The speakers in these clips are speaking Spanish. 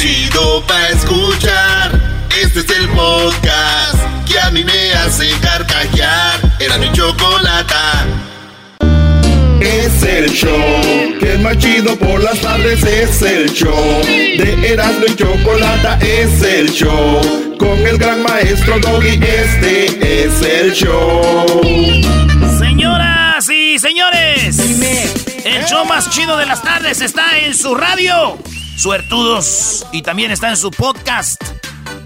chido pa' escuchar. Este es el podcast que a mí me hace carcajear. Era mi chocolata. Es el show que es más chido por las tardes. Es el show de Erasmo y Chocolata. Es el show con el gran maestro Doggy. Este es el show. Señoras y señores, el show más chido de las tardes está en su radio. Suertudos. Y también está en su podcast.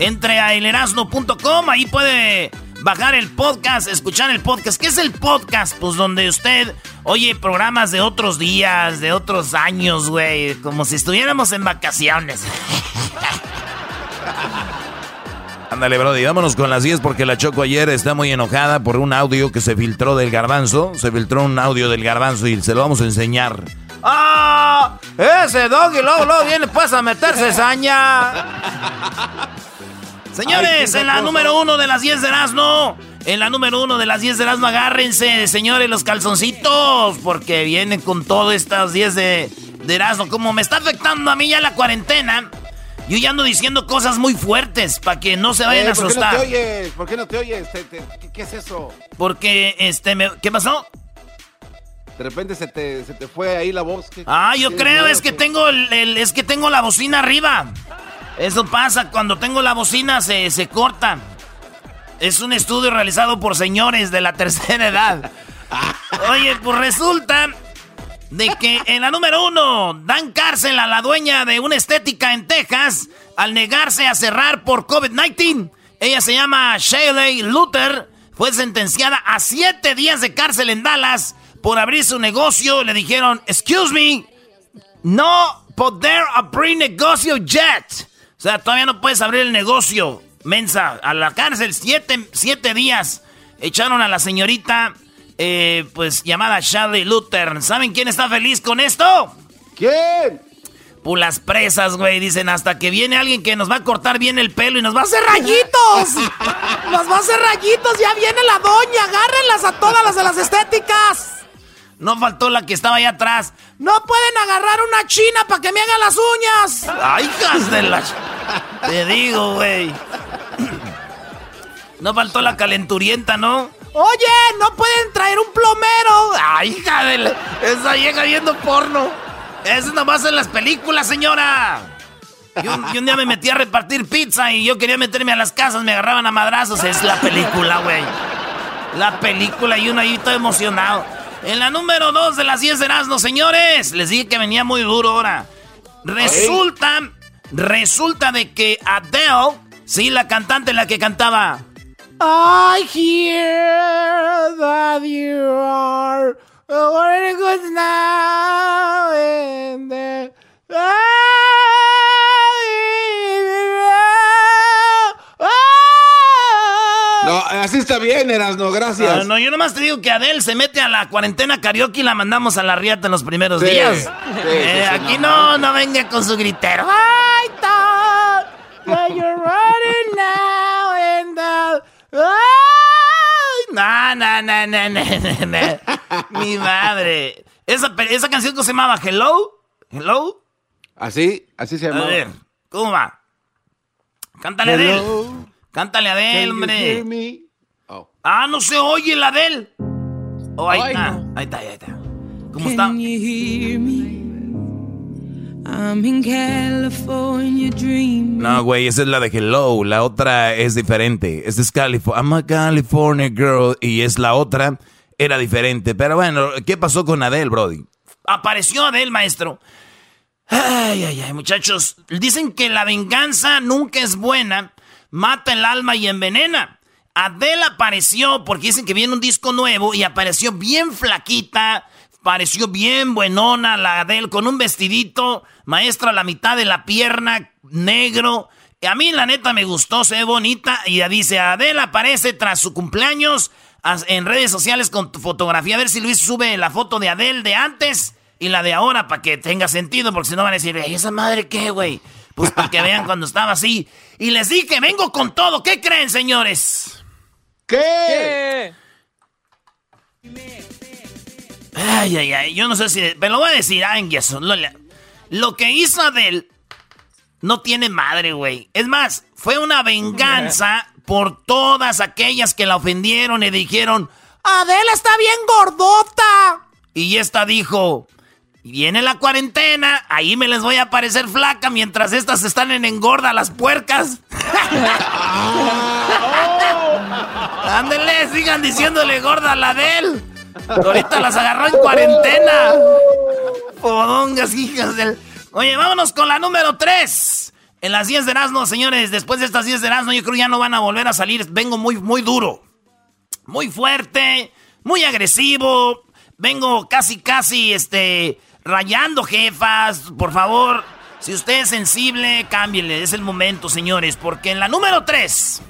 Entre a elerasno.com, ahí puede bajar el podcast, escuchar el podcast. ¿Qué es el podcast? Pues donde usted oye programas de otros días, de otros años, güey. Como si estuviéramos en vacaciones. Ándale, Brody, vámonos con las 10 porque la Choco ayer está muy enojada por un audio que se filtró del garbanzo. Se filtró un audio del garbanzo y se lo vamos a enseñar. ¡Ah! Ese doggy luego, luego viene pues a meterse saña. Señores, en la número uno de las 10 de Erasmo. En la número uno de las 10 de Erasmo, agárrense, señores, los calzoncitos. Porque vienen con todas estas 10 de, de Erasmo. Como me está afectando a mí ya la cuarentena, yo ya ando diciendo cosas muy fuertes para que no se vayan a Eh, ¿Por qué no asustar. te oyes? ¿Por qué no te oyes? ¿qué, qué es eso? Porque, este, me- ¿qué pasó? De repente se te, se te fue ahí la voz. ¿Qué- Ah, yo creo, es que tengo el, el- es que tengo la bocina arriba. Eso pasa, cuando tengo la bocina se, se corta. Es un estudio realizado por señores de la tercera edad. Oye, pues resulta de que en la número uno dan cárcel a la dueña de una estética en Texas al negarse a cerrar por COVID-19. Ella se llama Shaylee Luther. Fue sentenciada a siete días de cárcel en Dallas por abrir su negocio. Le dijeron, excuse me, no poder abrir negocio yet. O sea, todavía no puedes abrir el negocio. Mensa, a la cárcel, siete, siete días. Echaron a la señorita, eh, pues llamada Shelley Luther. ¿Saben quién está feliz con esto? ¿Quién? Pues las presas, güey. Dicen hasta que viene alguien que nos va a cortar bien el pelo y nos va a hacer rayitos. nos va a hacer rayitos. Ya viene la doña. Agárrenlas a todas las de las estéticas. No faltó la que estaba allá atrás. No pueden agarrar una china para que me hagan las uñas. Ay, hijas de la... Te digo, güey. No faltó la calenturienta, ¿no? Oye, no pueden traer un plomero. Ay, hija de la... Esa vieja viendo porno. Eso nomás en las películas, señora. Y un, y un día me metí a repartir pizza y yo quería meterme a las casas, me agarraban a madrazos. Es la película, güey. La película y uno ahí todo emocionado. En la número 2 de las 10 de Erasmo, señores. Les dije que venía muy duro ahora. Resulta, resulta de que Adele, sí, la cantante, la que cantaba. I hear that you are very good now then así está bien, Erasno, gracias. Ah, no, yo nomás te digo que Adele se mete a la cuarentena karaoke y la mandamos a la riata en los primeros Sí, días. sí, Eh, sí, aquí no, no, venga con su gritero. I thought that you're running now and No, no, no, no, no, no. Mi madre. Esa, esa canción que se llamaba Hello. Hello. Así, así se A llama. ver, ¿cómo va? Cántale a Adele. Cántale a Adele, hombre. Oh. Ah, no se oye la de él. Oh, ahí Ay, está. no. Ahí está, ahí está. ¿Cómo está? Can you hear me? I'm in California dreaming. No, güey, esa es la de Hello. La otra es diferente. Esta es California. I'm a California girl. Y es la otra. Era diferente. Pero bueno, ¿qué pasó con Adele, Brody? Apareció Adele, maestro. Ay, ay, ay, muchachos. Dicen que la venganza nunca es buena. Mata el alma y envenena. Adele apareció porque dicen que viene un disco nuevo y apareció bien flaquita. Pareció bien buenona la Adele con un vestidito, maestra a la mitad de la pierna, negro. A mí la neta me gustó, se ve bonita. Y ya dice, Adele aparece tras su cumpleaños en redes sociales con tu fotografía. A ver si Luis sube la foto de Adele de antes y la de ahora para que tenga sentido, porque si no van a decir, "Ey, ¿esa madre qué, güey? Pues para que vean cuando estaba así. Y les dije, vengo con todo. ¿Qué creen, señores? ¿Qué? Ay, ay, ay, yo no sé si... Pero lo voy a decir, ay, eso, lo, lo que hizo Adele no tiene madre, güey. Es más, fue una venganza por todas aquellas que la ofendieron y dijeron, Adela está bien gordota. Y esta dijo, viene la cuarentena, ahí me les voy a parecer flaca mientras estas están en engorda las puercas. Ándele, sigan diciéndole gorda a la Adel. Ahorita las agarró en cuarentena. Podongas, hijas del... Oye, vámonos con la número 3. En las 10 de Erasmo, señores, después de estas 10 de Erasmo, yo creo que ya no van a volver a salir. Vengo muy, muy duro. Muy fuerte, muy agresivo. Vengo casi, casi, este, rayando jefas. Por favor, si usted es sensible, cámbiele. Es el momento, señores. Porque en la número 3,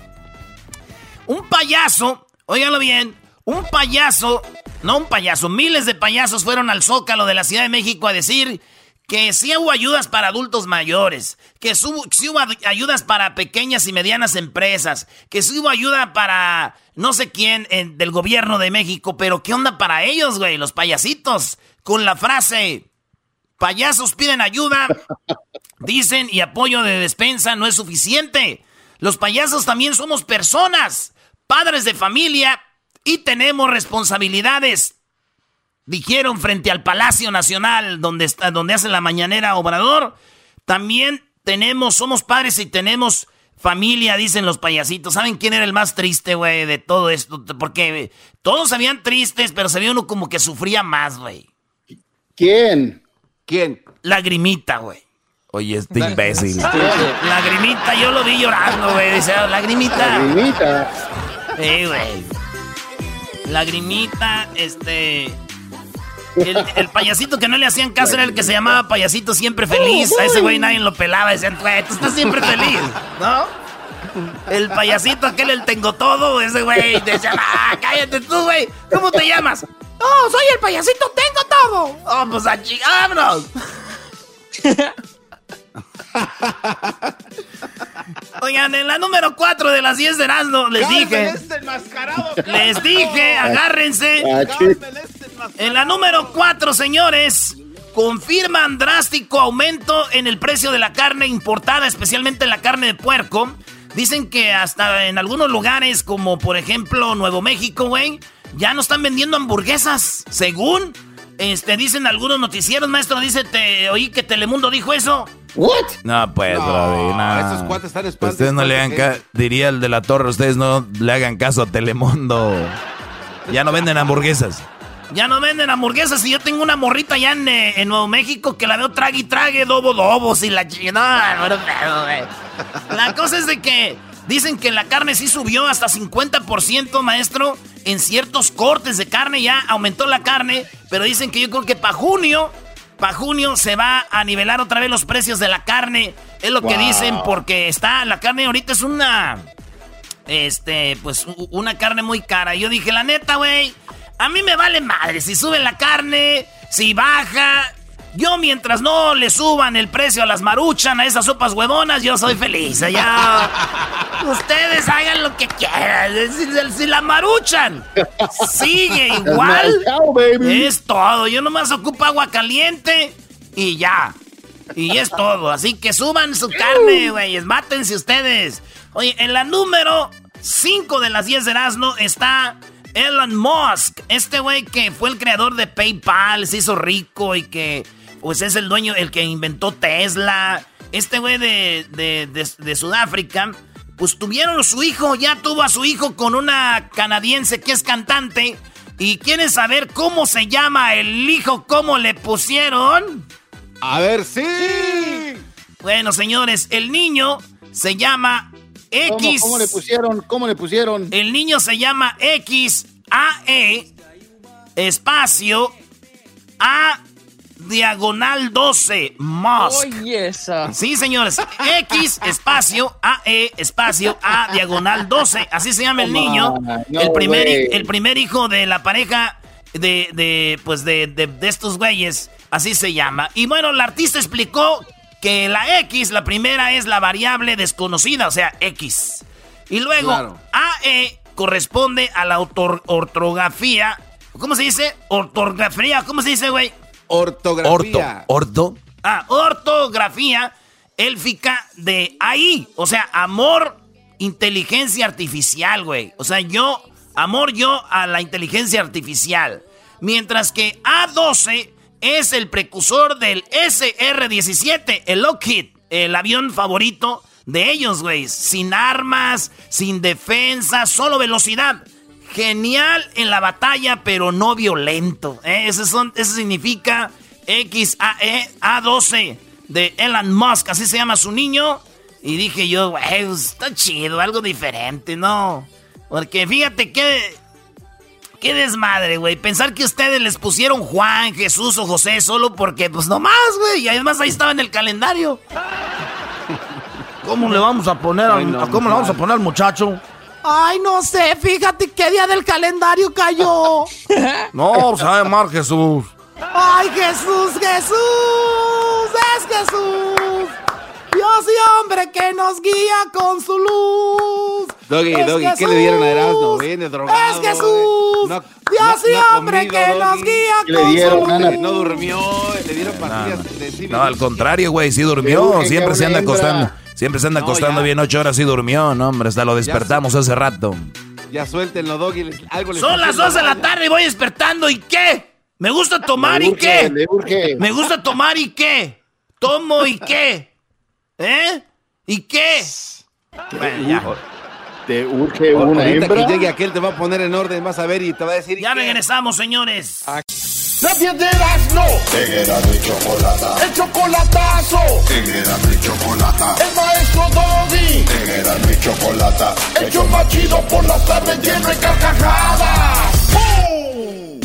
un payaso, óiganlo bien, un payaso, no un payaso, miles de payasos fueron al Zócalo de la Ciudad de México a decir que sí hubo ayudas para adultos mayores, que sí hubo ayudas para pequeñas y medianas empresas, que sí hubo ayuda para no sé quién del gobierno de México, pero ¿qué onda para ellos, güey? Los payasitos, con la frase, payasos piden ayuda, dicen y apoyo de despensa no es suficiente. Los payasos también somos personas, padres de familia y tenemos responsabilidades dijeron frente al Palacio Nacional, donde, está, donde hace la mañanera Obrador, también tenemos, somos padres y tenemos familia, dicen los payasitos. ¿Saben quién era el más triste, güey, de todo esto? Porque todos se veían tristes, pero se veía uno como que sufría más, güey. ¿Quién? ¿Quién? Lagrimita, güey. Oye, este imbécil. Lagrimita, yo lo vi llorando, güey. Dice, ah, lagrimita. Lagrimita. Sí, güey. Lagrimita, este. El, payasito que no le hacían caso era el que se llamaba payasito siempre feliz. A ese güey nadie lo pelaba. Decían, güey, tú estás siempre feliz, ¿no? El payasito aquel, el tengo todo, ese güey. Decían, ah, cállate tú, güey. ¿Cómo te llamas? Oh, soy el payasito, tengo todo. Oh, pues a vámonos. Oigan, en la número 4 de las 10 de Erasmo les dije. Este les dije, agárrense. En la número 4, señores, confirman drástico aumento en el precio de la carne importada, especialmente la carne de puerco. Dicen que hasta en algunos lugares, como por ejemplo Nuevo México, güey, ya no están vendiendo hamburguesas. Según este, dicen algunos noticieros, maestro, dice, te oí que Telemundo dijo eso. ¿What? No, pues, no, no. Esos cuates están espantados. Ustedes no le hagan caso, diría el de la torre, ustedes no le hagan caso a Telemundo. Ya no venden hamburguesas. Ya no venden hamburguesas y yo tengo una morrita allá en, eh, en Nuevo México que la veo trague y trague, dobo dobos y la no, La cosa es de que dicen que la carne sí subió hasta 50%, maestro. En ciertos cortes de carne ya aumentó la carne, pero dicen que yo creo que para junio, para junio se va a nivelar otra vez los precios de la carne. Es lo que dicen porque está, la carne ahorita es una, este, pues una carne muy cara. Y yo dije, la neta, güey a mí me vale madre si sube la carne, si baja. Yo mientras no le suban el precio a las maruchan, a esas sopas huevonas, yo soy feliz. Ya. Ustedes hagan lo que quieran. Si, la maruchan sigue igual, es todo. Yo nomás ocupo agua caliente y ya. Y es todo. Así que suban su carne, güeyes. Mátense ustedes. Oye, en la número 5 de las 10 de Erasmo está Elon Musk, este güey que fue el creador de PayPal, se hizo rico y que pues es el dueño, el que inventó Tesla. Este güey de, de, Sudáfrica, pues tuvieron su hijo, ya tuvo a su hijo con una canadiense que es cantante. ¿Y quieren saber cómo se llama el hijo? ¿Cómo le pusieron? A ver, sí. Bueno, señores, el niño se llama X. ¿Cómo, le pusieron? ¿Cómo le pusieron? El niño se llama X A E espacio A diagonal 12 Musk. Oye, esa. Sí, señores. X espacio A E espacio A diagonal 12. Así se llama el niño. el primer el primer hijo de la pareja de, de pues de, de, de estos güeyes. Así se llama. Y bueno, el artista explicó que la X, la primera es la variable desconocida, o sea, X. Y luego AE corresponde a la ortografía. ¿Cómo se dice? Ortografía. ¿Cómo se dice, güey? Ortografía. Orto. Orto. Ah, ortografía. élfica de ahí. O sea, amor, inteligencia artificial, güey. O sea, yo, amor yo a la inteligencia artificial. Mientras que A12 es el precursor del SR-17, el Lockheed, el avión favorito de ellos, güey. Sin armas, sin defensa, solo velocidad. Genial en la batalla, pero no violento. ¿eh? Eso, son, eso significa XAE A12 de Elon Musk, así se llama su niño. Y dije yo, güey, pues, está chido, algo diferente, ¿no? Porque fíjate que... Qué desmadre, güey. Pensar que ustedes les pusieron Juan, Jesús o José solo porque, pues nomás, güey. Y además ahí estaba en el calendario. ¿Cómo le vamos a poner al, ¿cómo le vamos a poner al muchacho? Ay, no sé, fíjate qué día del calendario cayó. no, sabe llamar Jesús. ¡Ay, Jesús, Jesús! ¡Es Jesús! Dios y hombre que nos guía con su luz. Doggy, Doggy, ¿qué le dieron a Erasmo? Viene drogado. ¡Es Jesús! Dios y hombre que nos guía con su luz. No durmió, le dieron pastillas de sí No, al contrario, güey, sí durmió. Siempre se anda acostando. Siempre se anda acostando bien ocho horas y durmió, no, hombre, hasta lo despertamos hace rato. Ya suéltenlo, Doggy. Algo le Son las dos de la tarde y voy despertando, ¿y qué? ¿Me gusta tomar y qué? ¿Me gusta tomar y qué? ¿Tomo y qué? ¿Eh? ¿Y qué? Bueno, ya. Te urge una Ahorita hembra. que llegue aquel te va a poner en orden, vas a ver y te va a decir... Ya ¿qué? regresamos, señores. La piedras no. Era mi chocolata. El chocolatazo. Era mi chocolata. El maestro Doggy. Era mi chocolata. El show más chido por las tardes lleno de carcajadas. ¡Bum!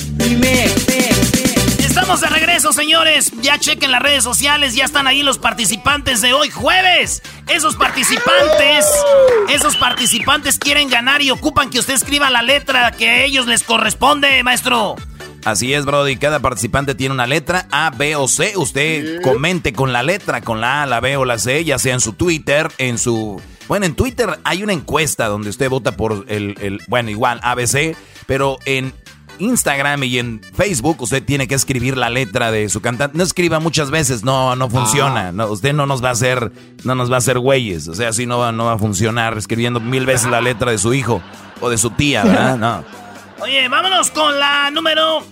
Estamos de regreso, señores. Ya chequen las redes sociales, ya están ahí los participantes de hoy jueves. Esos participantes, esos participantes quieren ganar y ocupan que usted escriba la letra que a ellos les corresponde, maestro. Así es, Brody. Cada participante tiene una letra A, B o C. Usted comente con la letra, con la A, la B o la C, ya sea en su Twitter, en su... Bueno, en Twitter hay una encuesta donde usted vota por el, el bueno, igual ABC, pero en Instagram y en Facebook usted tiene que escribir la letra de su cantante. No escriba muchas veces, no, no funciona. No, usted no nos va a hacer, no nos va a hacer güeyes. O sea, así no va, no va a funcionar escribiendo mil veces la letra de su hijo o de su tía, ¿verdad? No. Oye, vámonos con la número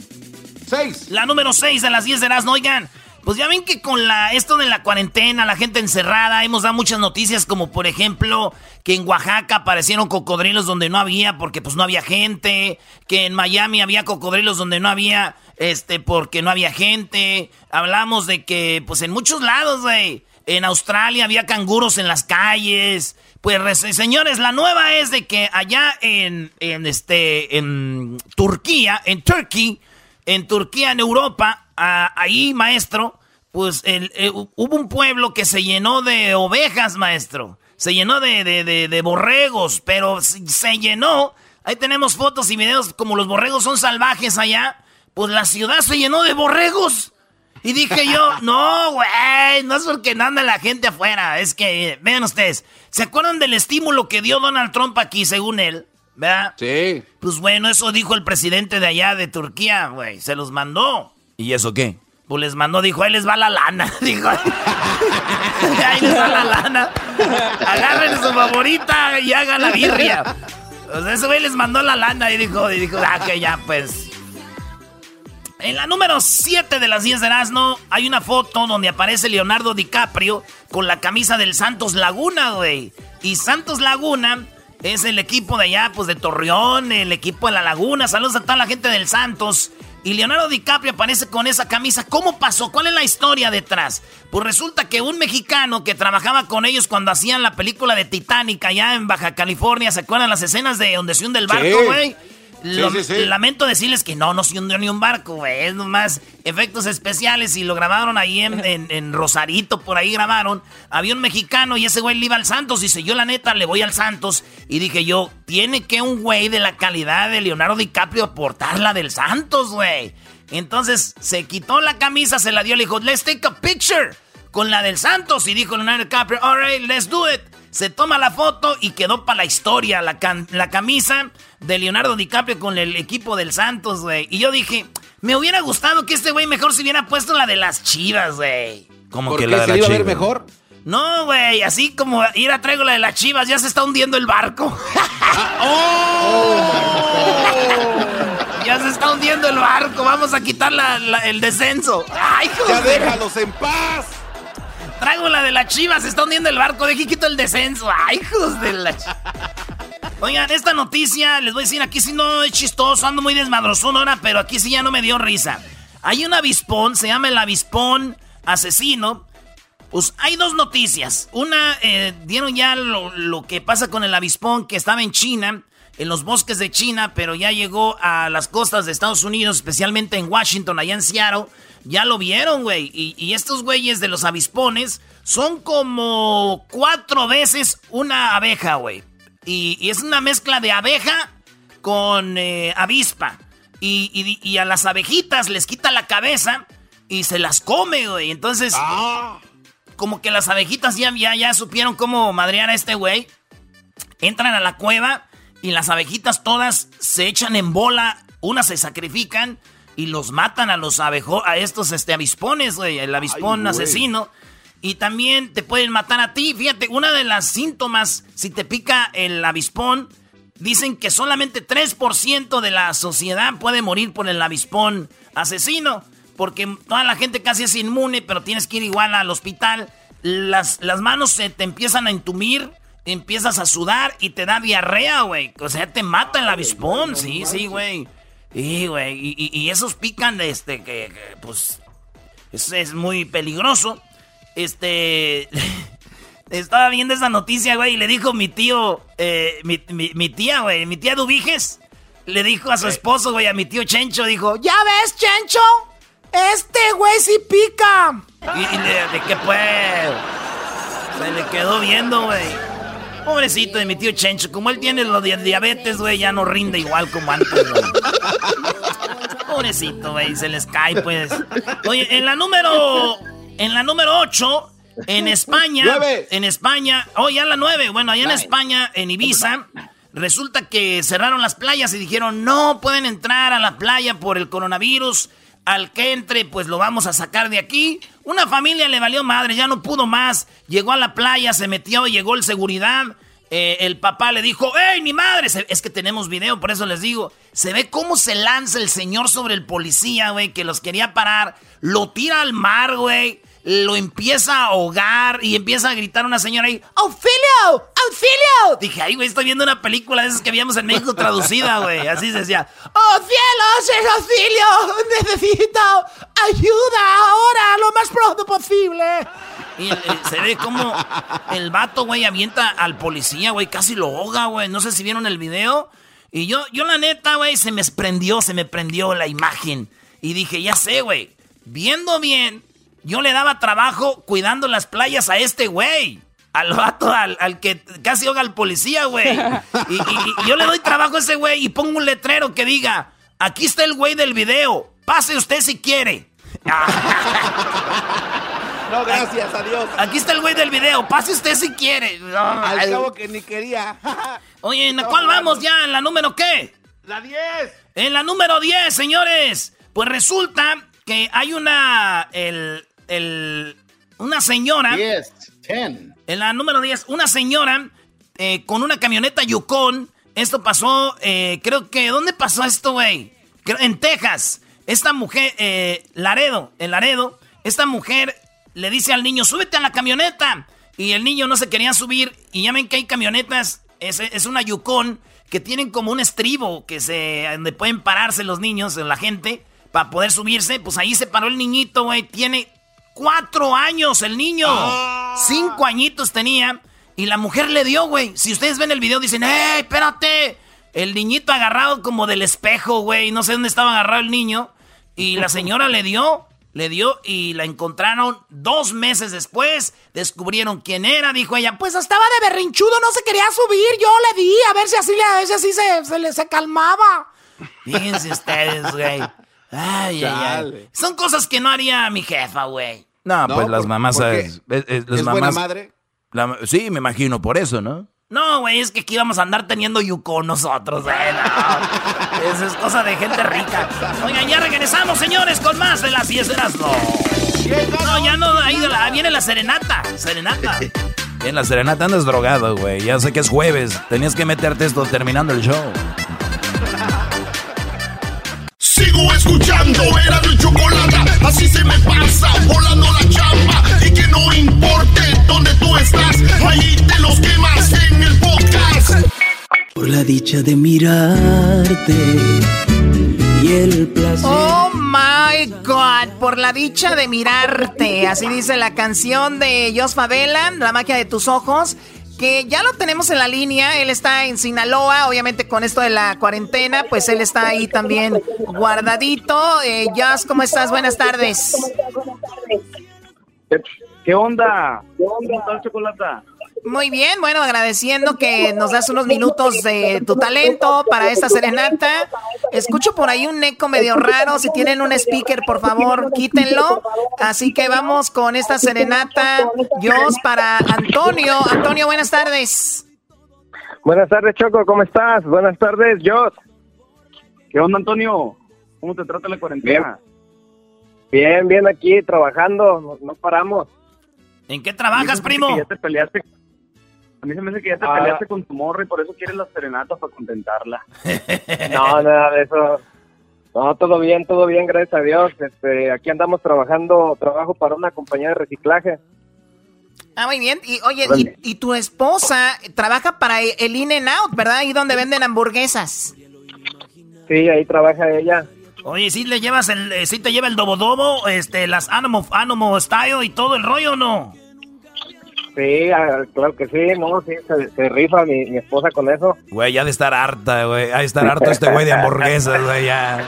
Seis. La número 6 de las 10 de Erasmo, oigan. Pues ya ven que con la esto de la cuarentena, la gente encerrada, hemos dado muchas noticias como por ejemplo que en Oaxaca aparecieron cocodrilos donde no había porque pues no había gente, que en Miami había cocodrilos donde no había este porque no había gente. Hablamos de que pues en muchos lados, güey, en Australia había canguros en las calles. Pues res- señores, la nueva es de que allá en, en este en Turquía, en Turkey, en Turquía, en Europa, ahí, maestro, pues el- eh, hu- hubo un pueblo que se llenó de ovejas, maestro. Se llenó de, de- de- de borregos, pero se se llenó. Ahí tenemos fotos y videos como los borregos son salvajes allá. Pues la ciudad se llenó de borregos. Y dije yo, no, güey, no es porque no anda la gente afuera. Es que, eh, vean ustedes, ¿se acuerdan del estímulo que dio Donald Trump aquí, según él? ¿Verdad? Sí. Pues bueno, eso dijo el presidente de allá de Turquía, güey. Se los mandó. ¿Y eso qué? Pues les mandó, dijo, ahí les va la lana. Dijo, ahí les va la lana. Agarren su favorita y hagan la birria. O sea, ese güey les mandó la lana y dijo, y dijo, ah, que ya, pues. En la número 7 de las 10 de Erasmo hay una foto donde aparece Leonardo DiCaprio con la camisa del Santos Laguna, güey. Y Santos Laguna es el equipo de allá, pues de Torreón, el equipo de la Laguna. Saludos a toda la gente del Santos. Y Leonardo DiCaprio aparece con esa camisa. ¿Cómo pasó? ¿Cuál es la historia detrás? Pues resulta que un mexicano que trabajaba con ellos cuando hacían la película de Titanic allá en Baja California, ¿se acuerdan las escenas de donde se hunde el barco, Sí. Güey? Lo- sí, sí. Lamento decirles que no, no se hundió ni un barco, güey. Es nomás efectos especiales y lo grabaron ahí en, en- en Rosarito, por ahí grabaron. Había un mexicano y ese güey le iba al Santos. Dice, yo la neta le voy al Santos. Y dije yo, tiene que un güey de la calidad de Leonardo DiCaprio aportar la del Santos, güey. Entonces se quitó la camisa, se la dio, le dijo, let's take a picture con la del Santos. Y dijo Leonardo DiCaprio, alright, let's do it. Se toma la foto y quedó para la historia la, la camisa de Leonardo DiCaprio con el equipo del Santos, güey. Y yo dije, me hubiera gustado que este güey mejor se hubiera puesto la de las chivas, güey. Como ¿Por que la de se la iba a ver Chivas? mejor? No, güey, así como ir a traigo la de las chivas, ya se está hundiendo el barco. ¡Oh! ya se está hundiendo el barco, vamos a quitar el descenso. ¡Ay, ¡Ya déjalos en paz! Traigo la de las chivas, se está hundiendo el barco, deje quito el descenso. ¡Ay, hijos de la Oigan, esta noticia, les voy a decir, aquí sí no es chistoso, ando muy desmadroso ahora, pero aquí sí ya no me dio risa. Hay un avispón, se llama el avispón asesino. Pues hay dos noticias. Una, eh, dieron ya lo, que pasa con el avispón que estaba en China, en los bosques de China, pero ya llegó a las costas de Estados Unidos, especialmente en Washington, allá en Seattle. Ya lo vieron, güey. Y, y estos güeyes de los avispones son como cuatro veces una abeja, güey. Y, es una mezcla de abeja con eh, avispa. Y, a las abejitas les quita la cabeza y se las come, güey. Entonces, ah. como que las abejitas ya, ya, ya supieron cómo madrear a este güey. Entran a la cueva y las abejitas todas se echan en bola. Unas se sacrifican y los matan a los abejo a estos este, avispones, güey. El avispón asesino. Y también te pueden matar a ti. Fíjate, una de las síntomas, si te pica el avispón, dicen que solamente 3% de la sociedad puede morir por el avispón asesino. Porque toda la gente casi es inmune, pero tienes que ir igual al hospital. Las, las manos se te empiezan a entumir, empiezas a sudar y te da diarrea, güey. O sea, te mata el avispón. Sí, sí, güey. Sí, güey. Y, esos pican, este, que, pues, es, es muy peligroso. Este. Estaba viendo esa noticia, güey, y le dijo mi tío, eh, mi, tía, güey, mi tía Dubiges, le dijo a su esposo, güey, a mi tío Chencho, dijo, ¿ya ves, Chencho? Este güey sí pica. Y, le, ¿de qué pues? Se le quedó viendo, güey. Pobrecito de mi tío Chencho, como él tiene lo de diabetes, güey, ya no rinde igual como antes, güey. Pobrecito, güey, se les cae, pues. Oye, en la número en la número 8, en España. En España. Oh, ya la 9. Bueno, allá en España, en Ibiza. Resulta que cerraron las playas y dijeron, no pueden entrar a la playa por el coronavirus. Al que entre, pues lo vamos a sacar de aquí. Una familia le valió madre, ya no pudo más. Llegó a la playa, se metió, llegó el seguridad. Eh, el papá le dijo, ¡Ey, mi madre! Es que tenemos video, por eso les digo. Se ve cómo se lanza el señor sobre el policía, güey, que los quería parar. Lo tira al mar, güey lo empieza a ahogar y empieza a gritar una señora ahí, ¡Auxilio! ¡Auxilio! Dije, ay, güey, estoy viendo una película de esas que habíamos en México traducida, güey. Así se decía, ¡Oh, cielos, auxilio! ¡Necesito ayuda ahora, lo más pronto posible! Y se ve como el vato, güey, avienta al policía, güey, casi lo ahoga, güey. No sé si vieron el video. Y yo, yo la neta, güey, se me prendió, se me prendió la imagen. Y dije, ya sé, güey, viendo bien yo le daba trabajo cuidando las playas a este güey. Al vato, al, que casi ahoga al policía, güey. Y, yo le doy trabajo a ese güey y pongo un letrero que diga, aquí está el güey del video, pase usted si quiere. No, gracias, adiós. Aquí está el güey del video, pase usted si quiere. al cabo que ni quería. Oye, ¿en la cuál vamos ya? ¿En la número qué? La 10. En la número 10, señores. Pues resulta que hay una... El, el, una señora. 10, 10. En la número 10, una señora eh, con una camioneta Yukon. Esto pasó, eh, creo que. ¿Dónde pasó esto, güey? En Texas. Esta mujer, eh, Laredo, en Laredo, esta mujer le dice al niño: súbete a la camioneta. Y el niño no se quería subir. Y ya ven que hay camionetas. Es, es una Yukon que tienen como un estribo que se, donde pueden pararse los niños, la gente, para poder subirse. Pues ahí se paró el niñito, güey. Tiene Cuatro años el niño. Ah. Cinco añitos tenía. Y la mujer le dio, güey. Si ustedes ven el video, dicen, ¡Ey, espérate! El niñito agarrado como del espejo, güey. No sé dónde estaba agarrado el niño. Y la señora le dio, le dio y la encontraron dos meses después. Descubrieron quién era, dijo ella. Pues estaba de berrinchudo, no se quería subir. Yo le di, a ver si así, a ver si así se, se, se calmaba. Fíjense ustedes, güey. Ay, ay, ay. Son cosas que no haría mi jefa, güey. No, pues las mamás... ¿Es, buena madre? sí, me imagino por eso, ¿no? No, güey, es que aquí vamos a andar teniendo yuko nosotros, eh, Eso es cosa de gente rica. Oigan, ya regresamos, señores, con más de las 10 de las no. no, ya no, ahí viene la serenata, serenata. En la serenata andas drogado, güey. Ya sé que es jueves. Tenías que meterte esto terminando el show. Sigo escuchando, era mi chocolate. Así se me pasa, volando la chamba. Y que no importe dónde tú estás, ahí te los quemas en el podcast. Por la dicha de mirarte y el placer. Oh my God, por la dicha de mirarte. Así dice la canción de Jos Favela, La magia de tus ojos. Que ya lo tenemos en la línea, él está en Sinaloa, obviamente con esto de la cuarentena, pues él está ahí también guardadito. Eh, Jos, ¿cómo estás? Buenas tardes. ¿Qué onda? ¿Qué onda? chocolata? Muy bien, bueno, agradeciendo que nos das unos minutos de tu talento para esta serenata. Escucho por ahí un eco medio raro. Si tienen un speaker, por favor, quítenlo. Así que vamos con esta serenata. Dios para Antonio. Antonio, buenas tardes. Buenas tardes, Choco. ¿Cómo estás? Buenas tardes, Dios. ¿Qué onda, Antonio? ¿Cómo te trata la cuarentena? Bien, bien, aquí trabajando. No, paramos. ¿En qué trabajas, primo? Ya te peleaste a mí se me hace que ya te ah. peleaste con tu morra y por eso quieres las serenatas para contentarla. no, nada de eso. No, todo bien, todo bien, gracias a Dios. Este, aquí andamos trabajando, trabajo para una compañía de reciclaje. Ah, muy bien. Y oye, y, tu esposa trabaja para el In and Out, ¿verdad? Ahí donde venden hamburguesas. Sí, ahí trabaja ella. Oye, ¿sí le llevas el, eh, sí te lleva el dobodobo, este, las Animo, Animo Style y todo el rollo o no? Sí, ah, claro que sí, no, sí, se, rifa mi, esposa con eso. Güey, ya de estar harta, güey, ha de estar harto este güey de hamburguesas, güey, ya.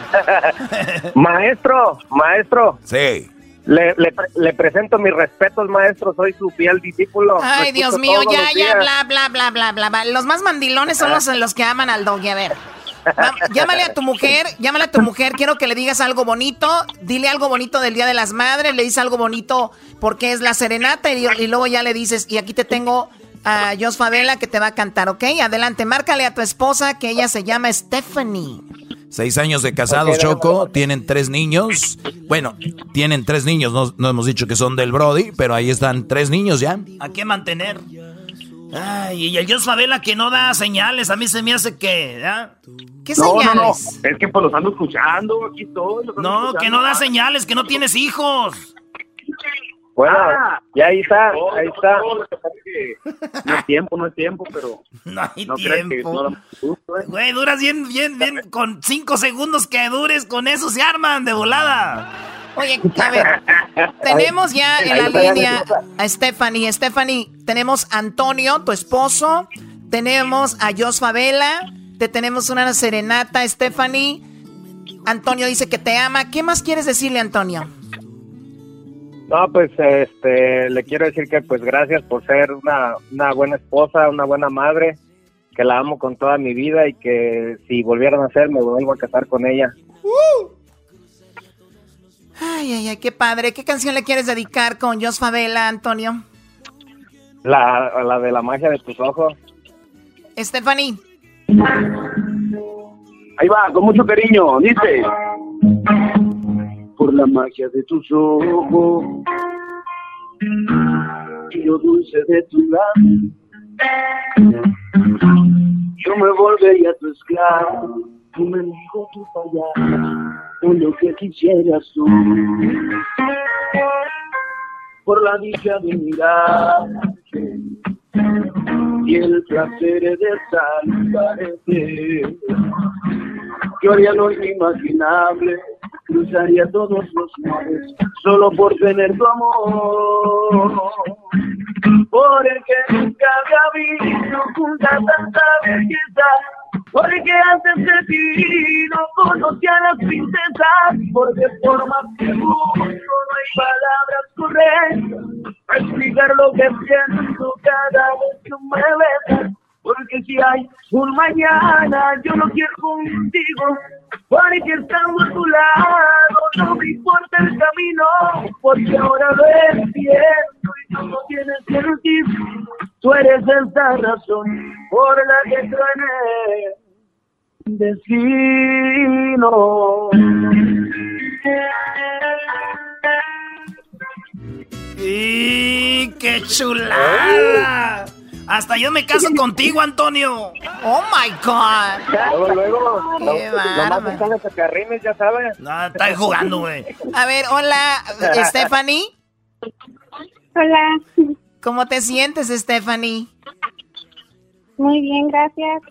maestro, maestro. Sí. Le, le, presento mis respetos, maestro, soy su fiel discípulo. Ay, Dios mío, ya, ya, bla, bla, bla, bla, bla, bla. Los más mandilones son los, los que aman al doggy, a ver. Llámale a tu mujer, llámale a tu mujer, quiero que le digas algo bonito, dile algo bonito del Día de las Madres, le dices algo bonito porque es la serenata y, luego ya le dices, y aquí te tengo a Jos Favela que te va a cantar, ¿ok? Adelante, márcale a tu esposa que ella se llama Stephanie. Seis años de casados, Choco, tienen tres niños. Bueno, tienen tres niños, no, no hemos dicho que son del Brody, pero ahí están tres niños ya. ¿A qué mantener? Ay, y el Dios Favela que no da señales, a mí se me hace que, ¿Qué señales? No, no, es que pues los ando escuchando, aquí estoy. no, que no da señales, que no tienes hijos. Bueno, ah. ya ahí está, ahí está. No es tiempo, no es tiempo, pero... No hay tiempo. ¿eh? Güey, duras bien, bien, bien, con cinco segundos que dures, con eso se arman de volada. Oye, a ver, tenemos ya en la línea a Stephanie. Stephanie, tenemos a Antonio, tu esposo, tenemos a Jos Favela, te tenemos una serenata, Stephanie. Antonio dice que te ama. ¿Qué más quieres decirle, Antonio? No, pues este, le quiero decir que pues gracias por ser una, una buena esposa, una buena madre, que la amo con toda mi vida y que si volvieran a ser me vuelvo a casar con ella. Uh. Ay, ay, ay, qué padre. ¿Qué canción le quieres dedicar con Jos Favela, Antonio? La, la de la magia de tus ojos. Stephanie. Ahí va, con mucho cariño. Dice. Por la magia de tus ojos. Y lo dulce de tu lado. Yo me volvería tu esclavo. Tu mendigo, tu payaso lo que quisieras tú. Por la dicha de mirar y el placer de saludarte. Yo haría lo inimaginable, cruzaría todos los mares solo por tener tu amor. Por el que nunca había visto junta tanta belleza porque antes de ti no conocía a las princesas, porque por más que busco no hay palabras correctas para explicar lo que siento cada vez que me besas. Porque si hay un mañana, yo no quiero contigo, porque estando a tu lado, no me importa el camino, porque ahora lo entiendo y tú no tienes sentido. Tú eres esa razón por la que truene destino. ¡Y qué chulada! Hasta yo me caso contigo, Antonio. Oh my God. Luego, luego. Qué bárbaro. ya sabes. No, estás jugando, güey. A ver, hola, Stephanie. Hola. ¿Cómo te sientes, Stephanie? Muy bien, gracias.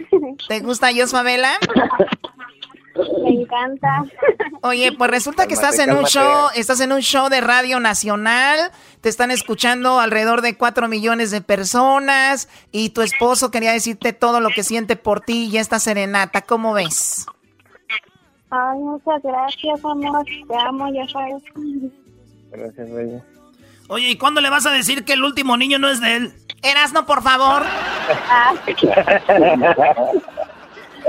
¿Te gusta Jos Favela? Me encanta. Oye, pues resulta que estás en un show, estás en un show de Radio Nacional, te están escuchando alrededor de cuatro millones de personas y tu esposo quería decirte todo lo que siente por ti y esta serenata, ¿cómo ves? Ay, muchas gracias, amor. Te amo, ya sabes. Gracias, bella. Oye, ¿y cuándo le vas a decir que el último niño no es de él? Erasno, por favor. Ah,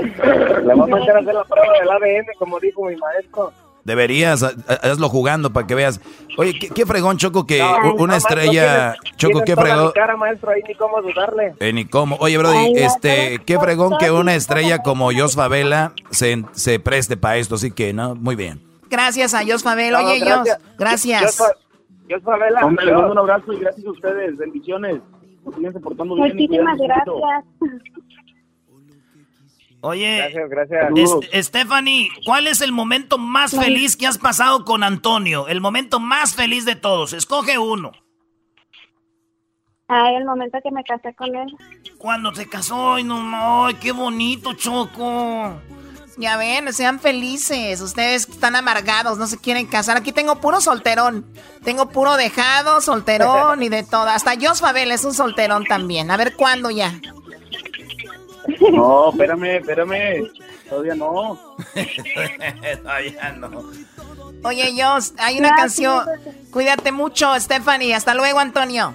Le vamos a hacer hacer la prueba del ADN, como dijo mi maestro. Deberías, ha- hazlo jugando para que veas. Oye, qué, qué fregón, Choco, que No, una no, estrella... tienes- Choco, tienes qué fregón... cara, maestro, ahí ni cómo dudarle. Eh, ni cómo. Oye, Brody, Ay, este, qué fregón que una estrella como Jos Favela se, se preste para esto, así que, ¿no? Muy bien. Gracias a Jos Favela. No, Oye, Jos, gracias. Yo, yo, Favela. Hombre, les mando un abrazo y gracias a ustedes. Bendiciones. Portando bien. muchísimas gracias. Oye, Gracias, gracias. es- Stephanie, ¿cuál es el momento más feliz que has pasado con Antonio? El momento más feliz de todos. Escoge uno. Ay, el momento que me casé con él. Cuando se casó, ay, no, no, ay, qué bonito, Choco. Ya ven, sean felices. Ustedes están amargados, no se quieren casar. Aquí tengo puro solterón. Tengo puro dejado, solterón y de todo. Hasta Jos Favela es un solterón también. A ver cuándo ya. No, espérame, espérame. Todavía no. Todavía no. Oye, Jos, hay una Gracias. canción. Cuídate mucho, Stephanie. Hasta luego, Antonio.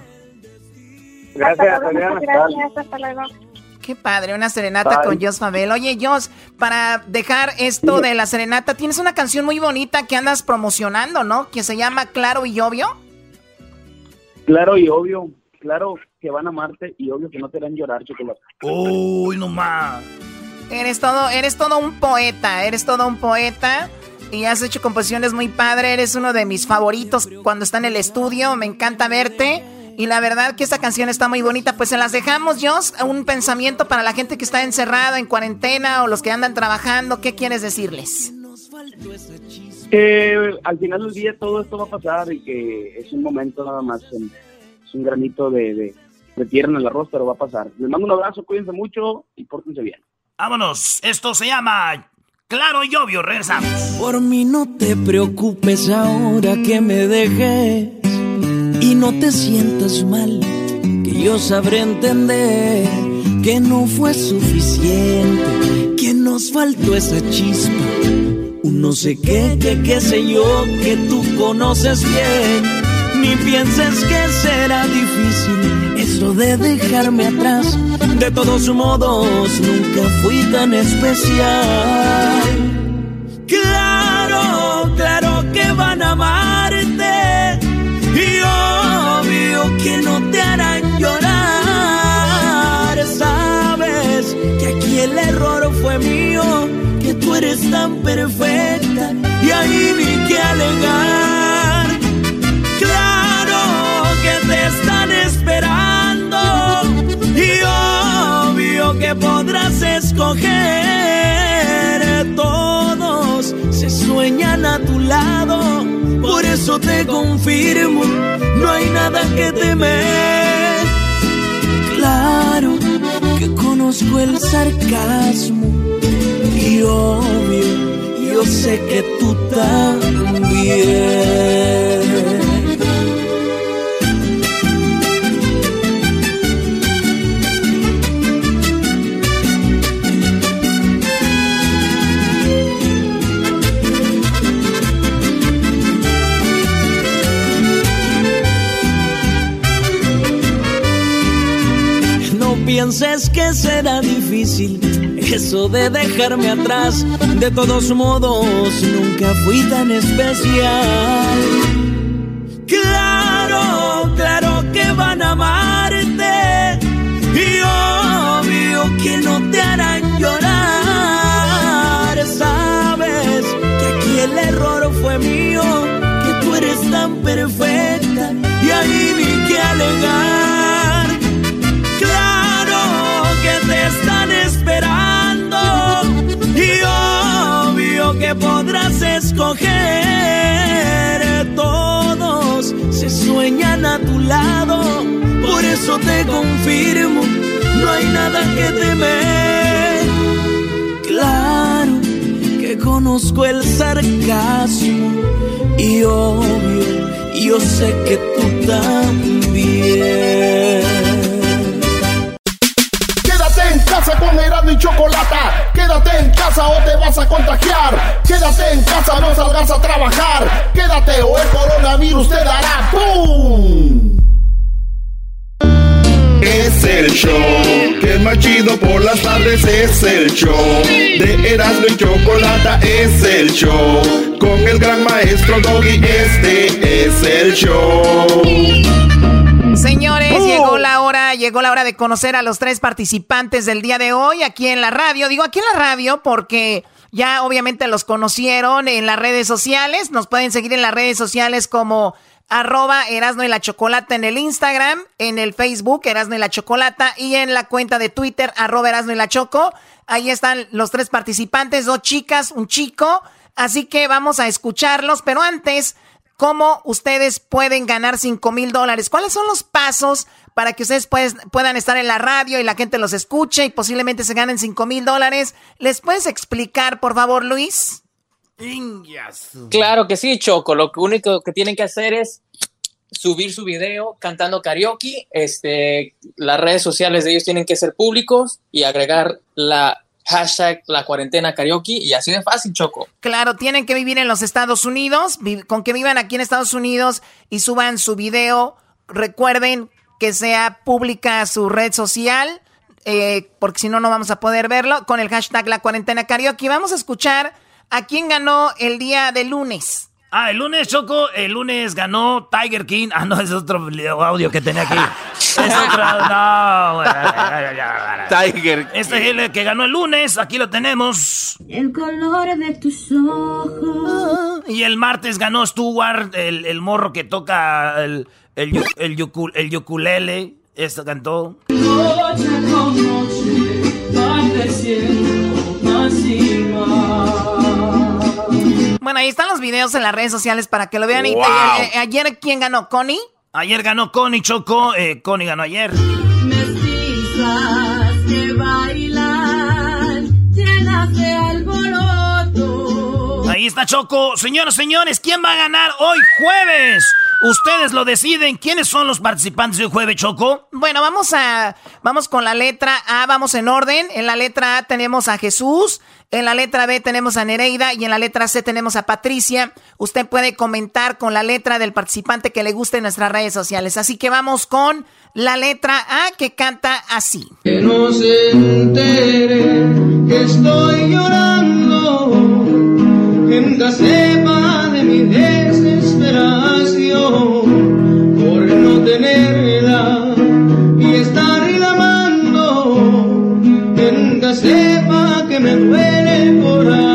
Gracias, Hasta luego, gracias. Hasta luego. Qué padre, una serenata con Jos Favela. Oye, Jos, para dejar esto de la serenata, tienes una canción muy bonita que andas promocionando, ¿no? Que se llama Claro y Obvio. Claro y obvio. Claro que van a amarte y obvio que no te harán llorar, chocolate. Uy, no más. Eres todo, eres todo un poeta, eres todo un poeta. Y has hecho composiciones muy padre, eres uno de mis favoritos cuando está en el estudio, me encanta verte. Y la verdad que esta canción está muy bonita, pues se las dejamos, Jos, un pensamiento para la gente que está encerrada, en cuarentena o los que andan trabajando, ¿qué quieres decirles? Que al final del día todo esto va a pasar y que es un momento nada más. en- Es un granito de, de, en el arroz, pero va a pasar. Les mando un abrazo, cuídense mucho y pórtense bien. Vámonos. Esto se llama Claro y Obvio. Regresamos. Por mí no te preocupes ahora que me dejes y no te sientas mal, que yo sabré entender que no fue suficiente, que nos faltó esa chispa, un no sé qué, que qué sé yo, que tú conoces bien. Ni pienses que será difícil de dejarme atrás. De todos modos, nunca fui tan especial. Claro, claro que van a amarte y obvio que no te harán llorar. Sabes que aquí el error fue mío, que tú eres tan perfecta y ahí ni que alegar. Que podrás escoger. Todos se sueñan a tu lado, por eso te confirmo, no hay nada que temer. Claro que conozco el sarcasmo y obvio, yo sé que tú también. Pienses que será difícil eso de dejarme atrás. De todos modos, nunca fui tan especial. Claro, claro que van a amarte. Y obvio que no te harán llorar. Sabes que aquí el error fue mío, que tú eres tan perfecta. Y ahí escoger. Todos se sueñan a tu lado, por eso te confirmo, no hay nada que temer. Claro que conozco el sarcasmo y obvio, yo sé que tú también. Quédate en casa con Erasmo y Chocolata. Quédate en casa o te vas a contagiar. Quédate en casa, no salgas a trabajar. Quédate o el coronavirus te dará ¡Pum! Es el show que es más por las tardes. Es el show de Erasmo y Chocolata. Es el show con el gran maestro Doggy. Este es el show. Señores, ¡Oh! llegó la hora, llegó la hora de conocer a los tres participantes del día de hoy aquí en la radio. Digo aquí en la radio porque ya obviamente los conocieron en las redes sociales. Nos pueden seguir en las redes sociales como arroba Erasno y la Chocolata en el Instagram, en el Facebook Erasno y la Chocolata y en la cuenta de Twitter arroba Erasno y la Choco. Ahí están los tres participantes, dos chicas, un chico. Así que vamos a escucharlos, pero antes cómo ustedes pueden ganar 5 mil dólares. ¿Cuáles son los pasos para que ustedes pues- puedan estar en la radio y la gente los escuche y posiblemente se ganen 5 mil dólares? ¿Les puedes explicar, por favor, Luis? Claro que sí, Choco. Lo único que tienen que hacer es subir su video cantando karaoke. Este, las redes sociales de ellos tienen que ser públicos y agregar la hashtag la cuarentena karaoke y así de fácil, Choco. Claro, tienen que vivir en los Estados Unidos. Con que vivan aquí en Estados Unidos y suban su video, recuerden que sea pública su red social, eh, porque si no, no vamos a poder verlo, con el hashtag la cuarentena karaoke. Vamos a escuchar a quién ganó el día de lunes. Ah, el lunes, Choco, el lunes ganó Tiger King. Ah, no, es otro audio que tenía aquí. Es otro, no. Tiger. Este es el que ganó el lunes, aquí lo tenemos. El color de tus ojos. Y el martes ganó Stuart, el, el morro que toca el, el, el, yucu- el ukulele. Esto cantó. Noche con Bueno, ahí están los videos en las redes sociales para que lo vean. Wow. eh, eh, ayer, ¿quién ganó? ¿Connie? Ayer ganó Connie Choco. Eh, Connie ganó ayer. Mestizas que bailan llenas de alboroto. Ahí está Choco. Señoras, señores, ¿quién va a ganar hoy jueves? Ustedes lo deciden. ¿Quiénes son los participantes de hoy jueves, Choco? Bueno, vamos a vamos con la letra A, vamos en orden. En la letra A tenemos a Jesús, en la letra B tenemos a Nereida y en la letra C tenemos a Patricia. Usted puede comentar con la letra del participante que le guste en nuestras redes sociales. Así que vamos con la letra A que canta así. Que no se entere que estoy llorando, que nunca sepa de mi desesperación por no tenerla y estar amando, que nunca sepa que me duele el corazón,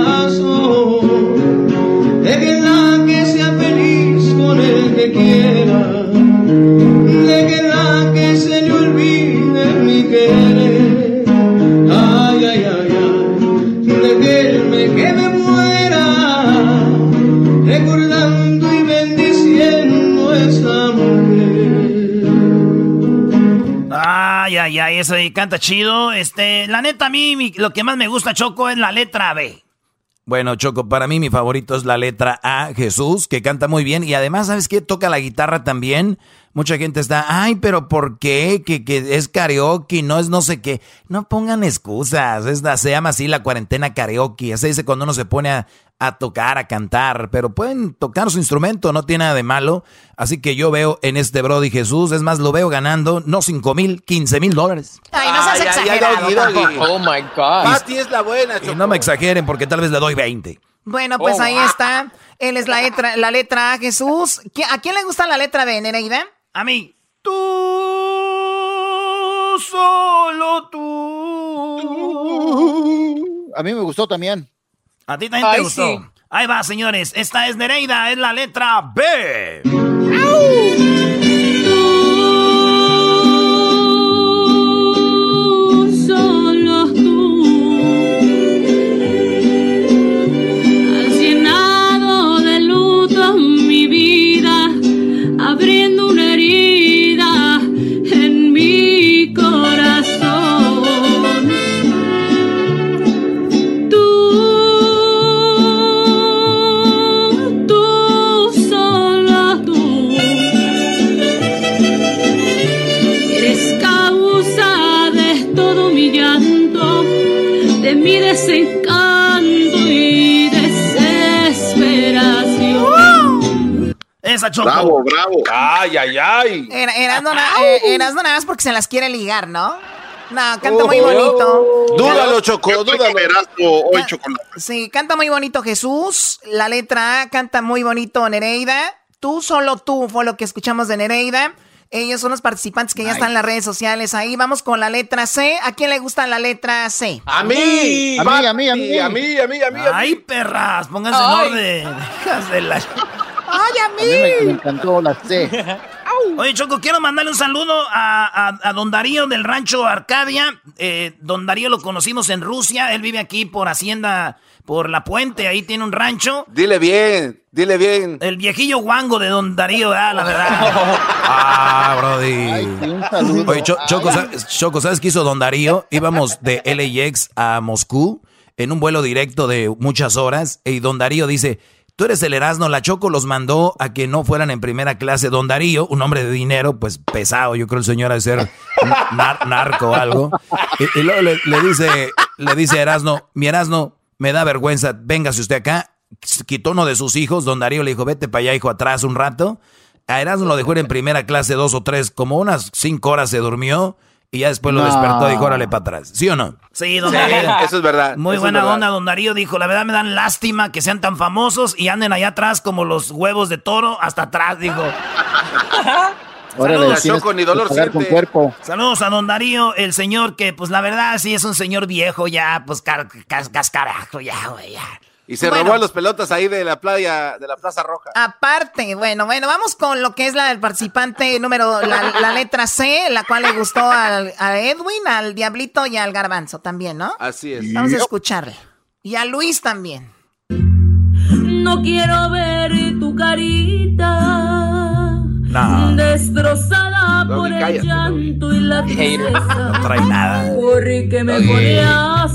ahí canta chido. Este, la neta, a mí lo que más me gusta, Choco, es la letra B. Bueno, Choco, para mí mi favorito es la letra A, Jesús, que canta muy bien y además, ¿sabes qué? Toca la guitarra también. Mucha gente está, ay, pero ¿por qué? Que, que es karaoke, no es no sé qué. No pongan excusas, es la- se llama así la cuarentena karaoke. Así dice cuando uno se pone a, a tocar, a cantar, pero pueden tocar su instrumento, no tiene nada de malo. Así que yo veo en este Brody Jesús, es más, lo veo ganando no 5 mil, 15 mil dólares. Ay, no seas Ay, ay, ay, exagerado. Oh my God. Pati es la buena, Y no me exageren porque tal vez le doy 20. Bueno, pues Oh, ahí wow. está. Él es la letra, la letra A, Jesús. ¿Qui- ¿A quién le gusta la letra B, Nereida? A mí. Tú, solo tú. A mí me gustó también. A ti también te gustó. sí. Ahí va, señores. Esta es Nereida, es la letra B. Tú, Esa Choco. Bravo, bravo. Ay, ay, ay. Era, Erasmo, na- eh, Erasmo nada más porque se las quiere ligar, ¿no? No, canta muy bonito. Dúdalo, Choco, dúdalo. hoy, chocolate. Sí, canta muy bonito Jesús. La letra A canta muy bonito Nereida. Tú, solo tú, fue lo que escuchamos de Nereida. Ellos son los participantes que ya están en las redes sociales. Ahí vamos con la letra C. ¿A quién le gusta la letra C? A mí, A mí, a mí, a mí. a mí, a mí, a mí. Ay, perras, pónganse en orden. Hijas de la- ¡Ay, a A mí me, me encantó la C. Oye, Choco, quiero mandarle un saludo a, a- a don Darío del rancho Arcadia. Eh, don Darío lo conocimos en Rusia. Él vive aquí por Hacienda, por La Puente. Ahí tiene un rancho. Dile bien, dile bien. El viejillo guango de don Darío, ah, la verdad. Ah, Brody. Ay, un saludo. Oye, Cho- Choco, ¿sabes, Choco, ¿sabes qué hizo Don Darío? Íbamos de LAX a Moscú en un vuelo directo de muchas horas y Don Darío dice, tú eres el Erasmo, la Choco los mandó a que no fueran en primera clase. Don Darío, un hombre de dinero, pues pesado, yo creo el señor ha de ser nar- narco o algo. Y, luego le, dice, le dice Erasmo, mi Erasmo, me da vergüenza, véngase usted acá. Quitó uno de sus hijos, Don Darío le dijo, vete para allá, hijo, atrás un rato. A Erasmo lo dejó en primera clase dos o tres, como unas cinco horas se durmió y ya después lo No. despertó y dijo, órale para atrás. ¿Sí o no? Sí, don Sí, Darío. eso es verdad. Muy eso buena verdad. onda, don Darío dijo, la verdad me dan lástima que sean tan famosos y anden allá atrás como los huevos de toro hasta atrás, dijo. Saludos, Choco, ni dolor con cuerpo. Saludos a don Darío, el señor que, pues la verdad, sí es un señor viejo ya, pues car- cas- cascarajo ya, güey, ya. Y se Bueno. robó a los pelotas ahí de la playa, de la Plaza Roja. Aparte, bueno, bueno, vamos con lo que es la del participante número, la, la letra C, la cual le gustó al, a Edwin, al Diablito y al Garbanzo también, ¿no? Así es. Vamos a escucharle. Y a Luis también. No quiero ver tu carita No. destrozada por el cállate, llanto y la tristeza. No trae nada. Porque me a.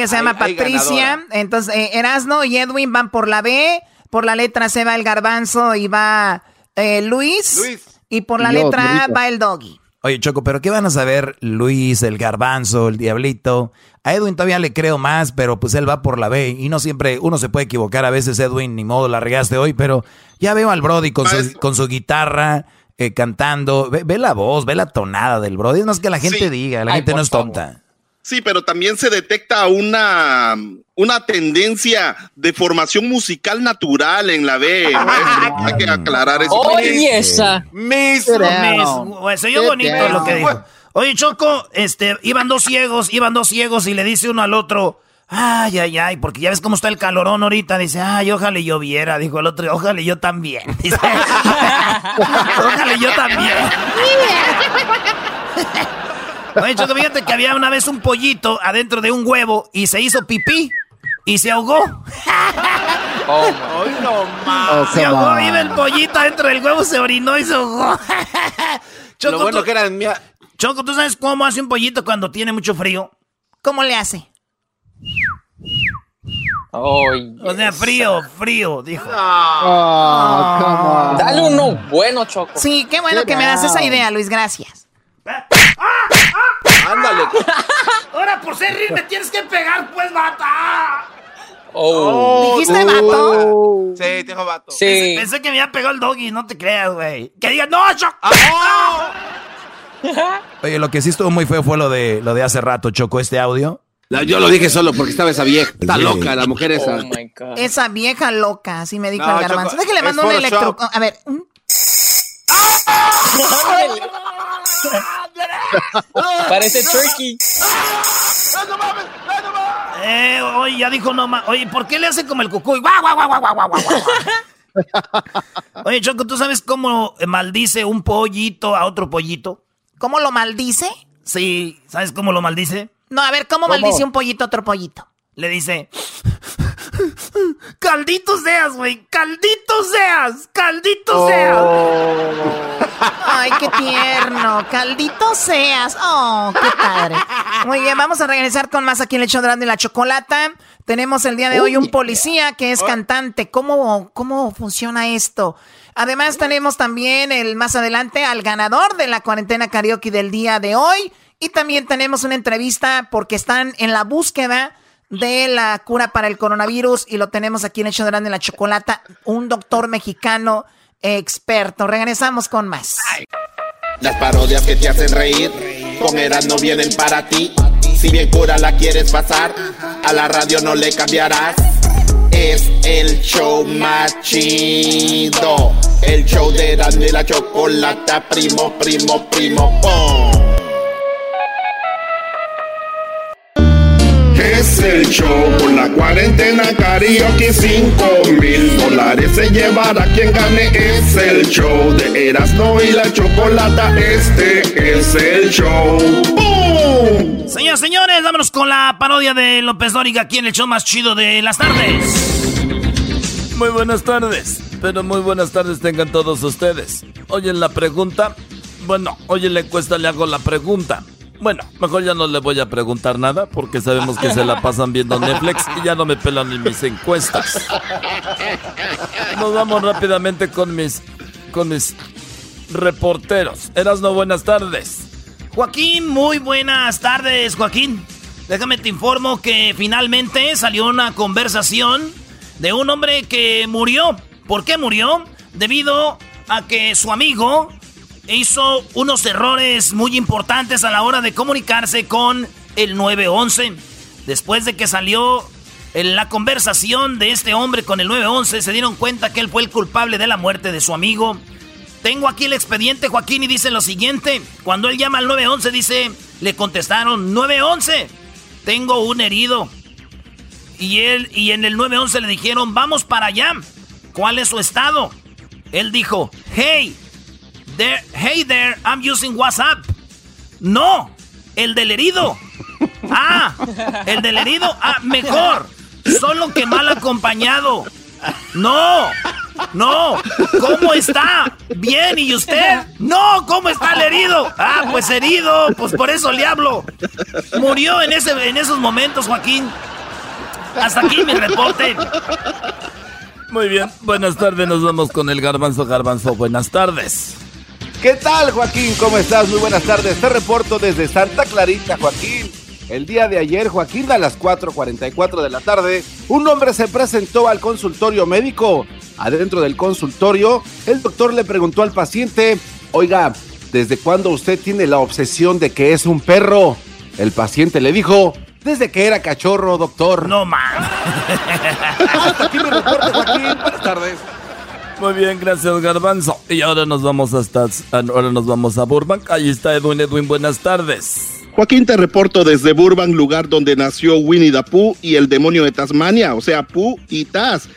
Ella se llama Hay- Patricia. Entonces, eh, Erasno y Edwin van por la B. Por la letra C va el garbanzo y va eh, Luis. Luis. Y por la letra A va el doggy. Oye, Choco, ¿pero qué van a saber Luis, el garbanzo, el diablito? A Edwin todavía le creo más, pero pues él va por la B y no siempre uno se puede equivocar. A veces, Edwin, ni modo, la regaste hoy, pero ya veo al Brody con su, con su guitarra eh, cantando. Ve, ve la voz, ve la tonada del Brody. Es más que la gente Sí. diga, la Ay, gente no es favor. tonta. Sí, pero también se detecta una, una tendencia de formación musical natural en la B. maestro. Hay que aclarar eso. Oye, esa. Miss. Sit down. Mis- güey, se oyó bonito down. lo que dijo. Oye, Choco, este, iban dos ciegos, iban dos ciegos y le dice uno al otro, ay, ay, ay, porque ya ves cómo está el calorón ahorita. Dice, ay, ojalá y lloviera. Dijo el otro, ojalá y yo también. Dice, ojalá y yo también. Oye, Choco, fíjate que había una vez un pollito adentro de un huevo y se hizo pipí y se ahogó. Oh, Hoy no más. Oh, Se ahogó, on. iba el pollito adentro del huevo, se orinó y se ahogó. Choco, Lo bueno tú- que eran mía. Choco, ¿tú sabes cómo hace un pollito cuando tiene mucho frío? ¿Cómo le hace? Oye, O sea, frío, frío, dijo. Oh, come on. Dale uno bueno, Choco. Sí, qué bueno que me das esa idea, Luis, gracias. Ándale. Ahora, por ser rir, me tienes que pegar, pues, bata. Oh, ¿Dijiste vato? Oh. Sí, tengo vato. sí. Pensé que me había pegado el doggy, no te creas, güey. Que diga, no, Choco. Oye, lo que sí estuvo muy feo fue lo de, lo de hace rato, Choco, este audio. La- yo lo dije solo porque estaba esa vieja. Está Sí. loca la mujer esa. Oh my God. Esa vieja loca, así me dijo No, el garbanzo. Déjale mando un electro. A ver, un- Parece turkey. Eh, oye, ya dijo no más. Oye, ¿por qué le hace como el cucuy? ¡Guau, guau, guau, guau, guau, guau! Oye, Choco, ¿tú sabes cómo maldice un pollito a otro pollito? ¿Cómo lo maldice? Sí, ¿sabes cómo lo maldice? No, a ver, ¿cómo, maldice un pollito a otro pollito? Le dice... ¡Caldito seas, güey! ¡Caldito seas! ¡Caldito seas! Ay, qué tierno. Caldito seas. Oh, qué padre. Muy bien, vamos a regresar con más aquí en el show de la Chocolata. Tenemos el día de hoy un policía que es cantante. ¿Cómo, cómo funciona esto? Además tenemos también el más adelante al ganador de la cuarentena karaoke del día de hoy. Y también tenemos una entrevista porque están en la búsqueda de la cura para el coronavirus y lo tenemos aquí en el show de Erasmo y la Chocolata, un doctor mexicano experto. Regresamos con más. Las parodias que te hacen reír, con Eras no vienen para ti. Si bien cura la quieres pasar, a la radio no le cambiarás. Es el show más chido. El show de y la chocolata, primo, primo, primo, pom. Es el show con la cuarentena karaoke 5 mil dólares se llevará quien gane es el show de Erasmo y la chocolata este es el show ¡Bum! Señoras, señores, vámonos con la parodia de López Dóriga aquí en el show más chido de las tardes. Muy buenas tardes, pero muy buenas tardes tengan todos ustedes. Oyen la pregunta. Bueno, hoy en la encuesta le hago la pregunta. Bueno, mejor ya no le voy a preguntar nada porque sabemos que se la pasan viendo Netflix y ya no me pelan ni mis encuestas. Nos vamos rápidamente con mis con mis reporteros. Erasno, buenas tardes. Joaquín, muy buenas tardes, Joaquín. Déjame te informo que finalmente salió una conversación de un hombre que murió. ¿Por qué murió? Debido a que su amigo hizo unos errores muy importantes a la hora de comunicarse con el 911. Después de que salió en la conversación de este hombre con el 911, se dieron cuenta que él fue el culpable de la muerte de su amigo. Tengo aquí el expediente, Joaquín, y dice lo siguiente. Cuando él llama al 911, dice, le contestaron, 911, tengo un herido. Y él, y en el 911 le dijeron, vamos para allá. ¿Cuál es su estado? Él dijo, hey, there, hey there, I'm using WhatsApp. No, el del herido. Ah, el del herido, ah, mejor. Solo que mal acompañado. No, no, ¿cómo está? Bien, ¿y usted? No, ¿cómo está el herido? Ah, pues herido, pues por eso le hablo. Murió en, ese, en esos momentos, Joaquín. Hasta aquí mi reporte. Muy bien, buenas tardes, nos vamos con el garbanzo garbanzo. Buenas tardes. ¿Qué tal, Joaquín? ¿Cómo estás? Muy buenas tardes. Te reporto desde Santa Clarita, Joaquín. El día de ayer, Joaquín, a las 4.44 de la tarde, un hombre se presentó al consultorio médico. Adentro del consultorio, el doctor le preguntó al paciente, oiga, ¿desde cuándo usted tiene la obsesión de que es un perro? El paciente le dijo, desde que era cachorro, doctor. No, man. Hasta aquí mi reporte, Joaquín. Buenas tardes. Muy bien, gracias Garbanzo. Y ahora nos vamos hasta ahora nos vamos a Burbank. Ahí está Edwin Edwin, buenas tardes. Joaquín, te reporto desde Burbank, lugar donde nació Winnie the Pooh y el demonio de Tasmania, o sea, Pooh y Taz.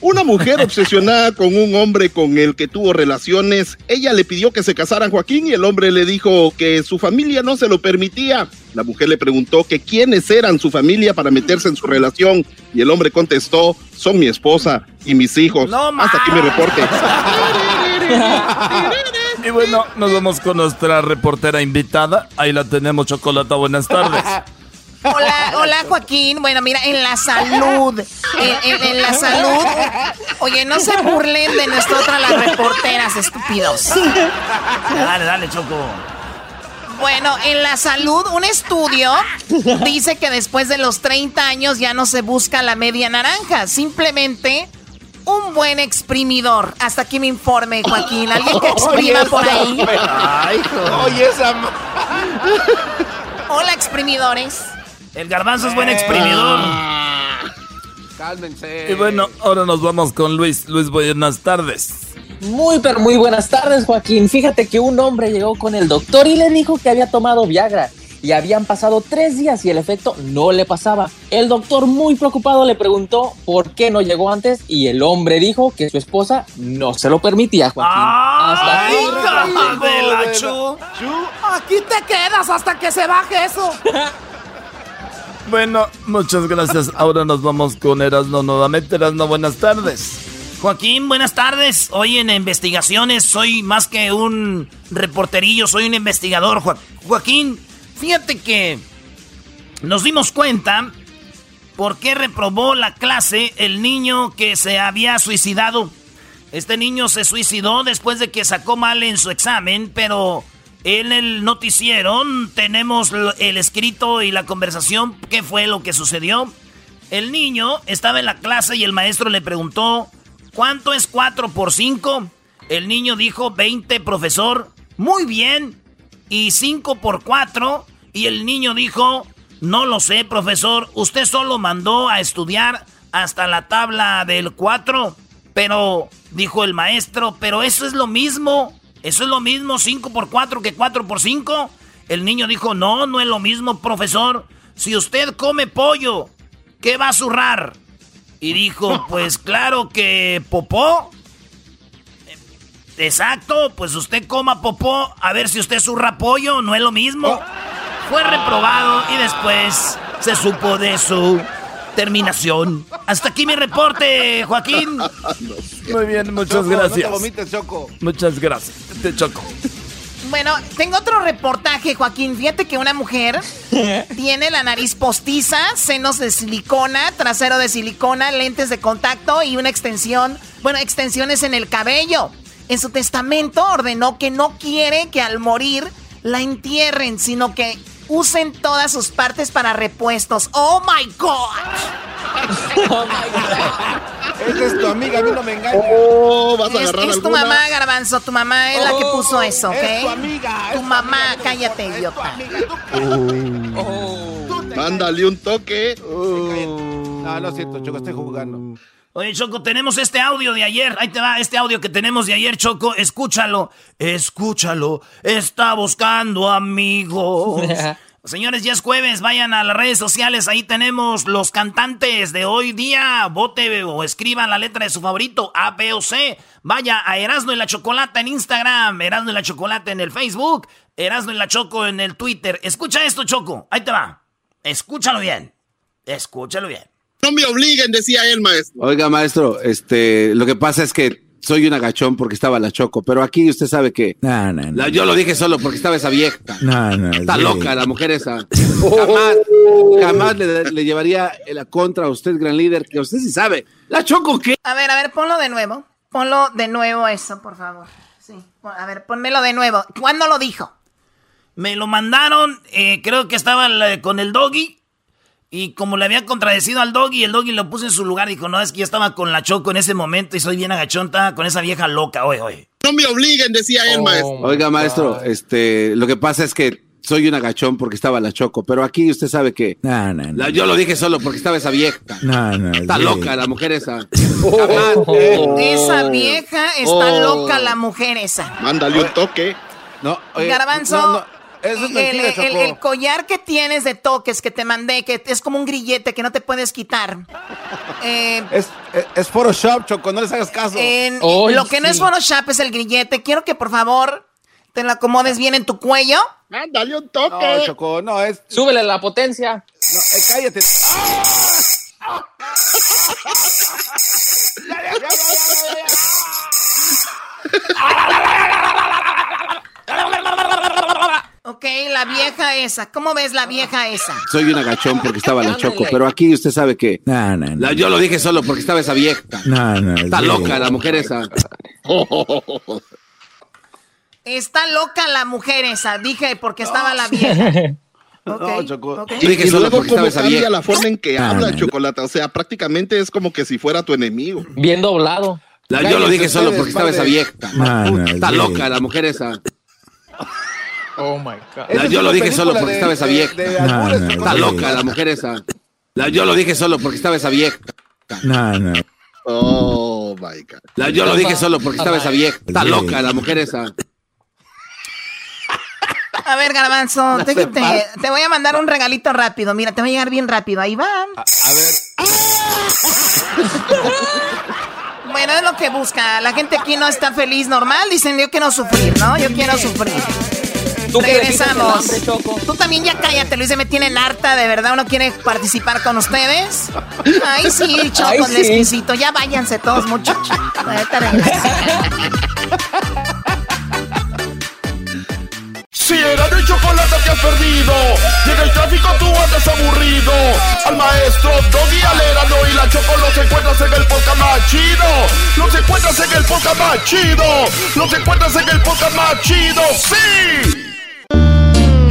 Una mujer obsesionada con un hombre con el que tuvo relaciones, ella le pidió que se casaran Joaquín y el hombre le dijo que su familia no se lo permitía. La mujer le preguntó que quiénes eran su familia para meterse en su relación y el hombre contestó, son mi esposa y mis hijos. No, Hasta aquí mi reporte. Y bueno, nos vamos con nuestra reportera invitada. Ahí la tenemos, Chocolata. Buenas tardes. Hola, hola Joaquín. Bueno, mira, en la salud, en, en- en la salud. Oye, no se burlen de nuestra otra las reporteras, estúpidos. Dale, dale, Choco. Bueno, en la salud, un estudio dice que después de los 30 años ya no se busca la media naranja, simplemente un buen exprimidor. Hasta aquí mi informe, Joaquín. ¿Alguien que exprima por ahí? Ay, oye, esa. Hola, exprimidores. El garbanzo es buen exprimidor. Cálmense. Y bueno, ahora nos vamos con Luis. Luis, buenas tardes. Muy, pero muy buenas tardes, Joaquín. Fíjate que un hombre llegó con el doctor y le dijo que había tomado Viagra. Y habían pasado tres días y el efecto no le pasaba. El doctor, muy preocupado, le preguntó por qué no llegó antes. Y el hombre dijo que su esposa no se lo permitía, Joaquín. Hasta ¡Ay, aquí. hija de la chu! Aquí te quedas hasta que se baje eso. Bueno, muchas gracias. Ahora nos vamos con Erasno nuevamente. Erasno, buenas tardes. Joaquín, buenas tardes. Hoy en investigaciones soy más que un reporterillo, soy un investigador. Jo- Joaquín, fíjate que nos dimos cuenta por qué reprobó la clase el niño que se había suicidado. Este niño se suicidó después de que sacó mal en su examen, pero en el noticiero tenemos el escrito y la conversación, qué fue lo que sucedió. El niño estaba en la clase y el maestro le preguntó, ¿cuánto es 4 por 5? El niño dijo 20, profesor. Muy bien. ¿Y 5 por 4? Y el niño dijo, no lo sé, profesor. Usted solo mandó a estudiar hasta la tabla del 4. Pero, dijo el maestro, pero eso es lo mismo. Eso es lo mismo 5 por 4 que 4 por 5. El niño dijo, no, no es lo mismo, profesor. Si usted come pollo, ¿qué va a zurrar? Y dijo, pues claro que popó. Exacto, pues usted coma popó, a ver si usted zurra pollo, no es lo mismo. Fue reprobado y después se supo de su terminación. Hasta aquí mi reporte, Joaquín. Muy bien, muchas Choco, No gracias. te vomites, Choco. Muchas gracias. Te choco. Bueno, tengo otro reportaje, Joaquín. Fíjate que una mujer tiene la nariz postiza, senos de silicona, trasero de silicona, lentes de contacto y una extensión, bueno, extensiones en el cabello. En su testamento ordenó que no quiere que al morir la entierren, sino que usen todas sus partes para repuestos. ¡Oh, my God! Esa es tu amiga, a mí no me engañas. Oh, vas a Es, agarrar es tu alguna. mamá, Garbanzo, tu mamá es la que puso eso, ¿ok? Es tu amiga. Tu mamá, cállate, idiota. Mándale un toque. No, lo siento, Choco, estoy jugando. Oye, Choco, tenemos este audio de ayer. Ahí te va, este audio que tenemos de ayer, Choco. Escúchalo, escúchalo. Está buscando amigos. Señores, ya es jueves, vayan a las redes sociales, ahí tenemos los cantantes de hoy día, vote o escriban la letra de su favorito, A, B o C. Vaya a Erasno y la Chocolata en Instagram, Erasno y la Chocolata en el Facebook, Erasno y la Choco en el Twitter. Escucha esto, Choco, ahí te va. Escúchalo bien, escúchalo bien. No me obliguen, decía él, maestro. Oiga, maestro, este, lo que pasa es que soy un agachón porque estaba la Choco, pero aquí usted sabe que... No, no, no. La- yo lo dije solo porque estaba esa vieja. No, no. Está sí. loca la mujer esa. Jamás, jamás le, le llevaría la contra a usted, gran líder, que usted sí sabe. ¿La Choco qué? A ver, a ver, ponlo de nuevo. Ponlo de nuevo eso, por favor. Sí. A ver, ponmelo de nuevo. ¿Cuándo lo dijo? Me lo mandaron, eh, creo que estaba con el doggy. Y como le había contradecido al doggy, el doggy lo puso en su lugar. Dijo, no, es que yo estaba con la Choco en ese momento y soy bien agachón, estaba con esa vieja loca, oye, oye. No me obliguen, decía él, maestro. Oiga, maestro, este, lo que pasa es que soy un agachón porque estaba la Choco, pero aquí usted sabe que... No, no, no. La- yo lo dije solo porque estaba esa vieja. No, no. Está sí. loca la mujer esa. Jamás. Esa vieja está Oh. loca, la mujer esa. Mándale un toque. No, oye, Garbanzo, no, no, eso es el, mentira, el- Choco. el collar que tienes de toques que te mandé, que es como un grillete que no te puedes quitar. Eh, Es, es, es Photoshop, Choco, no les hagas caso. en- lo que no es Photoshop es el grillete. Quiero que por favor te lo acomodes bien en tu cuello. Mándale un no, toque. Choco, no, es... Súbele la potencia. no, eh, cállate. Ok, la vieja esa. ¿Cómo ves la vieja esa? Soy un agachón porque estaba la Choco, pero aquí usted sabe que... No, no, no. La- yo lo dije solo porque estaba esa vieja. No, no. Está sí. loca la mujer esa. Está loca la mujer esa. Dije porque estaba la vieja. Ok, No, Choco. ok. Yo dije Y solo luego porque cómo estaba esa cambia vieja. la forma en que Ah, habla no. Chocolata. O sea, prácticamente es como que si fuera tu enemigo. Bien doblado. La- yo lo dije solo porque estaba esa vieja. No, no. Está loca la mujer esa. Oh my God. La- yo lo dije solo porque estaba esa vieja. No, no, Está loca la mujer esa. La- yo lo dije solo porque estaba esa vieja. No, no. Oh, my God. La- yo lo dije solo porque estaba esa vieja. Está loca la mujer esa. A ver, Garbanzo, te voy a mandar un regalito rápido. Mira, te va a llegar bien rápido. Ahí va. A ver. Bueno, es lo que busca. La gente aquí no está feliz normal. Dicen, yo quiero sufrir, ¿no? Yo quiero sufrir. Tú Regresamos. Choco. Tú también ya cállate, Luis. Me tienen harta, de verdad. ¿Uno quiere participar con ustedes? Ay, sí, Choco, Ay, sí. les visito. Ya váyanse todos, muchachos. Si era de chocolate que has perdido Y en el tráfico tú andas aburrido Al maestro Doggy Alerano y la Choco los encuentras en el podcast más chido Los encuentras en el podcast más chido Los encuentras en el podcast más chido ¡Sí!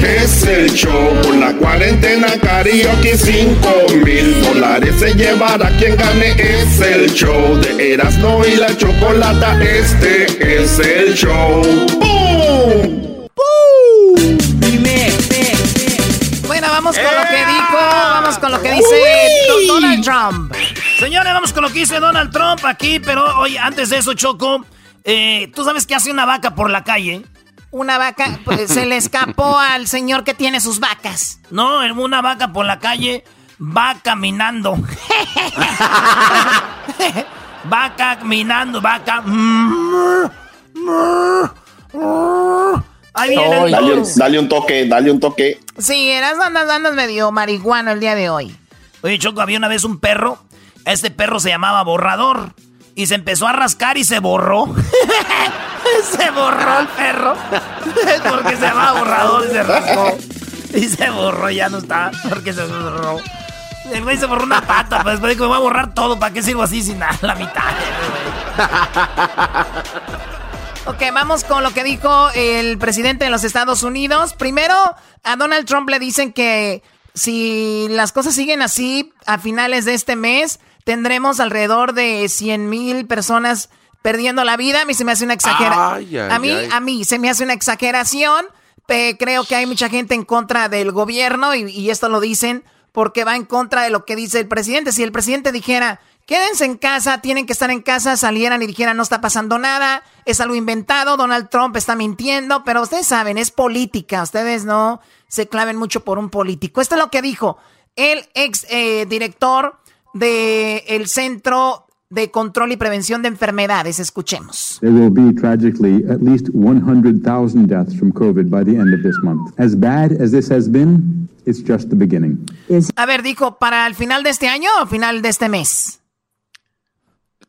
Es el show con la cuarentena karaoke 5 mil dólares se llevará quien gane Es el show de Erasmo y la Chocolata Este es el show ¡Boom! Bueno, vamos con lo que dijo. Vamos con lo que dice Do- Donald Trump. Señores, vamos con lo que dice Donald Trump aquí, pero oye, antes de eso, Choco, eh, ¿tú sabes qué hace una vaca por la calle? Una vaca, pues se le escapó al señor que tiene sus vacas. No, una vaca por la calle va caminando. va caminando, vaca. Ahí viene el Dale, un- dale un toque, dale un toque. Sí, eras andas, andas medio marihuana el día de hoy. Oye, Choco, había una vez un perro. Este perro se llamaba Borrador. Y se empezó a rascar y se borró. se borró el perro. porque se llamaba Borrador y se rascó. Y se borró, ya no está. Porque se borró. El güey se borró una pata, pues después dijo, me voy a borrar todo. ¿Para qué sirvo así sin nada? La mitad. Ok, vamos con lo que dijo el presidente de los Estados Unidos. Primero, a Donald Trump le dicen que si las cosas siguen así, a finales de este mes tendremos alrededor de 100 mil personas perdiendo la vida. A mí se me hace una exageración. A mí, ay. a mí se me hace una exageración. Creo que hay mucha gente en contra del gobierno y, y esto lo dicen porque va en contra de lo que dice el presidente. Si el presidente dijera, quédense en casa, tienen que estar en casa, salieran y dijeran, no está pasando nada, es algo inventado, Donald Trump está mintiendo, pero ustedes saben, es política, ustedes no se claven mucho por un político. Esto es lo que dijo el ex eh, director del Centro de Control y Prevención de Enfermedades. Escuchemos. There will be tragically at least 100,000 deaths from COVID by the end of this month. As bad as this has been, it's just the beginning. A ver, dijo, ¿para el final de este año o final de este mes?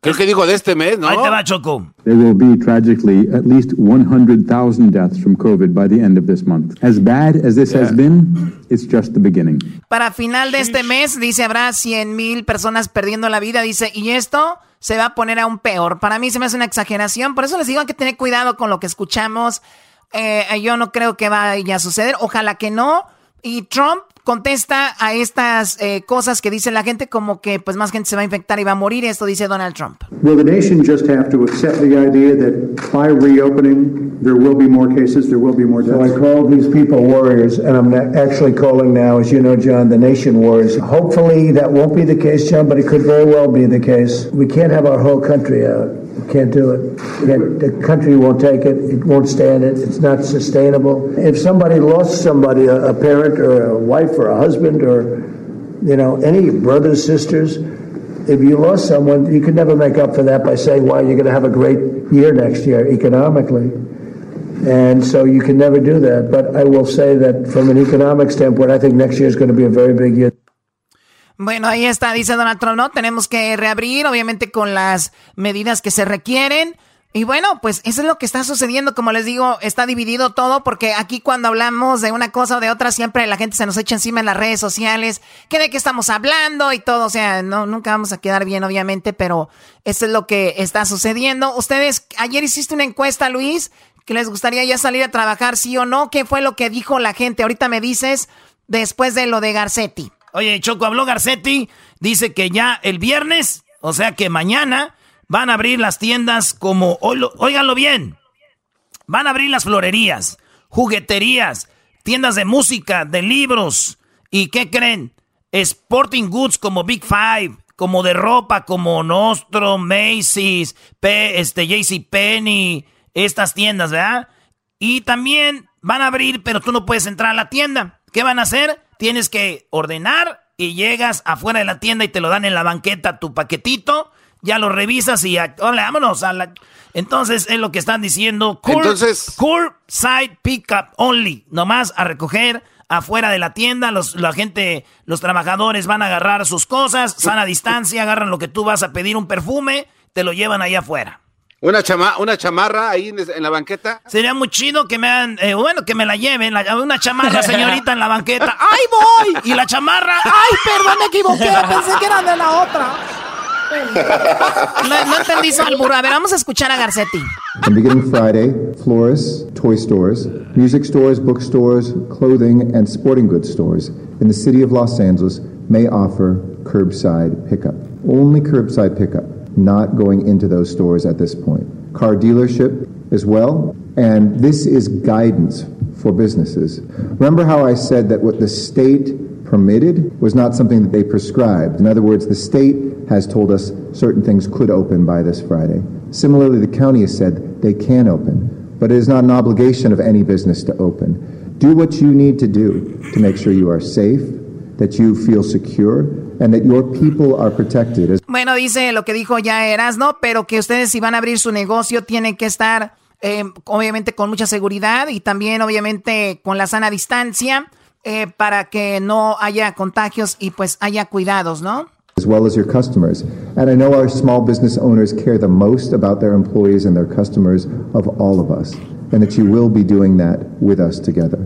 Creo que dijo de este mes, ¿no? Ahí te va, Choco. There will be tragically at least 100,000 deaths from COVID by the end of this month. As bad as this has been, it's just the beginning. Para final de este mes, dice, habrá 100 mil personas perdiendo la vida, dice, y esto se va a poner aún peor. Para mí se me hace una exageración, por eso les digo hay que tener cuidado con lo que escuchamos. Eh, yo no creo que vaya a suceder, ojalá que no. Y Trump contesta a estas eh, cosas que dice la gente como que pues más gente se va a infectar y va a morir. Esto dice Donald Trump. Will the nation just have to accept the idea that by reopening, there will be more cases, there will be more deaths? So I called these people warriors, and I'm not actually calling now, as you know, John, the nation warriors. Hopefully that won't be the case, John, but it could very well be the case. We can't have our whole country out. Can't do it. The country won't take it. It won't stand it. It's not sustainable. If somebody lost somebody, a, parent or a wife or a husband or, you know, any brothers, sisters, if you lost someone, you could never make up for that by saying, "Wow, you're going to have a great year next year economically." And so you can never do that. But I will say that from an economic standpoint, I think next year is going to be a very big year. Bueno, ahí está, dice Donald Trump, ¿no? Tenemos que reabrir, obviamente con las medidas que se requieren. Y bueno, pues eso es lo que está sucediendo, como les digo, está dividido todo, porque aquí cuando hablamos de una cosa o de otra, siempre la gente se nos echa encima en las redes sociales, que de qué estamos hablando y todo, o sea, no, nunca vamos a quedar bien, obviamente, pero eso es lo que está sucediendo. Ustedes, ayer hiciste una encuesta, Luis, que les gustaría ya salir a trabajar, sí o no, ¿qué fue lo que dijo la gente? Ahorita me dices, después de lo de Garcetti. Oye, Choco, habló Garcetti, dice que ya el viernes, o sea que mañana, van a abrir las tiendas como, óiganlo bien, van a abrir las florerías, jugueterías, tiendas de música, de libros, ¿y qué creen? Sporting Goods como Big Five, como de ropa, como Nostro, Macy's, P, este, JCPenney, estas tiendas, ¿verdad? Y también van a abrir, pero tú no puedes entrar a la tienda. ¿Qué van a hacer? Tienes que ordenar y llegas afuera de la tienda y te lo dan en la banqueta tu paquetito, ya lo revisas y ya, hola, vámonos a la... Entonces es lo que están diciendo. Entonces- Side Pickup Only. Nomás a recoger afuera de la tienda. Los, la gente, los trabajadores van a agarrar sus cosas, sana distancia, agarran lo que tú vas a pedir, un perfume, te lo llevan allá afuera. Una, chama una chamarra ahí en, la banqueta. Sería muy chido que me hagan, eh, bueno, que me la lleven, la- una chamarra, señorita, en la banqueta. ¡Ay, voy! Y la chamarra, ¡ay, perdón, me equivoqué! Pensé que era de la otra. No, no entendí su albur. A ver, vamos a escuchar a Garcetti. And beginning Friday, florists, toy stores, music stores, bookstores, clothing, and sporting goods stores in the city of Los Angeles may offer curbside pickup. Only curbside pickup, not going into those stores at this point. Car dealership as well, and this is guidance for businesses. Remember how I said that what the state permitted was not something that they prescribed. In other words, the state has told us certain things could open by this Friday. Similarly, the county has said they can open, but it is not an obligation of any business to open. Do what you need to do to make sure you are safe, that you feel secure, and that your people are protected. Bueno, dice lo que dijo ya Erasno, pero que ustedes si van a abrir su negocio tienen que estar eh, obviamente con mucha seguridad y también obviamente con la sana distancia eh, para que no haya contagios y pues haya cuidados, ¿no? as well as your customers. And I know our small business owners care the most about their employees and their customers of all of us, and that you will be doing that with us together.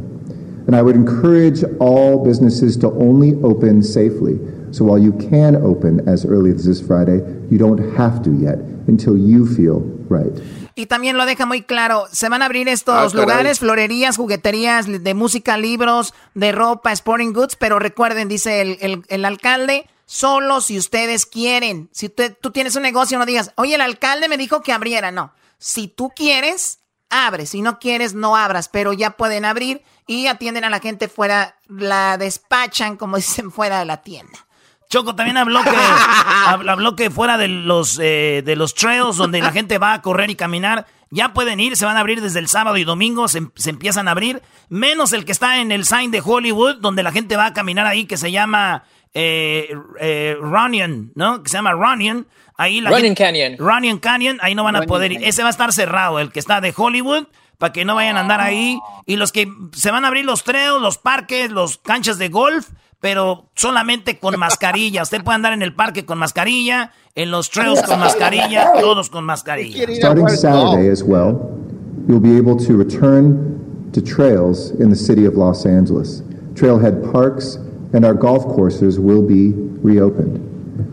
And I would encourage all businesses to only open safely. So while you can open as early as this Friday, you don't have to yet until you feel right. Y también lo deja muy claro, se van a abrir estos Ah, lugares, florerías, jugueterías de música, libros, de ropa, sporting goods, pero recuerden, dice el, el- el alcalde, solo si ustedes quieren. Si usted- tú tienes un negocio, no digas, oye, el alcalde me dijo que abriera, no. Si tú quieres, abre, si no quieres, no abras, pero ya pueden abrir y atienden a la gente fuera, la despachan, como dicen, fuera de la tienda. Choco también habló que, hab- habló que fuera de los, eh, de los trails donde la gente va a correr y caminar, ya pueden ir, se van a abrir desde el sábado y domingo, se, em- se empiezan a abrir, menos el que está en el sign de Hollywood, donde la gente va a caminar ahí, que se llama eh, eh, Runyon, ¿no? Que se llama Runyon. Ahí la Runyon gente- Canyon. Runyon Canyon, ahí no van a poder ir. Canyon. Ese va a estar cerrado, el que está de Hollywood, para que no vayan a andar ahí. Y los que se van a abrir los trails, los parques, los canchas de golf, pero solamente con mascarilla. Usted puede andar en el parque con mascarilla, en los trails con mascarilla, todos con mascarilla. Starting Saturday as well, you'll be able to return to trails in the city of Los Angeles. Trailhead parks and our golf courses will be reopened.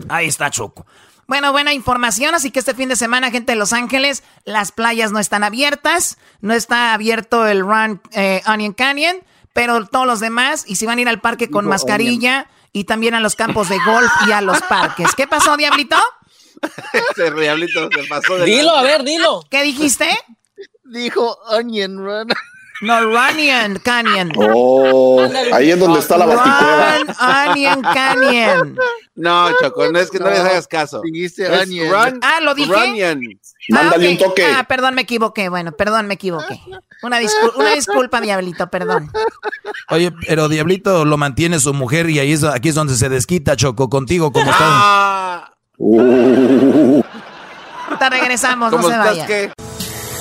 Ahí está Choco. Bueno, buena información, así que este fin de semana, gente de Los Ángeles, las playas no están abiertas, no está abierto el Run eh, Onion Canyon, pero todos los demás, y si van a ir al parque con mascarilla y también a los campos de golf y a los parques. ¿Qué pasó, Diablito? Ese diablito se pasó de Dilo, a ver, dilo. ¿Qué dijiste? Dijo Onion Run. No, Runyon Canyon. Oh, ahí es donde está la baticueva. Run Onion Canyon. No, Choco, no es que no, les hagas caso. Dijiste Es onion. Run- Ah, ¿lo dije? Runyon. Mándale Ah, un toque. Ah, perdón, me equivoqué. Bueno, perdón, me equivoqué. Una, discul- una disculpa, Diablito, perdón. Oye, pero Diablito lo mantiene su mujer y ahí es, aquí es donde se desquita, Choco, contigo, como estás. Ah, Uh, Ahorita regresamos, no ¿Cómo se estás? vaya. ¿Qué?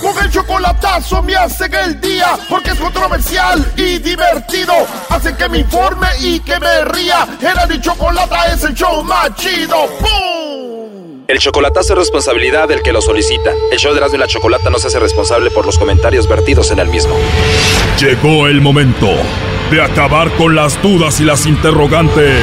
Con el chocolatazo me hacen el día porque es controversial y divertido. Hacen que me informe y que me ría. Era mi chocolata es el show más chido. ¡Pum! El chocolatazo es responsabilidad del que lo solicita. El show de Erasmo y la Chocolata no se hace responsable por los comentarios vertidos en el mismo. Llegó el momento de acabar con las dudas y las interrogantes.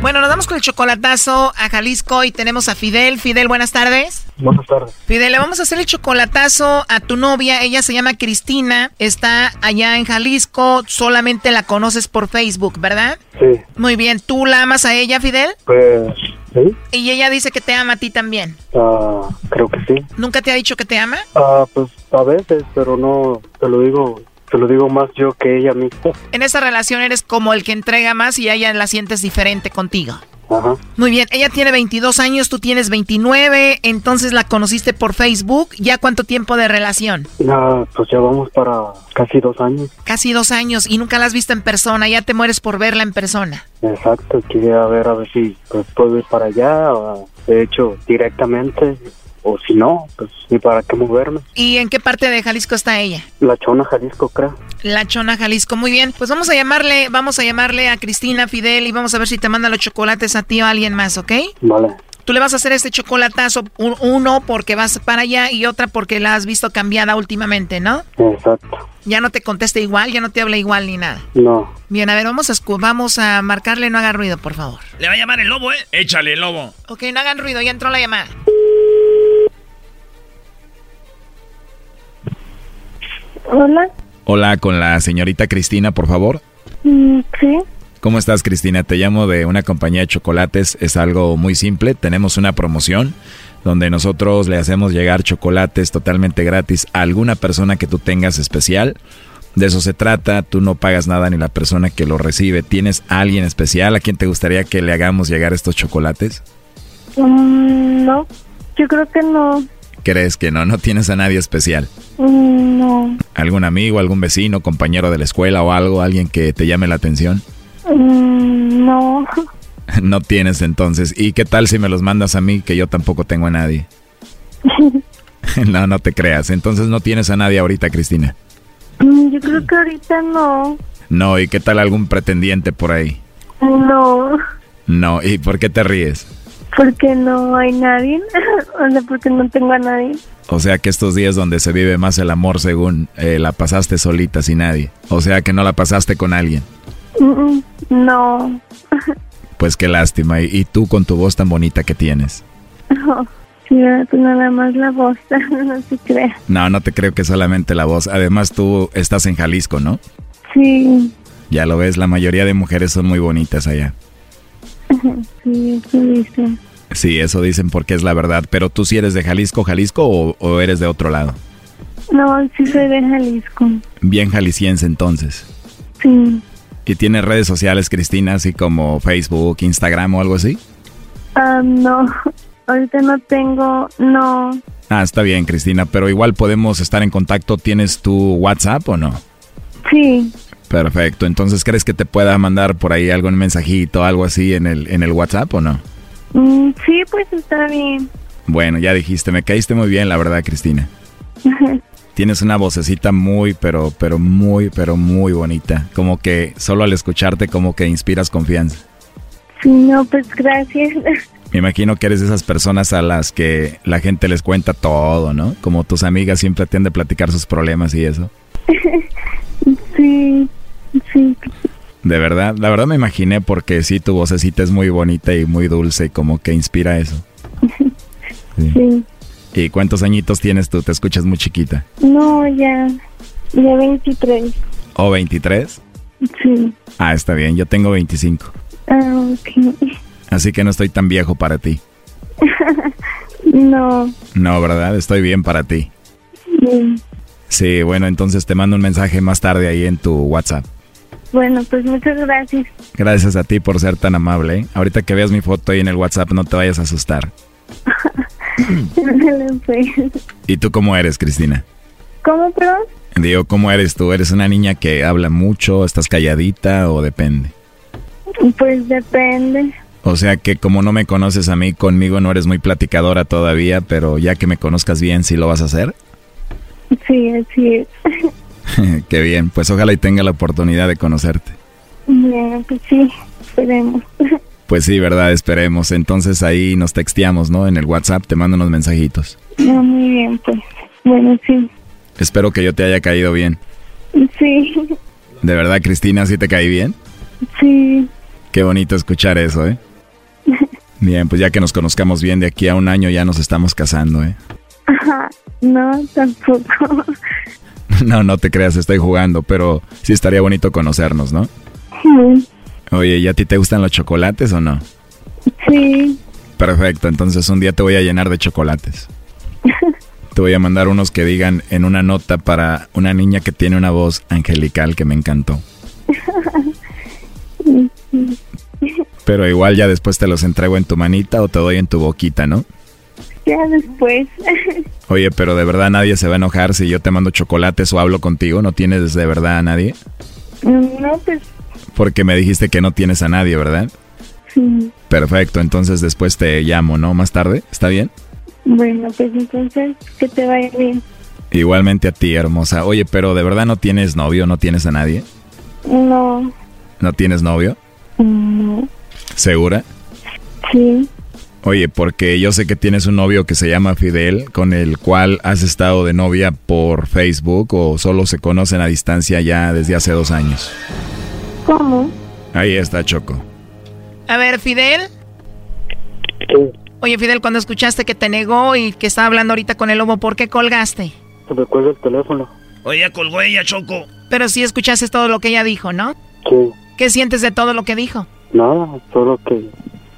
Bueno, nos damos con el chocolatazo a Jalisco y tenemos a Fidel. Fidel, buenas tardes. Buenas tardes. Fidel, le vamos a hacer el chocolatazo a tu novia. Ella se llama Cristina. Está allá en Jalisco. Solamente la conoces por Facebook, ¿verdad? Sí. Muy bien. ¿Tú la amas a ella, Fidel? Pues, sí. Y ella dice que te ama a ti también. Ah, creo que sí. ¿Nunca te ha dicho que te ama? Ah, pues a veces, pero no, te lo digo, te lo digo más yo que ella misma. En esa relación eres como el que entrega más y ella la sientes diferente contigo. Ajá. Muy bien, ella tiene 22 años, tú tienes 29, entonces la conociste por Facebook. ¿Ya cuánto tiempo de relación? Ah, pues ya vamos para casi dos años. Casi dos años y nunca la has visto en persona, ya te mueres por verla en persona. Exacto, quería ver a ver si pues, puedo ir para allá, o, de hecho, directamente, o si no, pues ni para qué moverme. ¿Y en qué parte de Jalisco está ella? La Chona, Jalisco, creo. La Chona, Jalisco. Muy bien. Pues vamos a llamarle, vamos a llamarle a Cristina Fidel y vamos a ver si te manda los chocolates a ti o a alguien más, ¿ok? Vale. Tú le vas a hacer este chocolatazo, un- uno porque vas para allá y otra porque la has visto cambiada últimamente, ¿no? Exacto. Ya no te contesta igual, ya no te habla igual ni nada. No. Bien, a ver, vamos a, vamos a marcarle, no haga ruido, por favor. Le va a llamar el lobo, ¿eh? Échale, lobo. Ok, no hagan ruido, ya entró la llamada. Hola. Hola, con la señorita Cristina, por favor. Mm, sí. ¿Cómo estás, Cristina? Te llamo de una compañía de chocolates. Es algo muy simple. Tenemos una promoción donde nosotros le hacemos llegar chocolates totalmente gratis a alguna persona que tú tengas especial. De eso se trata. Tú no pagas nada ni la persona que lo recibe. ¿Tienes a alguien especial a quien te gustaría que le hagamos llegar estos chocolates? Mm, no. Yo creo que no. ¿Crees que no? No tienes a nadie especial. Mm, no. ¿Algún amigo, algún vecino, compañero de la escuela o algo? ¿Alguien que te llame la atención? Mm, no. No tienes entonces. ¿Y qué tal si me los mandas a mí que yo tampoco tengo a nadie? no, no te creas. Entonces no tienes a nadie ahorita, Cristina. Mm, Yo creo que ahorita no. No, ¿y qué tal algún pretendiente por ahí? No. No, ¿y por qué te ríes? Porque no hay nadie. o sea, porque no tengo a nadie. O sea que estos días donde se vive más el amor según eh, la pasaste solita sin nadie. O sea que no la pasaste con alguien. No. Pues qué lástima. ¿Y, tú con tu voz tan bonita que tienes? Sí, pues nada más la voz. no se crea. No, no te creo que solamente la voz. Además tú estás en Jalisco, ¿no? Sí. Ya lo ves, la mayoría de mujeres son muy bonitas allá. Sí, eso dice. Sí, eso dicen porque es la verdad. Pero tú sí eres de Jalisco, Jalisco o, o eres de otro lado. No, sí soy de Jalisco. Bien jalisciense entonces. Sí. ¿Y tienes redes sociales, Cristina, así como Facebook, Instagram o algo así? Ah, no. Ahorita no tengo. No. Ah, está bien, Cristina, pero igual podemos estar en contacto. ¿Tienes tu WhatsApp o no? Sí. Perfecto. Entonces, ¿crees que te pueda mandar por ahí algún mensajito, algo así en el, en el WhatsApp o no? Mm, sí, pues está bien. Bueno, ya dijiste, me caíste muy bien, la verdad, Cristina. Tienes una vocecita muy, pero, pero muy, pero muy bonita. Como que solo al escucharte, como que inspiras confianza. Sí, no, pues gracias. Me imagino que eres de esas personas a las que la gente les cuenta todo, ¿no? Como tus amigas siempre han de platicar sus problemas y eso. sí, sí. De verdad, la verdad me imaginé porque sí, tu vocecita es muy bonita y muy dulce y como que inspira eso. Sí. ¿Y cuántos añitos tienes tú? Te escuchas muy chiquita. No, ya. Ya 23. ¿O 23? Sí. Ah, está bien, yo tengo 25. Ah, ok. Así que no estoy tan viejo para ti. no. No, ¿verdad? Estoy bien para ti. Sí. Sí, bueno, entonces te mando un mensaje más tarde ahí en tu WhatsApp. Bueno, pues muchas gracias. Gracias a ti por ser tan amable. ¿eh? Ahorita que veas mi foto ahí en el WhatsApp no te vayas a asustar. Pues. ¿Y tú cómo eres, Cristina? ¿Cómo, perdón? Digo, ¿cómo eres tú? ¿Eres una niña que habla mucho, estás calladita o depende? Pues depende. O sea que como no me conoces a mí, conmigo no eres muy platicadora todavía, pero ya que me conozcas bien, ¿sí lo vas a hacer? Sí, así es. Qué bien, pues ojalá y tenga la oportunidad de conocerte. Bueno, pues sí, esperemos. Pues sí, verdad, esperemos. Entonces ahí nos texteamos, ¿no? En el WhatsApp te mando unos mensajitos. No, muy bien, pues. Bueno, sí. Espero que yo te haya caído bien. Sí, ¿De verdad, Cristina, sí te caí bien? sí. Qué bonito escuchar eso, ¿eh? Bien, pues ya que nos conozcamos bien, de aquí a un año ya nos estamos casando, ¿eh? Ajá, no, tampoco. No, no te creas, estoy jugando, pero sí estaría bonito conocernos, ¿no? Sí. Oye, ¿y a ti te gustan los chocolates o no? Sí. Perfecto, entonces un día te voy a llenar de chocolates. Te voy a mandar unos que digan en una nota para una niña que tiene una voz angelical que me encantó. Pero igual ya después te los entrego en tu manita o te doy en tu boquita, ¿no? Ya después. Oye, pero de verdad nadie se va a enojar si yo te mando chocolates o hablo contigo. ¿No tienes de verdad a nadie? No, pues Porque me dijiste que no tienes a nadie, ¿verdad? sí. Perfecto, entonces después te llamo, ¿no? Más tarde, ¿está bien? Bueno, pues entonces que te vaya bien. Igualmente a ti, hermosa. Oye, pero de verdad no tienes novio, no tienes a nadie. No, ¿No tienes novio? no, ¿Segura? sí. Oye, porque yo sé que tienes un novio que se llama Fidel, con el cual has estado de novia por Facebook o solo se conocen a distancia ya desde hace dos años. ¿Cómo? Ahí está Choco. A ver, Fidel. Oye, Fidel, cuando escuchaste que te negó y que estaba hablando ahorita con el lobo, ¿por qué colgaste? Se me cuelga el teléfono. Oye, ya colgó ella, Choco. Pero sí escuchaste todo lo que ella dijo, ¿no? Sí. ¿Qué sientes de todo lo que dijo? Nada, solo que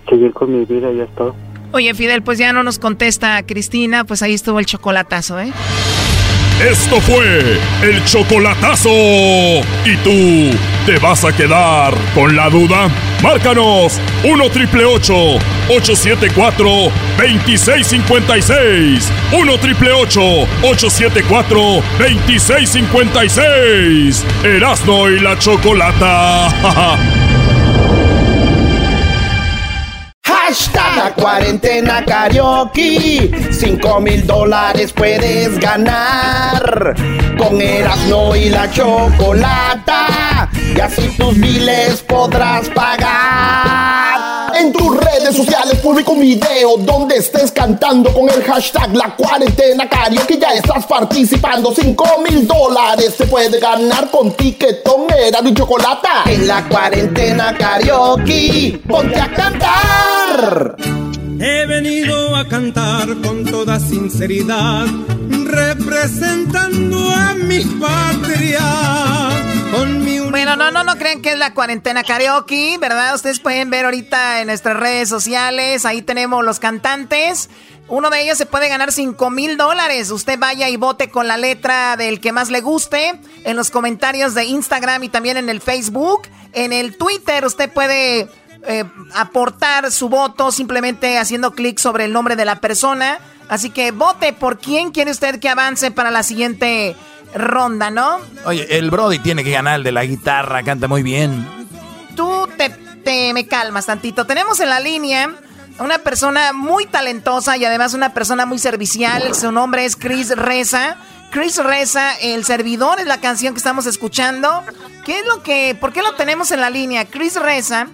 seguir con mi vida y ya está. Oye, Fidel, pues ya no nos contesta Cristina, pues ahí estuvo el chocolatazo, ¿eh? Esto fue el chocolatazo. ¿Y tú te vas a quedar con la duda? Márcanos 1 triple 874 2656. 1 triple 874 2656. Erasno y la chocolata. Hashtag la cuarentena karaoke. Cinco mil dólares puedes ganar. Con Erasmo y la chocolata. Y así tus miles podrás pagar. En tus redes sociales publica un video donde estés cantando con el hashtag la cuarentena karaoke. Ya estás participando. Cinco mil dólares se puede ganar con tiquetón Erasmo y chocolata. En la cuarentena karaoke. Ponte a cantar. He venido a cantar con toda sinceridad, representando a mi patria. Bueno, no, no, no crean que es la cuarentena karaoke, ¿verdad? Ustedes pueden ver ahorita en nuestras redes sociales, ahí tenemos los cantantes. Uno de ellos se puede ganar 5 mil dólares. Usted vaya y vote con la letra del que más le guste en los comentarios de Instagram y también en el Facebook. En el Twitter usted puede eh, aportar su voto simplemente haciendo clic sobre el nombre de la persona. Así que vote por quién quiere usted que avance para la siguiente ronda, ¿no? Oye, el Brody tiene que ganar el de la guitarra, canta muy bien. Tú te, te me calmas tantito. Tenemos en la línea a una persona muy talentosa y además una persona muy servicial. Su nombre es Chris Reza. Chris Reza, el servidor es la canción que estamos escuchando. ¿Qué es lo que, por qué lo tenemos en la línea? Chris Reza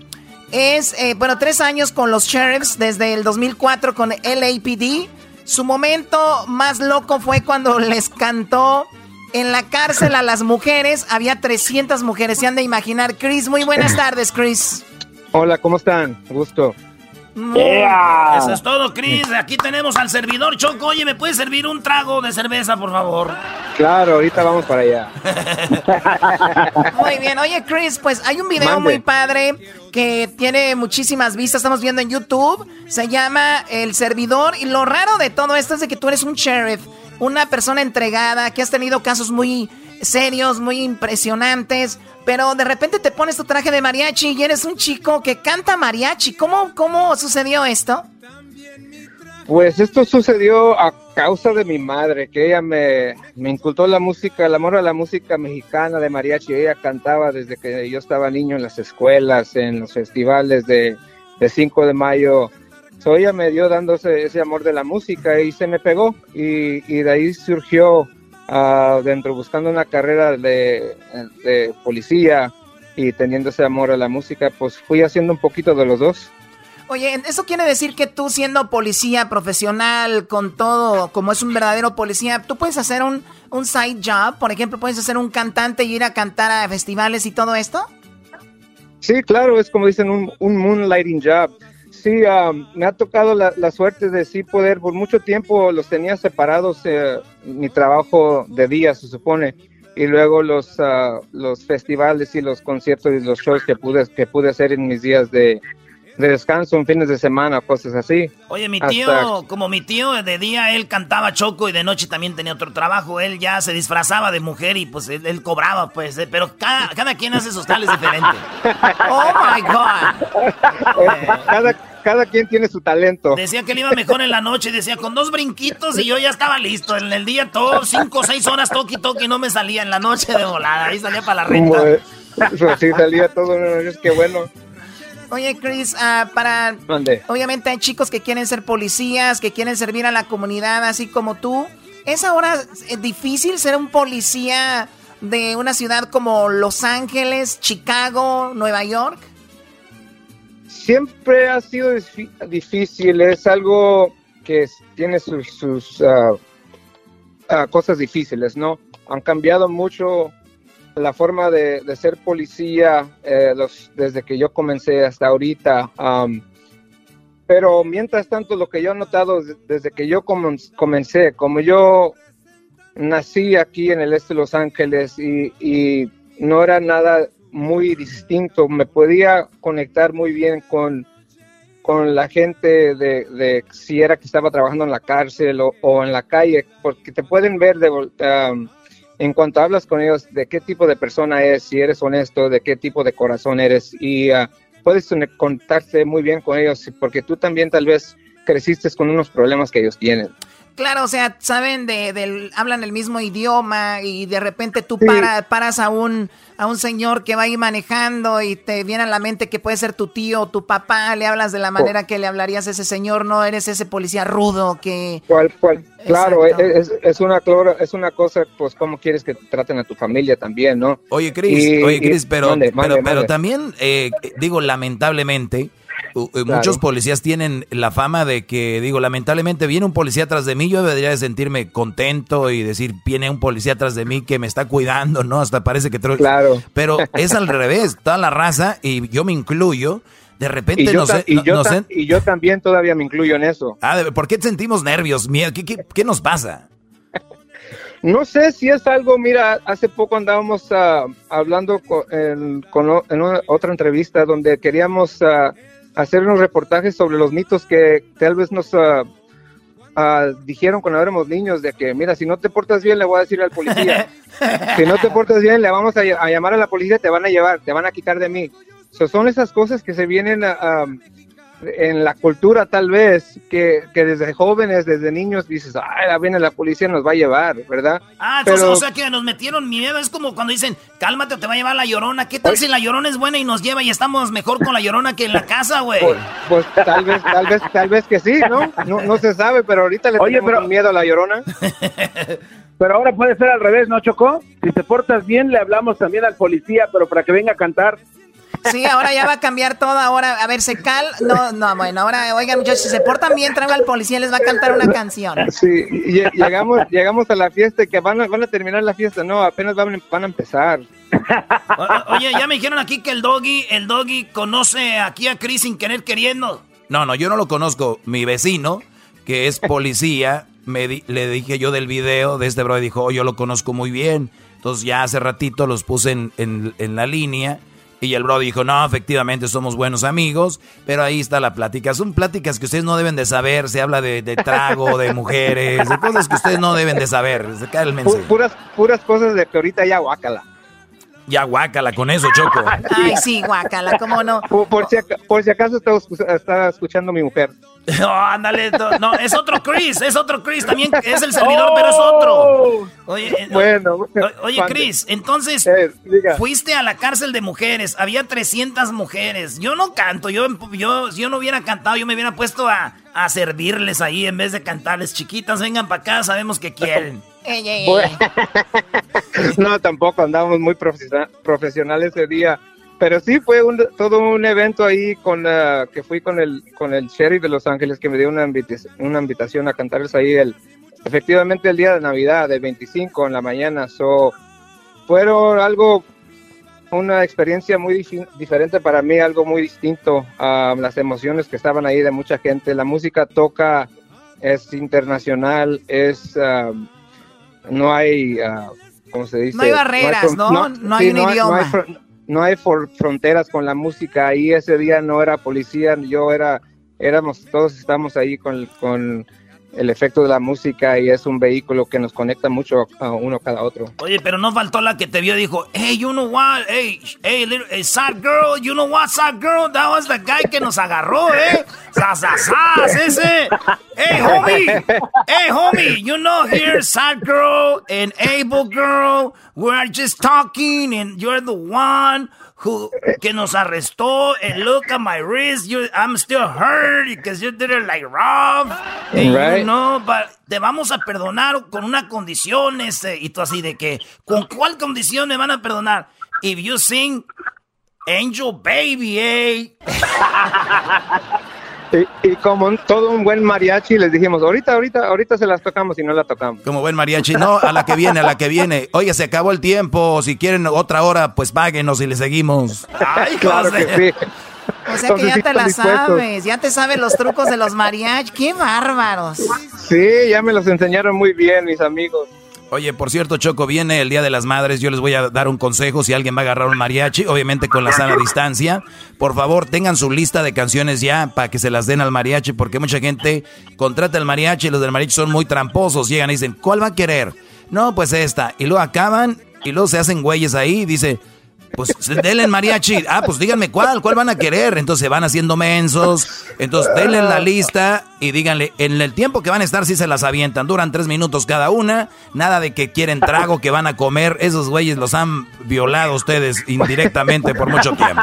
es, eh, bueno, tres años con los Sheriffs desde el 2004 con LAPD. Su momento más loco fue cuando les cantó en la cárcel a las mujeres. Había 300 mujeres, se han de imaginar. Chris, muy buenas tardes, Chris. Hola, ¿cómo están? Gusto. Eso es todo, Chris. Aquí tenemos al servidor Choco. Oye, ¿me puedes servir un trago de cerveza, por favor? Claro, ahorita vamos para allá. Muy bien, oye Chris, pues hay un video Mande. muy padre que tiene muchísimas vistas, estamos viendo en YouTube, se llama El Servidor y lo raro de todo esto es de que tú eres un sheriff, una persona entregada, que has tenido casos muy serios, muy impresionantes, pero de repente te pones tu traje de mariachi y eres un chico que canta mariachi. ¿Cómo, cómo sucedió esto? Pues esto sucedió a causa de mi madre, que ella me, me incultó la música, el amor a la música mexicana de mariachi. Ella cantaba desde que yo estaba niño en las escuelas, en los festivales de, de 5 de mayo. So, ella me dio dándose ese amor de la música y se me pegó. Y, y de ahí surgió ah, dentro buscando una carrera de, de policía y teniendo ese amor a la música, pues fui haciendo un poquito de los dos. Oye, ¿eso quiere decir que tú siendo policía profesional, con todo, como es un verdadero policía, tú puedes hacer un, un side job? Por ejemplo, ¿puedes hacer un cantante y ir a cantar a festivales y todo esto? Sí, claro, es como dicen un, un moonlighting job. Sí, ah, me ha tocado la, suerte de sí poder, por mucho tiempo los tenía separados, eh, mi trabajo de día se supone, y luego los, ah, los festivales y los conciertos y los shows que pude, que pude hacer en mis días de, de descanso, en fines de semana, cosas así. Oye, mi Hasta- tío, como mi tío, de día él cantaba choco y de noche también tenía otro trabajo. Él ya se disfrazaba de mujer y pues él, él cobraba, pues. eh, Pero cada, cada quien hace sus tales diferentes. Oh my God. cada, cada quien tiene su talento. Decía que él iba mejor en la noche, decía con dos brinquitos y yo ya estaba listo. En el día todo, cinco o seis horas toqui toqui no me salía. En la noche de volada, ahí salía para la renta. Pues sí, salía todo, es que bueno. Oye, Chris, ah, para... Mande. Obviamente hay chicos que quieren ser policías, que quieren servir a la comunidad, así como tú. ¿Es ahora eh, difícil ser un policía de una ciudad como Los Ángeles, Chicago, Nueva York? Siempre ha sido difícil, es algo que tiene sus, sus ah, cosas difíciles, ¿no? Han cambiado mucho la forma de, ser policía eh, desde que yo comencé hasta ahorita. pero mientras tanto, lo que yo he notado des- desde que yo comen- comencé, como yo nací aquí en el este de Los Ángeles y, no era nada muy distinto, me podía conectar muy bien con, con la gente de, si era que estaba trabajando en la cárcel o, en la calle, porque te pueden ver de, um, en cuanto hablas con ellos de qué tipo de persona es, si eres honesto, de qué tipo de corazón eres y ah, puedes contactarte muy bien con ellos porque tú también tal vez creciste con unos problemas que ellos tienen. Claro, o sea, saben de, del, hablan el mismo idioma y de repente tú para- paras a un, a un señor que va ahí manejando y te viene a la mente que puede ser tu tío o tu papá, le hablas de la manera que le hablarías a ese señor, no eres ese policía rudo que... Cual, cual, claro, Exacto. es, es una es una cosa, pues, cómo quieres que traten a tu familia también, ¿no? Oye, Chris, Y- oye, y- Chris, pero, mande, pero, mande, pero mande. también, eh, digo, lamentablemente, eh, muchos policías tienen la fama de que, digo, lamentablemente viene un policía atrás de mí, yo debería de sentirme contento y decir, viene un policía atrás de mí que me está cuidando, ¿no? Hasta parece que... Claro. Pero es al revés, toda la raza, y yo me incluyo, de repente Y yo, no ta- sé... y, yo y también todavía me incluyo en eso. Ah, ¿por qué sentimos nervios, miedo? ¿Qué, qué, qué nos pasa? No sé si es algo, mira, hace poco andábamos ah, hablando con en una- otra entrevista donde queríamos ah, hacer unos reportajes sobre los mitos que tal vez nos ah, ah, dijeron cuando éramos niños, de que, mira, si no te portas bien, le voy a decir al policía. si no te portas bien, le vamos a, a llamar a la policía, te van a llevar, te van a quitar de mí. So, son esas cosas que se vienen a- a- en la cultura tal vez, que, que desde jóvenes, desde niños dices, ay, la viene la policía, nos va a llevar, ¿verdad? Ah, entonces, Pero- o sea que nos metieron miedo. Es como cuando dicen, cálmate o te va a llevar la llorona. ¿Qué tal si la llorona es buena y nos lleva y estamos mejor con la llorona que en la casa, güey? Pues, pues tal vez, tal vez, tal vez que sí, ¿no? No, no se sabe, pero ahorita le Oye, tenemos pero- miedo a la llorona. Pero ahora puede ser al revés, ¿no, Chocó? Si te portas bien, le hablamos también al policía, pero para que venga a cantar. Sí, ahora ya va a cambiar todo. Ahora, a ver, se cal. No, no, bueno, ahora, oigan, muchachos, si se portan bien, traigo al policía y les va a cantar una canción. Sí, llegamos, llegamos a la fiesta y que van a, van a terminar la fiesta, no, apenas van, van a empezar. O- Oye, ya me dijeron aquí que el doggy, el doggy conoce aquí a Chris sin querer queriendo. No, no, yo no lo conozco. Mi vecino, que es policía, me di- le dije yo del video de este bro y dijo, oh, yo lo conozco muy bien. Entonces ya hace ratito los puse en, en- en la línea y el bro dijo, no, efectivamente somos buenos amigos, pero ahí está la plática. Son pláticas que ustedes no deben de saber. Se habla de, de trago, de mujeres, de cosas que ustedes no deben de saber. Se cae el mensaje. puras, puras cosas de que ahorita ya guácala. Ya guácala con eso, Choco. Ay, sí, guacala, ¿cómo no? Por, por si, por si acaso está, está escuchando mi mujer. No, ándale. to- No, es otro Chris, es otro Chris. También es el servidor, pero es otro. Oye, eh, Bueno, oye. Chris, entonces Eh, diga. fuiste a la cárcel de mujeres. Había 300 mujeres. Yo no canto. Yo, yo, si yo no hubiera cantado, yo me hubiera puesto a, a servirles ahí en vez de cantarles. Chiquitas, vengan para acá, sabemos que quieren. No, tampoco andábamos muy profesiona- profesionales ese día. Pero sí fue un- todo un evento ahí con ah, que fui con el con el sheriff de Los Ángeles que me dio una, invitación una invitación a cantarles ahí el efectivamente el día de Navidad del 25 en la mañana. So, fueron algo una experiencia muy diferente para mí, algo muy distinto a las emociones que estaban ahí de mucha gente. La música toca, es internacional, es... Ah, no hay... Uh, ¿Cómo se dice? No hay barreras, ¿no? No, hay, un idioma. No hay, fronteras con la música. Ahí ese día no era policía, yo era... Éramos, todos estamos ahí con, con el efecto de la música y es un vehículo que nos conecta mucho a uno cada otro. Oye, pero no faltó la que te vio y dijo, hey, you know what, hey, hey, little, sad girl, you know what, sad girl, that was the guy que nos agarró, eh, sasasas, ese, hey, homie, hey, homie, you know here, sad girl and able girl, we're just talking and you're the one who que nos arrestó and look at my wrist you, I'm still hurt because you did it like rough. And right. you know but te vamos a perdonar con una condición este y tú así de que con cuál condición me van a perdonar if you sing Angel Baby eh Y, como todo un buen mariachi, les dijimos, ahorita, ahorita, ahorita se las tocamos y no la tocamos. Como buen mariachi, no, a la que viene, a la que viene. Oye, se acabó el tiempo, si quieren otra hora, pues páguenos y le seguimos. Ay, claro que sí. O sea que ya te la sabes, ya te sabes los trucos de los mariachi, qué bárbaros. Sí, ya me los enseñaron muy bien mis amigos. Oye, por cierto, Choco, viene el Día de las Madres. Yo les voy a dar un consejo si alguien va a agarrar un mariachi, obviamente con la sana distancia. Por favor, tengan su lista de canciones ya para que se las den al mariachi, porque mucha gente contrata el mariachi y los del mariachi son muy tramposos. Llegan y dicen, ¿cuál va a querer? No, pues esta. Y luego acaban y luego se hacen güeyes ahí y dice, pues denle el mariachi. Ah, pues díganme cuál, cuál van a querer. Entonces se van haciendo mensos. Entonces denle la lista y díganle, en el tiempo que van a estar, si se las avientan. Duran tres minutos cada una. Nada de que quieren trago, que van a comer. Esos güeyes los han violado ustedes indirectamente por mucho tiempo.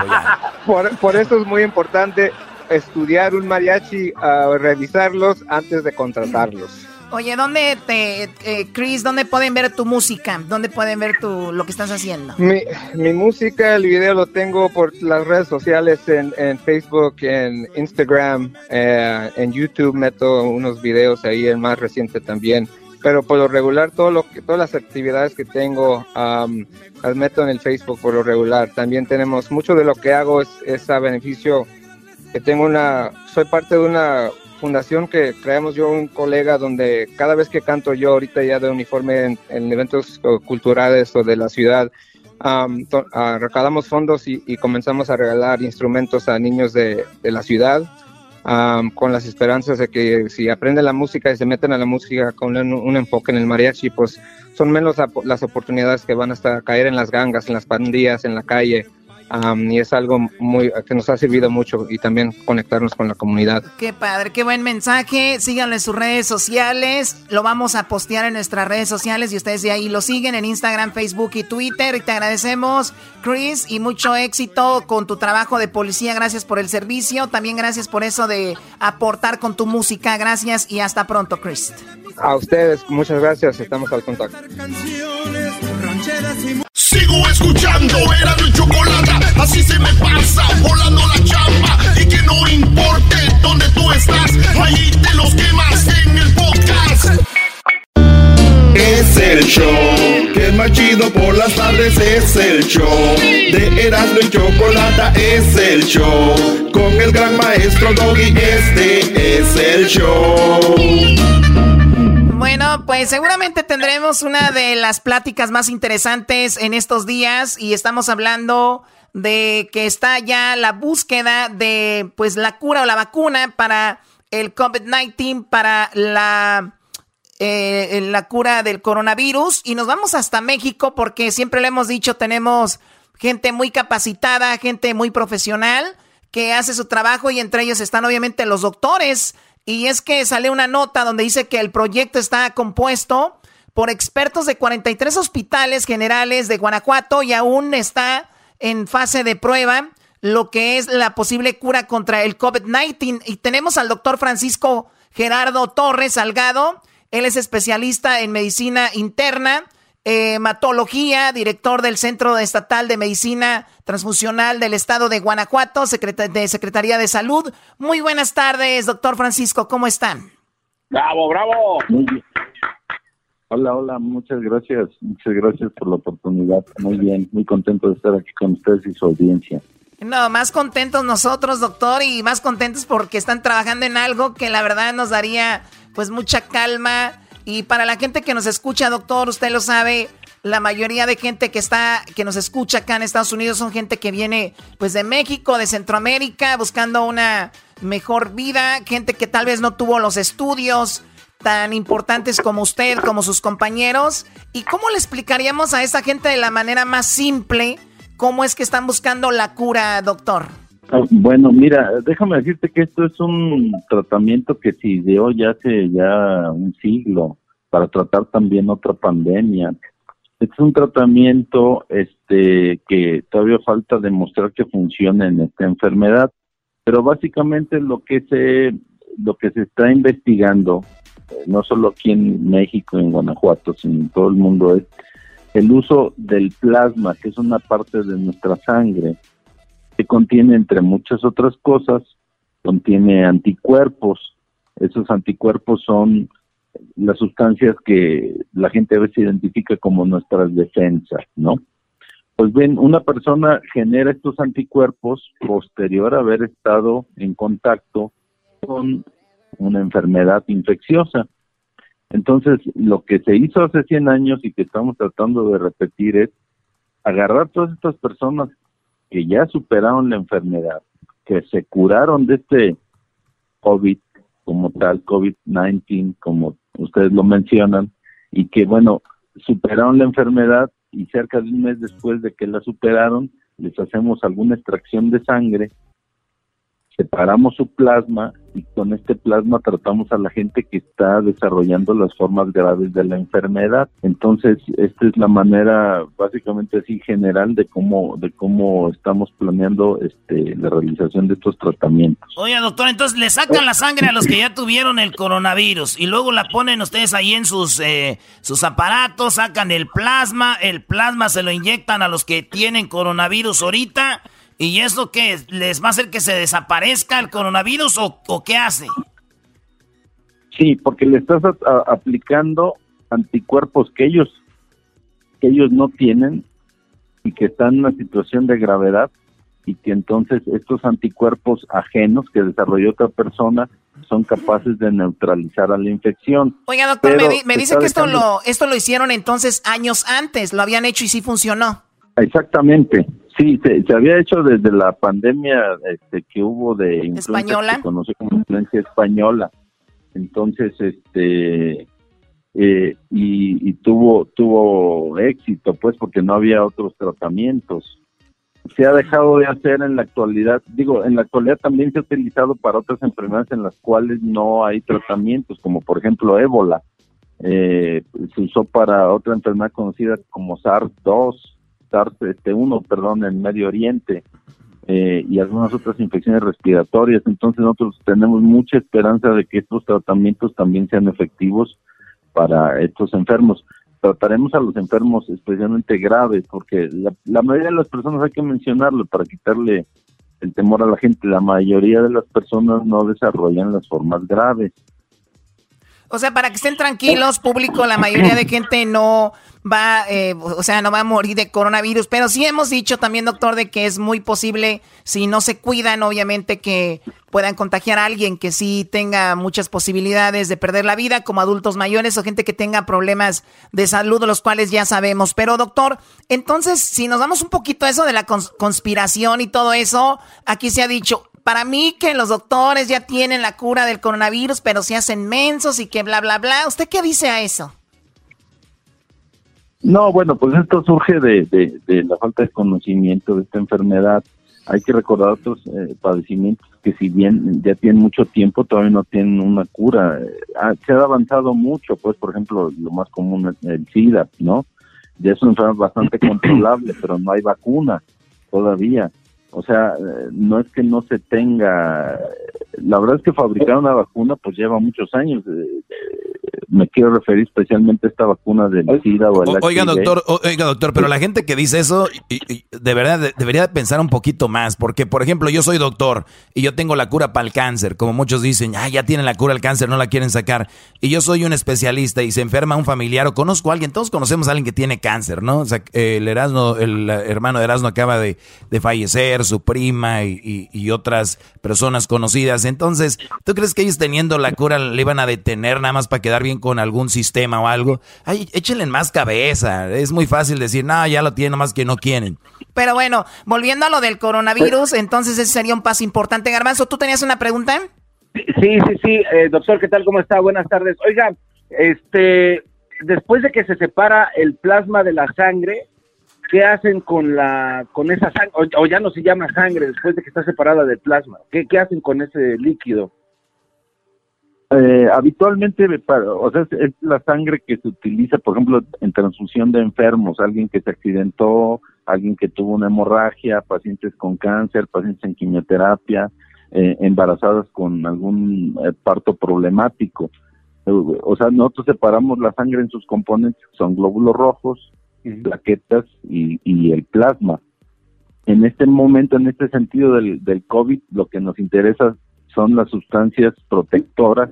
Por, eso es muy importante estudiar un mariachi, uh, revisarlos antes de contratarlos. Oye, ¿dónde te, eh, Chris, dónde pueden ver tu música? ¿Dónde pueden ver tu, lo que estás haciendo? Mi, mi música, el video lo tengo por las redes sociales, en, en Facebook, en Instagram, eh, en YouTube meto unos videos ahí, el más reciente también. Pero por lo regular, todo lo que, todas las actividades que tengo las meto en el Facebook por lo regular. También tenemos, mucho de lo que hago es a beneficio que tengo una, soy parte de una fundación que creamos yo un colega donde cada vez que canto yo ahorita ya de uniforme en, eventos culturales o de la ciudad, um, recaudamos fondos y, comenzamos a regalar instrumentos a niños de, la ciudad con las esperanzas de que si aprenden la música y se meten a la música con un, enfoque en el mariachi, pues son menos las oportunidades que van a caer en las gangas, en las pandillas, en la calle y es algo muy que nos ha servido mucho y también conectarnos con la comunidad. Qué padre, qué buen mensaje. Síganlo en sus redes sociales. Lo vamos a postear en nuestras redes sociales y ustedes de ahí lo siguen en Instagram, Facebook y Twitter. Y te agradecemos, Chris, y mucho éxito con tu trabajo de policía. Gracias por el servicio. También gracias por eso de aportar con tu música. Gracias y hasta pronto, Chris. A ustedes, muchas gracias. Estamos al contacto. Sigo escuchando, era mi chocolate, así se me pasa, volando la chamba. Y que no importe dónde tú estás, ahí te los quemas en el podcast. Es el show que es más chido por las tardes, es el show de Erasmo y Chocolate, es el show con el gran maestro Doggy, este es el show. Bueno, pues seguramente tendremos una de las pláticas más interesantes en estos días y estamos hablando de que está ya la búsqueda de pues la cura o la vacuna para el COVID-19, para la, eh, la cura del coronavirus. Y nos vamos hasta México porque siempre le hemos dicho tenemos gente muy capacitada, gente muy profesional que hace su trabajo y entre ellos están obviamente los doctores y es que sale una nota donde dice que el proyecto está compuesto por expertos de 43 hospitales generales de Guanajuato y aún está en fase de prueba lo que es la posible cura contra el COVID-19. Y tenemos al doctor Francisco Gerardo Torres Salgado. Él es especialista en medicina interna hematología, director del Centro Estatal de Medicina Transfusional del Estado de Guanajuato, de Secretaría de Salud. Muy buenas tardes, doctor Francisco, ¿cómo están? Bravo, bravo. Hola, hola, muchas gracias, muchas gracias por la oportunidad. Muy bien, muy contento de estar aquí con ustedes y su audiencia. No, más contentos nosotros, doctor, y más contentos porque están trabajando en algo que la verdad nos daría pues mucha calma. Y para la gente que nos escucha, doctor, usted lo sabe, la mayoría de gente que está, que nos escucha acá en Estados Unidos son gente que viene pues de México, de Centroamérica, buscando una mejor vida, gente que tal vez no tuvo los estudios tan importantes como usted, como sus compañeros. ¿Y cómo le explicaríamos a esa gente de la manera más simple cómo es que están buscando la cura, doctor? Ah, bueno, mira, déjame decirte que esto es un tratamiento que se ideó ya hace ya un siglo para tratar también otra pandemia. Es un tratamiento este que todavía falta demostrar que funciona en esta enfermedad, pero básicamente lo que se lo que se está investigando no solo aquí en México, en Guanajuato, sino en todo el mundo, es el uso del plasma, que es una parte de nuestra sangre, que contiene, entre muchas otras cosas, contiene anticuerpos. Esos anticuerpos son las sustancias que la gente a veces identifica como nuestras defensas, ¿no? Pues bien, una persona genera estos anticuerpos posterior a haber estado en contacto con una enfermedad infecciosa. Entonces, lo que se hizo hace 100 años y que estamos tratando de repetir es agarrar todas estas personas que ya superaron la enfermedad, que se curaron de este COVID como tal, COVID-19, como ustedes lo mencionan, y que, bueno, superaron la enfermedad y cerca de un mes después de que la superaron, les hacemos alguna extracción de sangre separamos su plasma y con este plasma tratamos a la gente que está desarrollando las formas graves de la enfermedad. Entonces, esta es la manera básicamente así general de cómo de cómo estamos planeando este la realización de estos tratamientos. Oye, doctor, entonces le sacan la sangre a los que ya tuvieron el coronavirus y luego la ponen ustedes ahí en sus eh, sus aparatos, sacan el plasma, el plasma se lo inyectan a los que tienen coronavirus ahorita ¿Y eso qué? ¿Les va a hacer que se desaparezca el coronavirus o, qué hace? Sí, porque le estás aplicando anticuerpos que ellos, que ellos no tienen y que están en una situación de gravedad y que entonces estos anticuerpos ajenos que desarrolló otra persona son capaces de neutralizar a la infección. Oiga, doctor, me, me dice que esto lo, esto lo hicieron entonces años antes, lo habían hecho y sí funcionó. Exactamente, Sí, se, había hecho desde la pandemia este, que hubo de española, se como influencia española. Entonces, este eh, y, tuvo tuvo éxito, pues, porque no había otros tratamientos. Se ha dejado de hacer en la actualidad, digo, en la actualidad también se ha utilizado para otras enfermedades en las cuales no hay tratamientos, como por ejemplo ébola. Eh, se usó para otra enfermedad conocida como SARS-2 este uno, perdón, en Medio Oriente eh, y algunas otras infecciones respiratorias. Entonces nosotros tenemos mucha esperanza de que estos tratamientos también sean efectivos para estos enfermos. Trataremos a los enfermos especialmente graves, porque la, la mayoría de las personas, hay que mencionarlo para quitarle el temor a la gente, la mayoría de las personas no desarrollan las formas graves. O sea, para que estén tranquilos, público, la mayoría de gente no va, eh, o sea, no va a morir de coronavirus, pero sí hemos dicho también, doctor, de que es muy posible, si no se cuidan, obviamente, que puedan contagiar a alguien que sí tenga muchas posibilidades de perder la vida, como adultos mayores o gente que tenga problemas de salud, los cuales ya sabemos. Pero, doctor, entonces, si nos vamos un poquito a eso de la conspiración y todo eso, aquí se ha dicho, para mí que los doctores ya tienen la cura del coronavirus, pero se hacen mensos y que bla, bla, bla. ¿Usted qué dice a eso? No, bueno, pues esto surge de, la falta de conocimiento de esta enfermedad. Hay que recordar otros eh, padecimientos que si bien ya tienen mucho tiempo, todavía no tienen una cura. Eh, se ha avanzado mucho, pues por ejemplo, lo más común es el SIDA, ¿no? Ya es una enfermedad bastante controlable, pero no hay vacuna todavía. O sea, no es que no se tenga la verdad es que fabricar una vacuna pues lleva muchos años. Eh, me quiero referir especialmente a esta vacuna del SIDA o el Oiga, doctor, oiga, doctor, pero la gente que dice eso, de verdad, debería pensar un poquito más, porque, por ejemplo, yo soy doctor y yo tengo la cura para el cáncer, como muchos dicen, ah, ya tienen la cura al cáncer, no la quieren sacar, y yo soy un especialista y se enferma un familiar o conozco a alguien, todos conocemos a alguien que tiene cáncer, ¿no? O sea, el Erasmo, el hermano de Erasmo acaba de, fallecer, su prima y, y otras personas conocidas, entonces, ¿tú crees que ellos teniendo la cura le iban a detener nada más para quedar bien con algún sistema o algo, ay, échenle más cabeza. Es muy fácil decir, no, ya lo tienen, más que no quieren. Pero bueno, volviendo a lo del coronavirus, entonces ese sería un paso importante. Garbanzo, ¿tú tenías una pregunta? Sí, sí, sí. Eh, doctor, ¿qué tal? ¿Cómo está? Buenas tardes. Oiga, este, después de que se separa el plasma de la sangre, ¿qué hacen con la con esa sangre? O, ya no se llama sangre después de que está separada del plasma. ¿Qué, qué hacen con ese líquido? Eh, habitualmente, o sea, es, la sangre que se utiliza, por ejemplo, en transfusión de enfermos, alguien que se accidentó, alguien que tuvo una hemorragia, pacientes con cáncer, pacientes en quimioterapia, eh, embarazadas con algún eh, parto problemático. O sea, nosotros separamos la sangre en sus componentes, son glóbulos rojos, plaquetas y, y, el plasma. En este momento, en este sentido del, del COVID, lo que nos interesa son las sustancias protectoras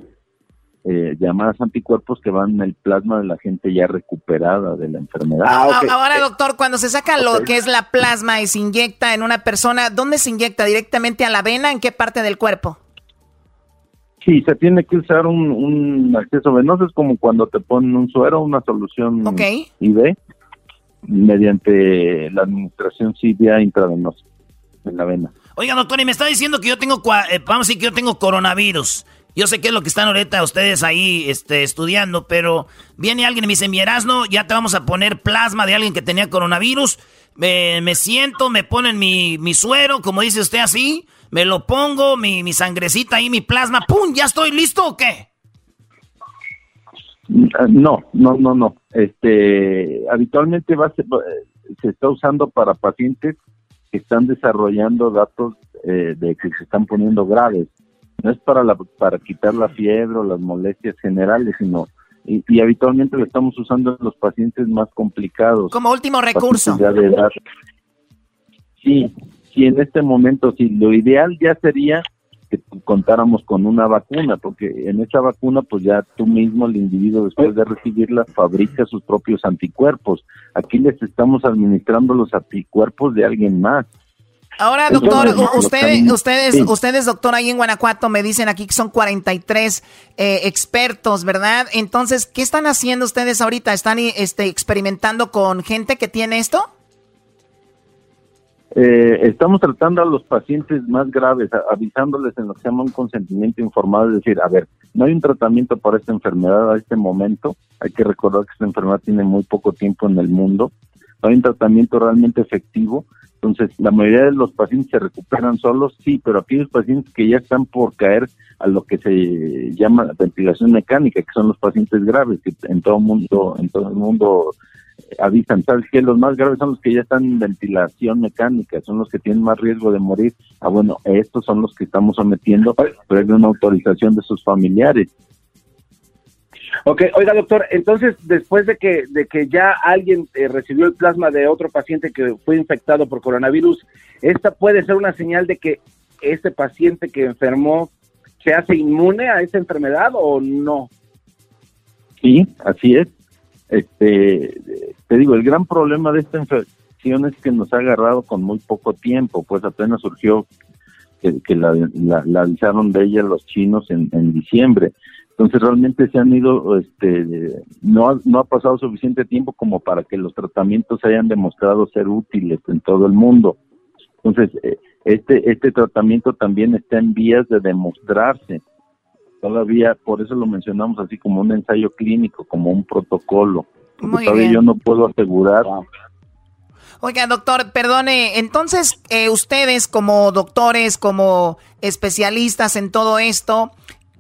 eh, llamadas anticuerpos que van en el plasma de la gente ya recuperada de la enfermedad. Ah, ahora, doctor, cuando se saca lo que es la plasma y se inyecta en una persona, ¿dónde se inyecta? ¿Directamente a la vena? ¿En qué parte del cuerpo? Sí, se tiene que usar un, acceso venoso, es como cuando te ponen un suero, una solución IV, mediante la administración vía intravenosa en la vena. Oiga, doctor, y me está diciendo que yo tengo, eh, vamos a decir que yo tengo coronavirus. Yo sé qué es lo que están ahorita ustedes ahí este, estudiando, pero viene alguien y me dice, mi Erasno, ya te vamos a poner plasma de alguien que tenía coronavirus. Me, siento, me ponen mi, mi, suero, como dice usted así, me lo pongo, mi, mi sangrecita ahí, mi plasma, ¡pum! ¿Ya estoy listo o qué? No, no, no, no. Este, habitualmente va se está usando para pacientes que están desarrollando datos eh, de que se están poniendo graves. No es para, la, para quitar la fiebre o las molestias generales, sino y, habitualmente lo estamos usando en los pacientes más complicados. Como último recurso. Sí, sí, en este momento, sí, lo ideal ya sería que contáramos con una vacuna, porque en esa vacuna, pues ya tú mismo, el individuo, después de recibirla, fabrica sus propios anticuerpos. Aquí les estamos administrando los anticuerpos de alguien más. Ahora, doctor, ustedes, ustedes, ustedes, doctor, ahí en Guanajuato me dicen aquí que son 43 eh, expertos, ¿verdad? Entonces, ¿qué están haciendo ustedes ahorita? ¿Están este, experimentando con gente que tiene esto? Eh, estamos tratando a los pacientes más graves, avisándoles en lo que se llama un consentimiento informado, es decir, a ver, no hay un tratamiento para esta enfermedad a este momento, hay que recordar que esta enfermedad tiene muy poco tiempo en el mundo, no hay un tratamiento realmente efectivo, entonces la mayoría de los pacientes se recuperan solos, sí, pero aquellos pacientes que ya están por caer a lo que se llama ventilación mecánica, que son los pacientes graves, que en todo mundo, en todo el mundo avisan, ¿sabes que Los más graves son los que ya están en ventilación mecánica, son los que tienen más riesgo de morir. Ah, bueno, estos son los que estamos sometiendo, hay una autorización de sus familiares. Ok, oiga doctor, entonces después de que, de que ya alguien eh, recibió el plasma de otro paciente que fue infectado por coronavirus, ¿esta puede ser una señal de que este paciente que enfermó se hace inmune a esa enfermedad o no? Sí, así es. Este, te digo, el gran problema de esta infección es que nos ha agarrado con muy poco tiempo, pues apenas surgió que, la, avisaron de ella los chinos en, diciembre. Entonces realmente se han ido, este, no ha, no ha pasado suficiente tiempo como para que los tratamientos hayan demostrado ser útiles en todo el mundo. Entonces, eh, este, este tratamiento también está en vías de demostrarse todavía, por eso lo mencionamos así como un ensayo clínico, como un protocolo. todavía yo no puedo asegurar. Oiga, doctor, perdone, entonces eh, ustedes como doctores, como especialistas en todo esto,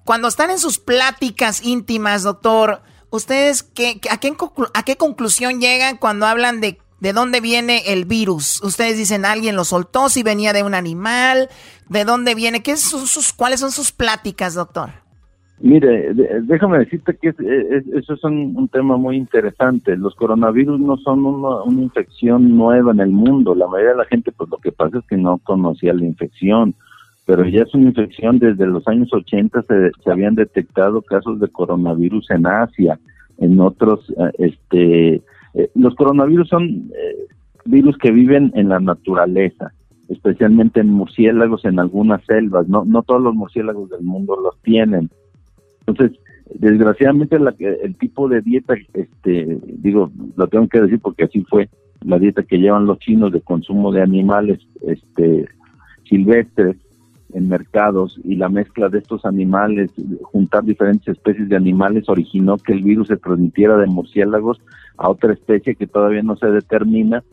cuando están en sus pláticas íntimas, doctor, ¿ustedes qué, a, qué, a qué conclusión llegan cuando hablan de de dónde viene el virus. Ustedes dicen, alguien lo soltó, si venía de un animal, de dónde viene, ¿Qué son sus, ¿cuáles son sus pláticas, doctor? Mire, déjame decirte que eso es un, tema muy interesante. Los coronavirus no son una, infección nueva en el mundo. La mayoría de la gente, pues lo que pasa es que no conocía la infección, pero ya es una infección desde los años 80 se, se habían detectado casos de coronavirus en Asia, en otros, eh, este, eh, los coronavirus son eh, virus que viven en la naturaleza, especialmente en murciélagos en algunas selvas. No, no todos los murciélagos del mundo los tienen entonces, desgraciadamente el tipo de dieta, este, digo, lo tengo que decir porque así fue, la dieta que llevan los chinos de consumo de animales este, silvestres en mercados y la mezcla de estos animales, juntar diferentes especies de animales originó que el virus se transmitiera de murciélagos a otra especie que todavía no se determina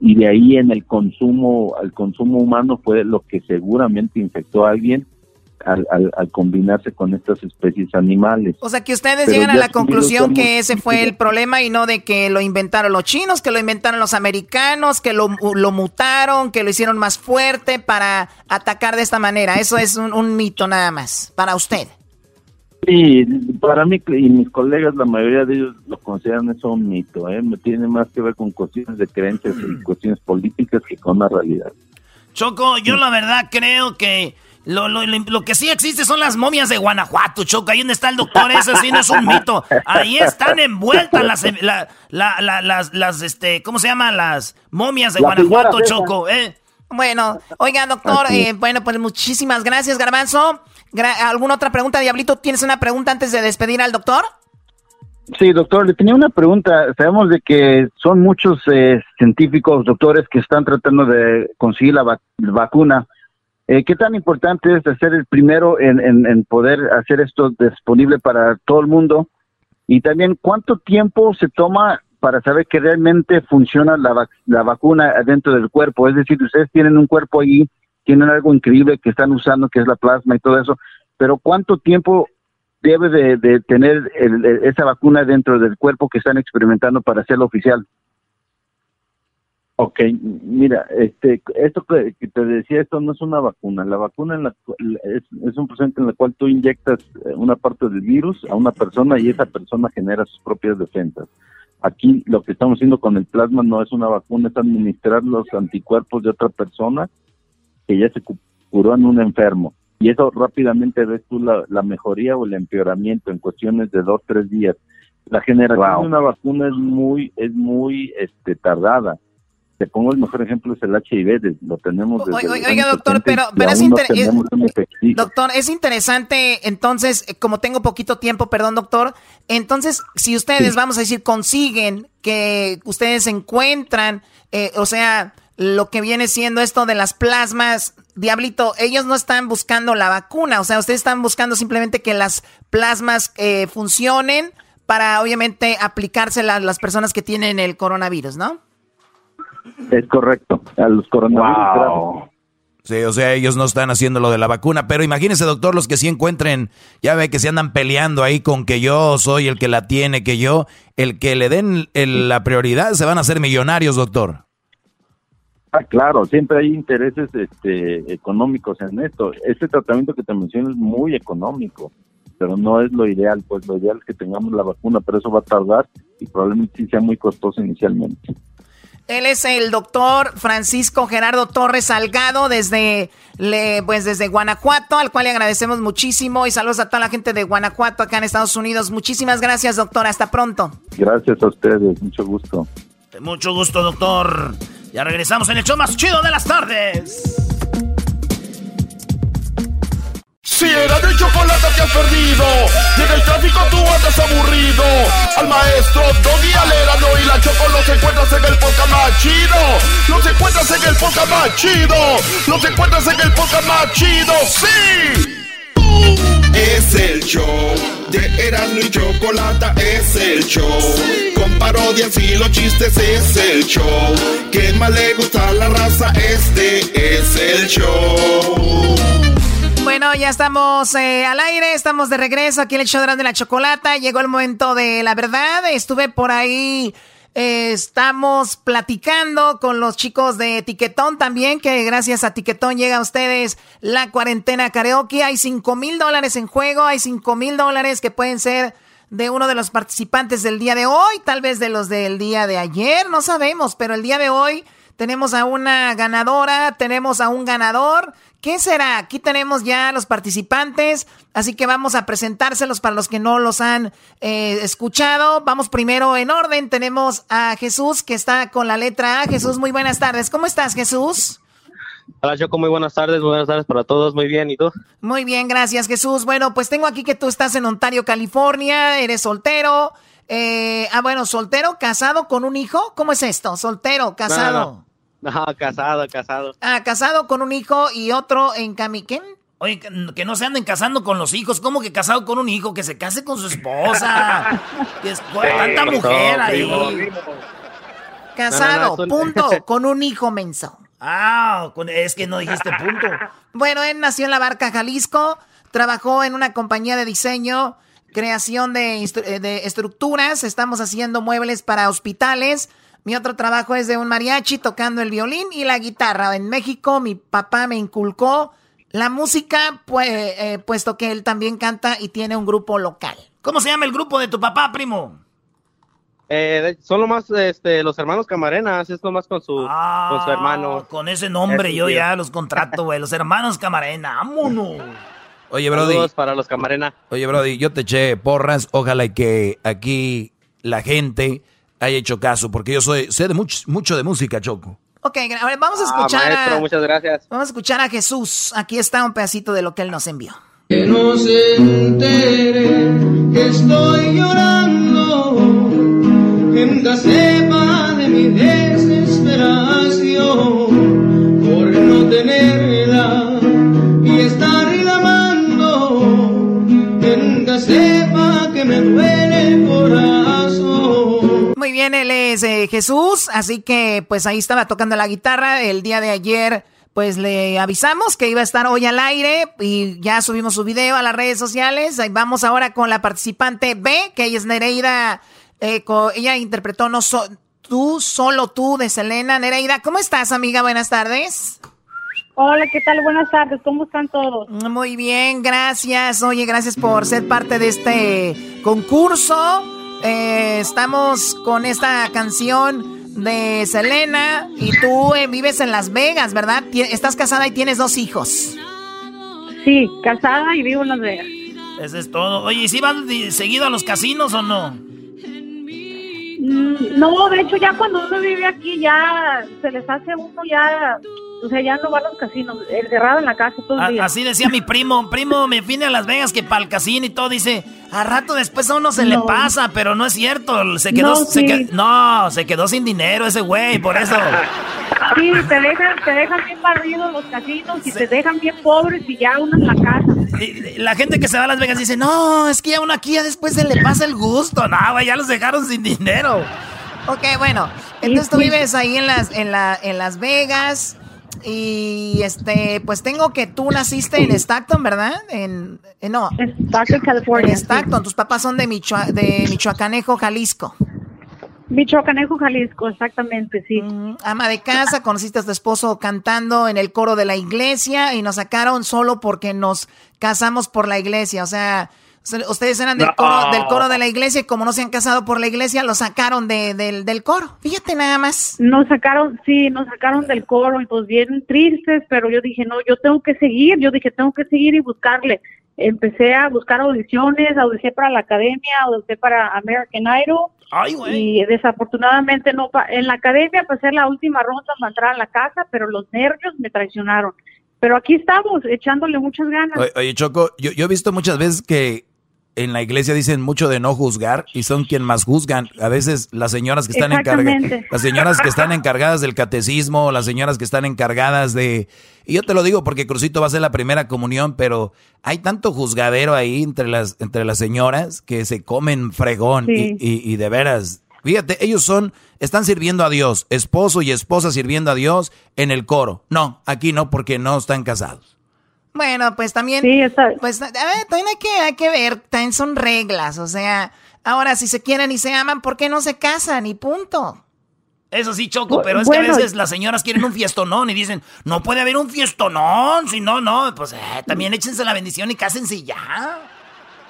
y de ahí en el consumo, al consumo humano fue lo que seguramente infectó a alguien al, al, combinarse con estas especies animales. O sea que ustedes llegan a la conclusión que ese fue el problema y no de que lo inventaron los chinos, que lo inventaron los americanos, que lo, lo mutaron, que lo hicieron más fuerte para atacar de esta manera. Eso es un, mito nada más, para usted. Sí, para mí y mis colegas, la mayoría de ellos lo consideran eso un mito, ¿eh? tiene más que ver con cuestiones de creencias y cuestiones políticas que con la realidad. Choco, yo la verdad creo que lo, lo, lo, que sí existe son las momias de Guanajuato, Choco. Ahí donde está el doctor, eso sí no es un mito. Ahí están envueltas las, las, las, este, ¿cómo se llama? Las momias de Guanajuato, Choco, ¿eh? Bueno, oiga, doctor, eh, bueno, pues muchísimas gracias, Garbanzo. ¿Alguna otra pregunta, Diablito? ¿Tienes una pregunta antes de despedir al doctor? Sí, doctor, le tenía una pregunta. Sabemos de que son muchos eh, científicos, doctores, que están tratando de conseguir la vacuna eh, ¿Qué tan importante es ser el primero en, poder hacer esto disponible para todo el mundo? Y también, ¿cuánto tiempo se toma para saber que realmente funciona la, la vacuna dentro del cuerpo? Es decir, ustedes tienen un cuerpo ahí, tienen algo increíble que están usando, que es la plasma y todo eso, pero ¿cuánto tiempo debe de, tener esa vacuna dentro del cuerpo que están experimentando para hacerlo oficial? Ok, mira, este, esto que, te decía, esto no es una vacuna. La vacuna en la, es, es un proceso en el cual tú inyectas eh, una parte del virus a una persona y esa persona genera sus propias defensas. Aquí lo que estamos haciendo con el plasma no es una vacuna, es administrar los anticuerpos de otra persona que ya se curó en un enfermo. Y eso rápidamente ves tú la, la mejoría o el empeoramiento en cuestiones de dos, tres días. La generación de una vacuna es muy, es muy este, tardada te pongo el mejor ejemplo es el HIV, lo tenemos desde Oiga, doctor, pero, pero es, interesante. doctor, es interesante, entonces, eh, como tengo poquito tiempo, perdón, doctor, entonces, si ustedes, vamos a decir, consiguen que ustedes encuentran, eh, o sea, lo que viene siendo esto de las plasmas, Diablito, ellos no están buscando la vacuna, o sea, ustedes están buscando simplemente que las plasmas eh, funcionen para, obviamente, aplicárselas a las personas que tienen el coronavirus, ¿no? Es correcto, a los coronavirus. Sí, o sea, ellos no están haciendo lo de la vacuna, pero imagínese, doctor, los que sí encuentren, ya ve que se andan peleando ahí con que yo soy el que la tiene, que yo, el que le den la prioridad, se van a hacer millonarios, doctor. Ah, claro, siempre hay intereses este, económicos en esto. Este tratamiento que te menciono es muy económico, pero no es lo ideal, pues lo ideal es que tengamos la vacuna, pero eso va a tardar y probablemente sí sea muy costoso inicialmente. Él es el doctor Francisco Gerardo Torres Salgado desde, pues desde Guanajuato, al cual le agradecemos muchísimo y saludos a toda la gente de Guanajuato acá en Estados Unidos. Muchísimas gracias, doctor. Hasta pronto. Gracias a ustedes. Mucho gusto. Mucho gusto, doctor. Ya regresamos en el show más chido de las tardes. Si era de chocolate te has perdido, y el tráfico tú andas aburrido. Al maestro Doggy Alerano y la Choco los encuentras en el podcast más chido. Los encuentras en el podcast más chido. Los encuentras en el podcast más chido, sí. Es el show de Erasmo y Chocolata, es el show. Con parodias y los chistes es el show. Que más le gusta la raza, este es el show. Bueno, ya estamos eh, al aire, estamos de regreso aquí en el show de la chocolata. Llegó el momento de la verdad. Estuve por ahí Eh, estamos platicando con los chicos de Tiquetón también, que gracias a Tiquetón llega a ustedes la cuarentena karaoke. Hay cinco mil dólares en juego, hay cinco mil dólares que pueden ser de uno de los participantes del día de hoy, tal vez de los del día de ayer, no sabemos, pero el día de hoy tenemos a una ganadora, tenemos a un ganador. ¿Qué será? Aquí tenemos ya los participantes, así que vamos a presentárselos para los que no los han eh, escuchado. Vamos primero en orden. Tenemos a Jesús que está con la letra A. Jesús, muy buenas tardes. ¿Cómo estás, Jesús? Hola Choco, muy buenas tardes, buenas tardes para todos, muy bien, ¿y tú? Muy bien, gracias Jesús. Bueno, pues tengo aquí que tú estás en Ontario, California, eres soltero. Eh, ah, bueno, soltero, casado con un hijo. ¿Cómo es esto? Soltero, casado. No, casado, casado. Ah, casado con un hijo y otro en Camiquén. Oye, que, no se anden casando con los hijos. ¿Cómo que casado con un hijo? Que se case con su esposa. que es tanta mujer ahí. Casado, punto, con un hijo menso. Ah, es que no dijiste punto. bueno, él nació en la Barca, Jalisco. Trabajó en una compañía de diseño, creación de, eh, de estructuras. Estamos haciendo muebles para hospitales mi otro trabajo es de un mariachi tocando el violín y la guitarra. En México mi papá me inculcó la música, pues, eh, puesto que él también canta y tiene un grupo local. ¿Cómo se llama el grupo de tu papá, primo? Eh, son lo más este, los hermanos Camarenas, es lo más con su, con su hermano. Con ese nombre yo ya los contrato, güey. Los hermanos Camarena, vámonos. Oye, Brody. Saludos para los Camarena. Oye, Brody, yo te eché porras. Ojalá que aquí la gente haya hecho caso, porque yo soy, sé de mucho, mucho de música, Choco. Ok, a ver, vamos a ah, escuchar a, muchas gracias. Vamos a escuchar a Jesús. Aquí está un pedacito de lo que él nos envió. Que no se entere que estoy llorando, que nunca sepa de mi desesperación Jesús, así que pues ahí estaba tocando la guitarra. El día de ayer pues le avisamos que iba a estar hoy al aire y ya subimos su video a las redes sociales. Ahí vamos ahora con la participante B, que ella es Nereida, eh, ella interpretó No Tú, Solo Tú de Selena. Nereida, ¿cómo estás amiga? Buenas tardes. Hola, ¿qué tal? Buenas tardes, ¿cómo están todos? Muy bien, gracias. Oye, gracias por ser parte de este concurso. Eh, estamos con esta canción de Selena y tú eh, vives en Las Vegas, ¿verdad? Estás casada y tienes dos hijos. Sí, casada y vivo en Las Vegas. Eso es todo. Oye, ¿y si van seguido a los casinos o no? Mm, no, de hecho ya cuando uno vive aquí ya se les hace uno ya o sea, ya no va a los casinos, encerrado en la casa todo el día. Así decía mi primo, primo, me vine a Las Vegas que para el casino y todo, dice, a rato después a uno se le pasa, pero no es cierto, se quedó, no, se quedó, no, se quedó sin dinero ese güey, por eso. Sí, te dejan, te dejan bien barridos los casinos y te dejan bien pobres y ya uno en la casa. la gente que se va a Las Vegas dice, no, es que ya uno aquí ya después se le pasa el gusto, no, güey, ya los dejaron sin dinero. Ok, bueno, entonces tú vives ahí en las, en la, en Las Vegas. Y este, pues tengo que tú naciste en Stockton, ¿verdad? En, no. Stockton, California. En Stockton, tus papás son de, de Michoacanejo, Jalisco. Michoacanejo, Jalisco, exactamente, sí. ama de casa, conociste a tu esposo cantando en el coro de la iglesia y nos sacaron solo porque nos casamos por la iglesia. O sea, Ustedes eran del, coro, del coro de la iglesia y como no se han casado por la iglesia, lo sacaron de, del, coro. Fíjate nada más. Nos sacaron, sí, nos sacaron del coro y pues bien tristes, pero yo dije, no, yo tengo que seguir. Yo dije, tengo que seguir y buscarle. Empecé a buscar audiciones, audicé para la academia, audicé para American Idol. Ay, y desafortunadamente no, en la academia pasé la última ronda para entrar a la casa, pero los nervios me traicionaron. Pero aquí estamos, echándole muchas ganas. Oye, Choco, yo, yo he visto muchas veces que en la iglesia dicen mucho de no juzgar y son quien más juzgan. A veces las señoras que están encargadas, las señoras que están encargadas del catecismo, las señoras que están encargadas de, y yo te lo digo porque Crucito va a ser la primera comunión, pero hay tanto juzgadero ahí entre las, entre las señoras que se comen fregón y, y, de veras. Fíjate, ellos son, están sirviendo a Dios, esposo y esposa sirviendo a Dios en el coro. No, aquí no, porque no están casados. Bueno, pues también. Pues también hay que, hay que ver, también son reglas. O sea, Ahora, si se quieren y se aman, ¿por qué no se casan? Y punto. Eso sí, Choco, pero es que a veces las señoras quieren un fiestonón y dicen, no puede haber un fiestonón, si no, no, pues eh, también échense la bendición y cásense ya.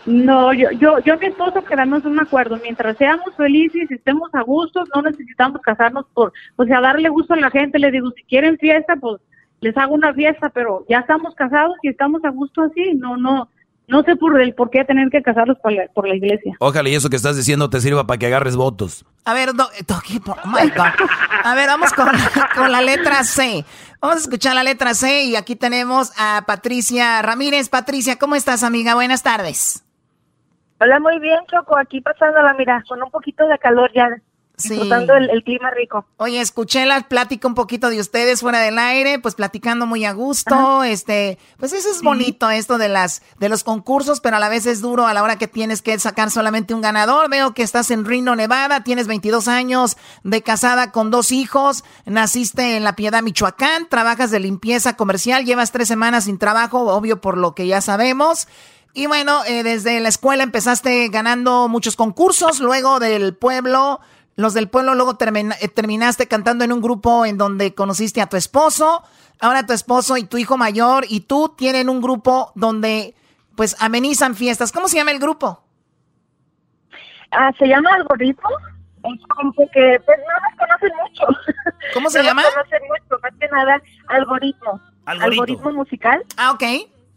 No, yo, yo, yo y mi esposo quedamos en un acuerdo. Mientras seamos felices y estemos a gusto, no necesitamos casarnos por, o sea, darle gusto a la gente. Le digo, si quieren fiesta, pues les hago una fiesta, pero ya estamos casados y estamos a gusto así. No, no, no sé por el por qué tener que casarlos por la, por la iglesia. Ojalá y eso que estás diciendo te sirva para que agarres votos. A ver, do, oh my God. A ver, vamos con, con la letra C. Vamos a escuchar la letra C y aquí tenemos a Patricia Ramírez. Patricia, ¿cómo estás, amiga? Buenas tardes. Hola, muy bien, Choco. Aquí pasándola, mira, con un poquito de calor ya. Disfrutando el, clima rico. Oye, escuché la plática un poquito de ustedes fuera del aire, pues platicando muy a gusto, este, pues eso es bonito esto de las, de los concursos, pero a la vez es duro a la hora que tienes que sacar solamente un ganador. Veo que estás en Reno, Nevada, tienes 22 años de casada con dos hijos, naciste en La Piedad, Michoacán, trabajas de limpieza comercial, llevas tres semanas sin trabajo, obvio por lo que ya sabemos. Y bueno, eh, desde la escuela empezaste ganando muchos concursos, luego del pueblo, los del pueblo, luego eh, terminaste cantando en un grupo en donde conociste a tu esposo. Ahora tu esposo y tu hijo mayor y tú tienen un grupo donde pues amenizan fiestas. ¿Cómo se llama el grupo? Ah, se llama Algoritmo. Es como que pues no nos conocen mucho. ¿Cómo se llama? No nos conocen mucho, más que nada Algoritmo. Algoritmo. Algoritmo musical. Ah, ok.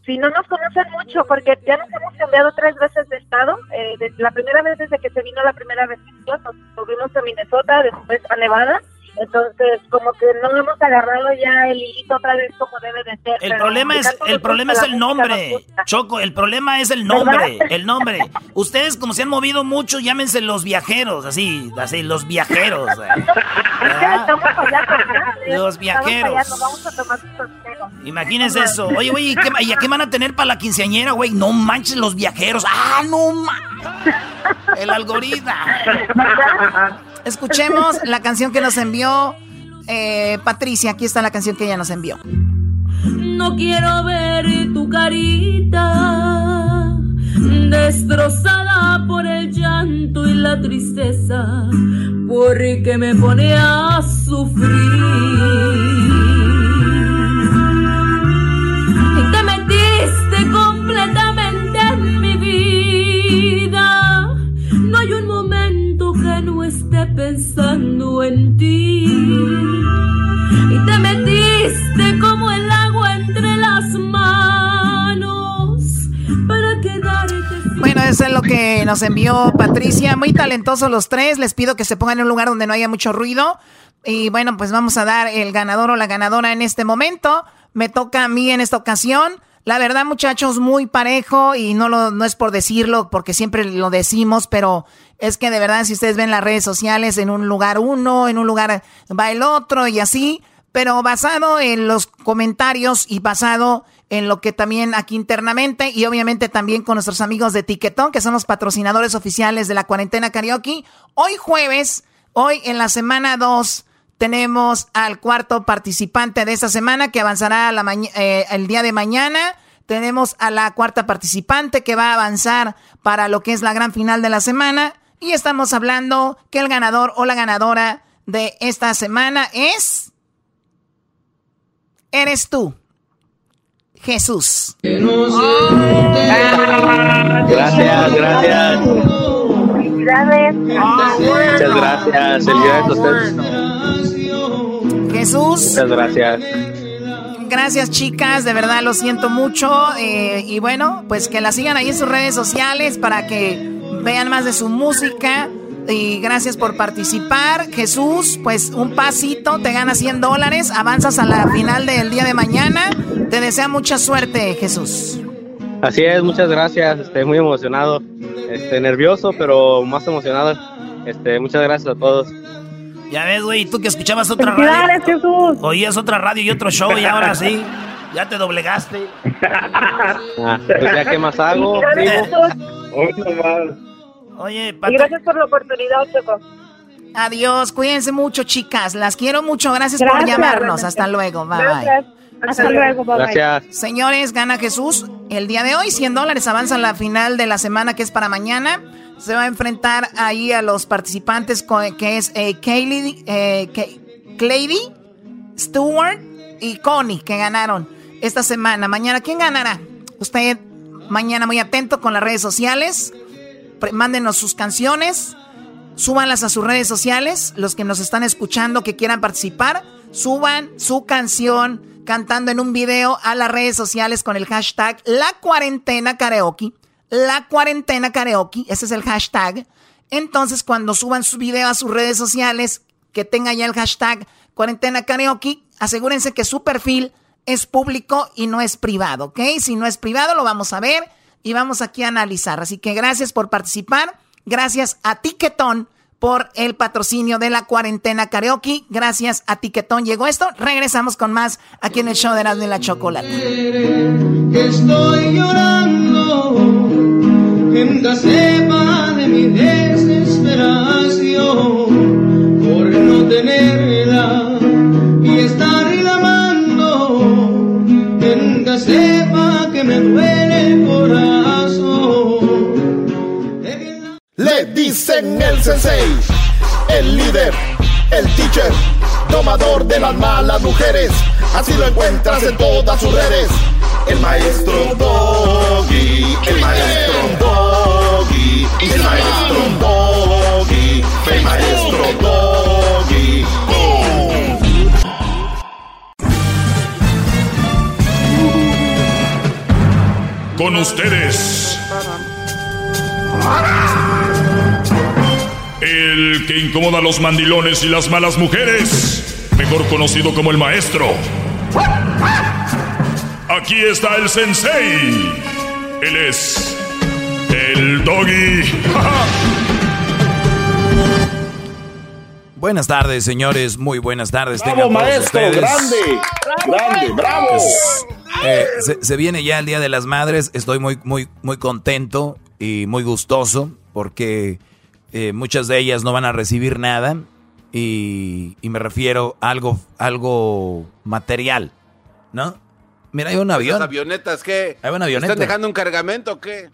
Sí, no nos conocen mucho porque ya nos hemos cambiado tres veces de estado. Eh, la primera vez desde que se vino la primera vez nos movimos a Minnesota, después a Nevada entonces, como que no hemos agarrado ya el hilito otra vez como debe de ser. El problema es el problema es el nombre, Choco, el problema es el nombre, el nombre. Ustedes como se han movido mucho, llámense los viajeros, así, así los viajeros. los viajeros. Imagínense eso. Oye, güey, ¿y, a qué van a tener para la quinceañera, güey? No manches los viajeros. Ah, no manches. El algoritmo. Escuchemos la canción que nos envió eh, Patricia. Aquí está la canción que ella nos envió. No quiero ver tu carita destrozada por el llanto y la tristeza, porque me pone a sufrir. Pensando en ti. Y te metiste como el agua entre las manos para quedarte. Bueno, eso es lo que nos envió Patricia. Muy talentosos los tres. Les pido que se pongan en un lugar donde no haya mucho ruido. Y bueno, pues vamos a dar el ganador o la ganadora en este momento. Me toca a mí en esta ocasión. La verdad, muchachos, muy parejo y no, lo, no es por decirlo, porque siempre lo decimos, pero es que de verdad, si ustedes ven las redes sociales, en un lugar uno, en un lugar va el otro y así, pero basado en los comentarios y basado en lo que también aquí internamente y obviamente también con nuestros amigos de Tiquetón, que son los patrocinadores oficiales de la cuarentena karaoke. Hoy jueves, hoy en la semana 2, tenemos al cuarto participante de esta semana que avanzará la eh, el día de mañana. Tenemos a la cuarta participante que va a avanzar para lo que es la gran final de la semana. Y estamos hablando que el ganador o la ganadora de esta semana es... Eres tú, Jesús. Gracias, gracias. Muchas gracias. Felicidades a ustedes. Jesús. Muchas gracias. Gracias chicas, de verdad lo siento mucho. Eh, y bueno, pues que la sigan ahí en sus redes sociales para que vean más de su música. Y gracias por participar. Jesús, pues un pasito, te gana 100 dólares, avanzas a la final del día de mañana. Te desea mucha suerte, Jesús. Así es, muchas gracias. Estoy muy emocionado, este, nervioso, pero más emocionado. Este, muchas gracias a todos. Ya ves, güey, tú que escuchabas otra radio. Jesús. Oías otra radio y otro show y ahora sí, ya te doblegaste. Ah, pues ya, ¿qué más hago? Oye, Y gracias por la oportunidad, Choco. Adiós, cuídense mucho, chicas. Las quiero mucho. Gracias, por llamarnos. Hasta luego. Bye Gracias. Hasta luego, bye, bye. Gracias. Señores, gana Jesús el día de hoy. 100 dólares avanza la final de la semana que es para mañana. Se va a enfrentar ahí a los participantes que es eh, Kaylee, eh, Stewart y Connie que ganaron esta semana. Mañana, ¿quién ganará? Usted mañana muy atento con las redes sociales. Mándenos sus canciones. Súbanlas a sus redes sociales. Los que nos están escuchando que quieran participar, suban su canción cantando en un video a las redes sociales con el hashtag La Cuarentena Karaoke la cuarentena karaoke, ese es el hashtag. Entonces, cuando suban su video a sus redes sociales, que tenga ya el hashtag cuarentena karaoke, asegúrense que su perfil es público y no es privado, ¿ok? Si no es privado, lo vamos a ver y vamos aquí a analizar. Así que gracias por participar. Gracias a Tiquetón por el patrocinio de la cuarentena karaoke. Gracias a Tiquetón llegó esto. Regresamos con más aquí en el show de y la Chocolate. Estoy llorando en la cepa de mi desesperación por no tenerla y estar reclamando en la cepa que me duele el corazón. Le dicen el sensei, el líder, el teacher, tomador de las malas mujeres. Así lo encuentras en todas sus redes. El maestro Doggy, el maestro Doggy, el maestro Doggy, el maestro Doggy. Con ustedes. El que incomoda a los mandilones y las malas mujeres, mejor conocido como el maestro. Aquí está el sensei. Él es el doggy. Buenas tardes, señores. Muy buenas tardes. Bravo, tengan todos maestro. ustedes. Grande. Grande. Bravo. Eh, se, se viene ya el Día de las Madres. Estoy muy, muy, muy contento y muy gustoso porque eh, muchas de ellas no van a recibir nada y, y me refiero a algo, algo material, ¿no? Mira, hay un avión. ¿Las avionetas qué? Hay una avioneta. ¿Están dejando un cargamento o qué?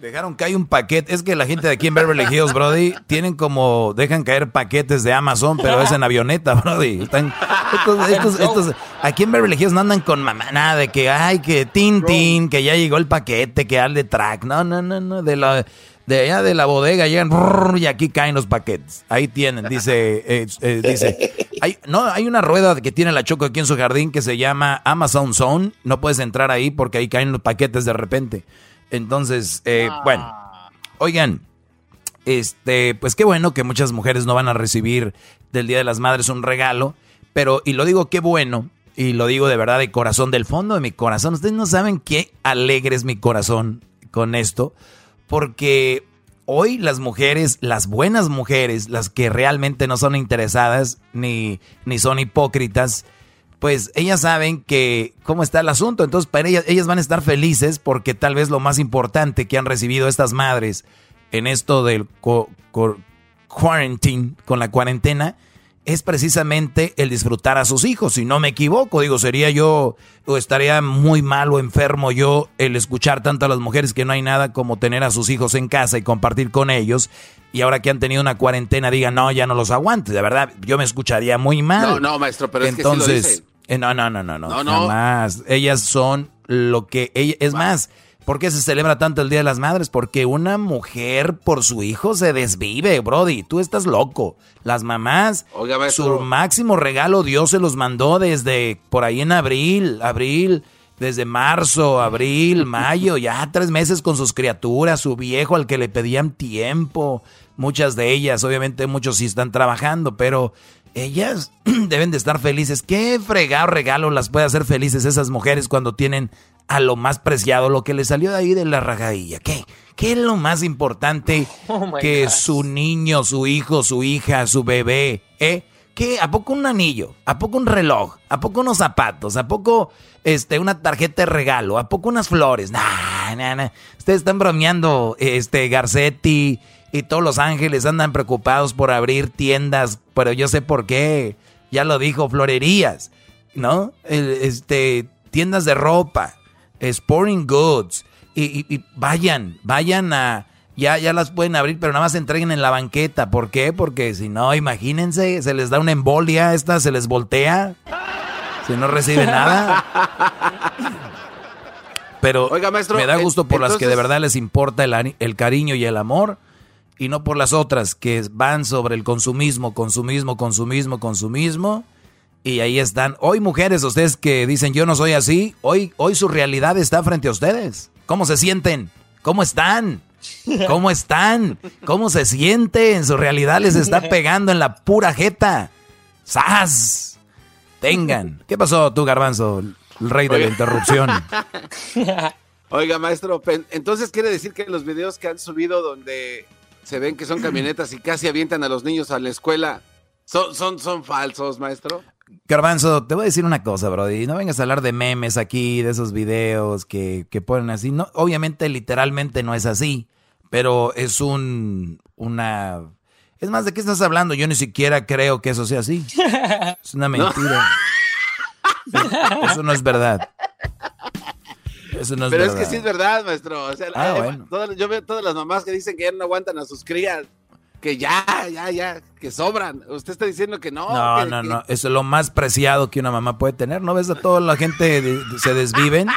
Dejaron que hay un paquete. Es que la gente de aquí en Beverly Hills, Brody, tienen como. Dejan caer paquetes de Amazon, pero es en avioneta, Brody. Están, estos, estos- estos- aquí en Beverly Hills no andan con mamá, nada de que, ay, que tin, tin, que ya llegó el paquete, que al de track. No, no, no, no. De la. De allá de la bodega llegan brrr, y aquí caen los paquetes. Ahí tienen, dice, eh, eh, dice. Hay, no, hay una rueda que tiene la Choco aquí en su jardín que se llama Amazon Zone. No puedes entrar ahí porque ahí caen los paquetes de repente. Entonces, eh, bueno, oigan, este, pues qué bueno que muchas mujeres no van a recibir del Día de las Madres un regalo, pero, y lo digo qué bueno, y lo digo de verdad de corazón, del fondo de mi corazón. Ustedes no saben qué alegre es mi corazón con esto, porque hoy las mujeres, las buenas mujeres, las que realmente no son interesadas ni, ni son hipócritas, pues ellas saben que cómo está el asunto. Entonces, para ellas, ellas van a estar felices porque tal vez lo más importante que han recibido estas madres en esto del co- quarantine, con la cuarentena, es precisamente el disfrutar a sus hijos. Si no me equivoco, digo, sería yo, o estaría muy mal o enfermo yo el escuchar tanto a las mujeres que no hay nada como tener a sus hijos en casa y compartir con ellos. Y ahora que han tenido una cuarentena, digan, no, ya no los aguantes. De verdad, yo me escucharía muy mal. No, no, maestro, pero es que sí lo Entonces, dice. eh, no, no, no, no, no, No, no. Ellas son lo que ella, es más, ¿por qué se celebra tanto el Día de las Madres? Porque una mujer por su hijo se desvive, Brody. Tú estás loco. Las mamás, Oiga, su máximo regalo Dios se los mandó desde por ahí en abril, abril, desde marzo, abril, mayo, ya tres meses con sus criaturas, su viejo al que le pedían tiempo. Muchas de ellas, obviamente muchos sí están trabajando, pero ellas deben de estar felices. ¿Qué fregado regalo las puede hacer felices esas mujeres cuando tienen a lo más preciado, lo que les salió de ahí de la rajadilla? ¿Qué? ¿Qué es lo más importante Oh, que God. su niño, su hijo, su hija, su bebé, eh? ¿Qué? ¿A poco un anillo? ¿A poco un reloj? ¿A poco unos zapatos? ¿A poco este, una tarjeta de regalo? ¿A poco unas flores? Nah, nah, nah. Ustedes están bromeando, este, Garcetti y todos los ángeles andan preocupados por abrir tiendas, pero yo sé por qué. Ya lo dijo, florerías, ¿no? Este, tiendas de ropa, sporting goods. Y, y- y vayan, vayan a, ya, ya las pueden abrir, pero nada más se entreguen en la banqueta. ¿Por qué? Porque si no, imagínense, se les da una embolia, esta se les voltea, si no recibe nada. Pero me da gusto por las que de verdad les importa el, el cariño y el amor y no por las otras que van sobre el consumismo, consumismo, consumismo, consumismo. Y ahí están. Hoy mujeres, ustedes que dicen yo no soy así, hoy, hoy su realidad está frente a ustedes. ¿Cómo se sienten? ¿Cómo están? ¿Cómo están? ¿Cómo se sienten? Su realidad les está pegando en la pura jeta. ¡Sas! Tengan. ¿Qué pasó tú, Garbanzo? El rey de la interrupción. Oiga, maestro, entonces quiere decir que los videos que han subido donde se ven que son camionetas y casi avientan a los niños a la escuela, ¿son, son, son falsos, maestro? Garbanzo, te voy a decir una cosa, Brody. No vengas a hablar de memes aquí, de esos videos que, que ponen así. No, obviamente, literalmente no es así, pero es un, una... Es más, ¿de qué estás hablando? Yo ni siquiera creo que eso sea así. Es una mentira. Eso no es verdad. Eso no es Pero es que sí es verdad, maestro. O sea, ah, yo veo todas las mamás que dicen que ya no aguantan a sus crías. Que ya, ya, ya, que sobran. Usted está diciendo que no. No, no, no. Eso es lo más preciado que una mamá puede tener. ¿No ves a toda la gente se desviven?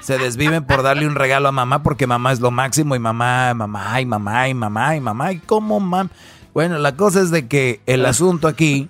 Se desviven por darle un regalo a mamá porque mamá es lo máximo y mamá, mamá, y mamá, y mamá, y mamá. ¿Y cómo, mamá? Bueno, la cosa es de que el asunto aquí,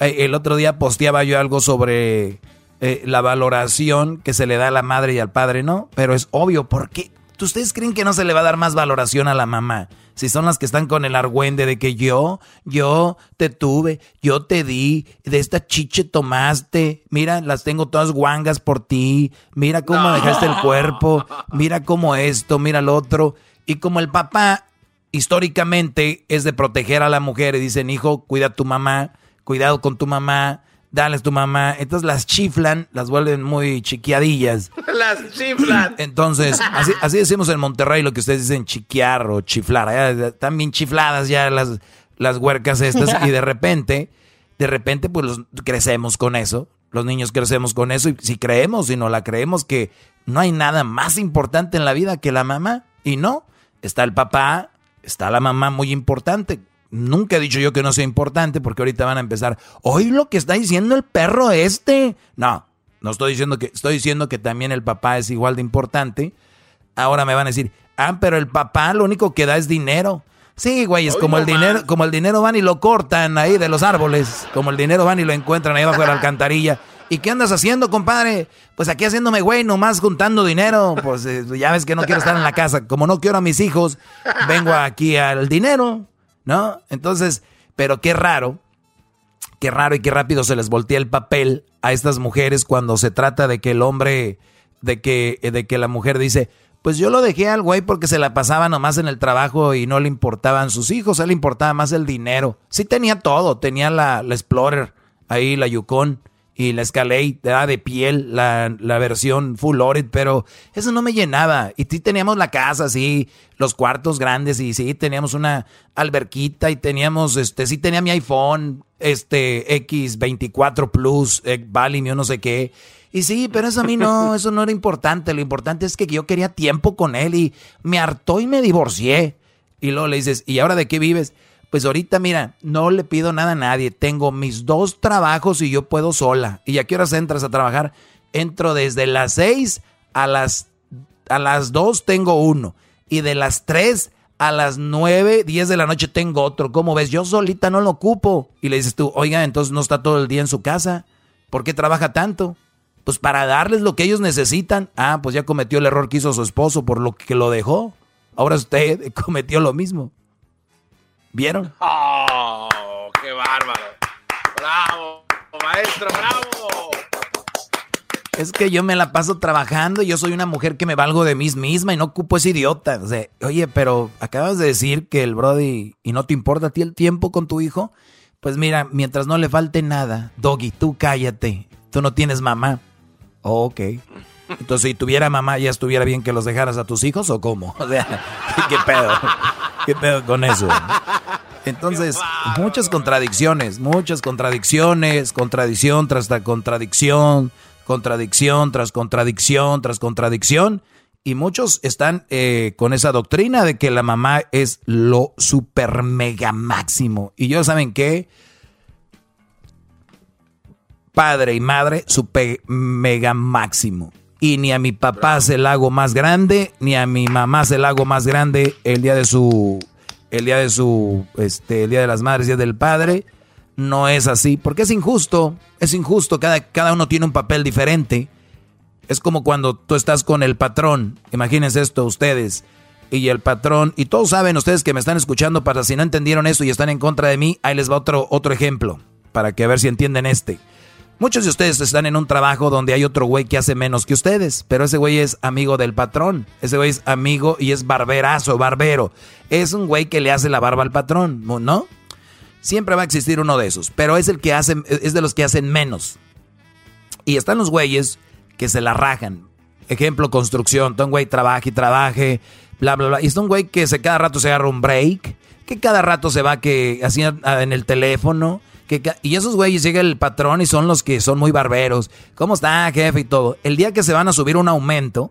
eh, el otro día posteaba yo algo sobre eh, la valoración que se le da a la madre y al padre, ¿no? Pero es obvio, ¿por qué? ¿Ustedes creen que no se le va a dar más valoración a la mamá? Si son las que están con el argüende de que yo, yo te tuve, yo te di, de esta chiche tomaste, mira, las tengo todas guangas por ti, mira cómo dejaste el cuerpo, mira cómo esto, mira lo otro. Y como el papá históricamente es de proteger a la mujer y dicen, hijo, cuida a tu mamá, cuidado con tu mamá, dale tu mamá. Entonces las chiflan, las vuelven muy chiquiadillas. las chiflan. Entonces, así, así, decimos en Monterrey lo que ustedes dicen chiquiar o chiflar. están bien chifladas ya las, las huercas estas y de repente, de repente pues crecemos con eso. Los niños crecemos con eso y si creemos y no la creemos que no hay nada más importante en la vida que la mamá y no, está el papá, está la mamá muy importante. Nunca he dicho yo que no sea importante porque ahorita van a empezar, hoy lo que está diciendo el perro este. No, no estoy diciendo que, estoy diciendo que también el papá es igual de importante. Ahora me van a decir, ah, pero el papá lo único que da es dinero. Sí, güey, es como el dinero, como el dinero van y lo cortan ahí de los árboles, como el dinero van y lo encuentran ahí bajo la alcantarilla. ¿Y qué andas haciendo, compadre? Pues aquí haciéndome güey, nomás juntando dinero. Pues eh, ya ves que no quiero estar en la casa. Como no quiero a mis hijos, vengo aquí al dinero. ¿No? Entonces, pero qué raro, qué raro y qué rápido se les voltea el papel a estas mujeres cuando se trata de que el hombre, de que, de que la mujer dice, pues yo lo dejé al güey porque se la pasaba nomás en el trabajo y no le importaban sus hijos, a él le importaba más el dinero. Sí tenía todo, tenía la, la Explorer, ahí la Yukon, y la Escalade era de piel, la, la, versión full loaded, pero eso no me llenaba. Y sí teníamos la casa, sí, los cuartos grandes, y sí teníamos una alberquita, y teníamos, este, sí tenía mi iPhone, este, X24 Plus, Valium, yo no sé qué. Y sí, pero eso a mí no, eso no era importante. Lo importante es que yo quería tiempo con él y me hartó y me divorcié. Y luego le dices, ¿y ahora de qué vives? Pues ahorita, mira, no le pido nada a nadie. Tengo mis dos trabajos y yo puedo sola. ¿Y a qué horas entras a trabajar? Entro desde las seis a las, a las dos tengo uno. Y de las tres a las nueve, diez de la noche tengo otro. ¿Cómo ves? Yo solita no lo ocupo. Y le dices tú, oiga, entonces no está todo el día en su casa. ¿Por qué trabaja tanto? Pues para darles lo que ellos necesitan. Ah, pues ya cometió el error que hizo su esposo por lo que lo dejó. Ahora usted cometió lo mismo. ¿Vieron? ¡Oh! ¡Qué bárbaro! ¡Bravo! ¡Maestro, bravo! Es que yo me la paso trabajando, yo soy una mujer que me valgo de mí misma y no ocupo ese idiota. O sea, oye, pero acabas de decir que el Brody y no te importa a ti el tiempo con tu hijo. Pues mira, mientras no le falte nada, Doggy, tú cállate. Tú no tienes mamá. Oh, ok. Entonces, si tuviera mamá, ¿ya estuviera bien que los dejaras a tus hijos o cómo? O sea, ¿qué pedo? ¿Qué pedo con eso? Entonces, muchas contradicciones, muchas contradicciones, contradicción tras contradicción, contradicción tras contradicción tras contradicción. Y muchos están eh, con esa doctrina de que la mamá es lo super mega máximo. Y yo, ¿saben qué? Padre y madre, super mega máximo. Y ni a mi papá se la hago más grande, ni a mi mamá se la hago más grande el día de su, el día de su, este, el día de las madres, el día del padre. No es así, porque es injusto, es injusto, cada, cada uno tiene un papel diferente. Es como cuando tú estás con el patrón, imagínense esto ustedes, y el patrón, y todos saben ustedes que me están escuchando, para si no entendieron eso y están en contra de mí, ahí les va otro, otro ejemplo, para que a ver si entienden este. Muchos de ustedes están en un trabajo donde hay otro güey que hace menos que ustedes, pero ese güey es amigo del patrón, ese güey es amigo y es barberazo, barbero. Es un güey que le hace la barba al patrón, ¿no? Siempre va a existir uno de esos, pero es el que hace, es de los que hacen menos. Y están los güeyes que se la rajan. Ejemplo, construcción, todo un güey trabaje y trabaje, bla, bla, bla. Y es un güey que se cada rato se agarra un break, que cada rato se va que así en el teléfono y esos güeyes llega el patrón y son los que son muy barberos. ¿Cómo está, jefe? Y todo. El día que se van a subir un aumento,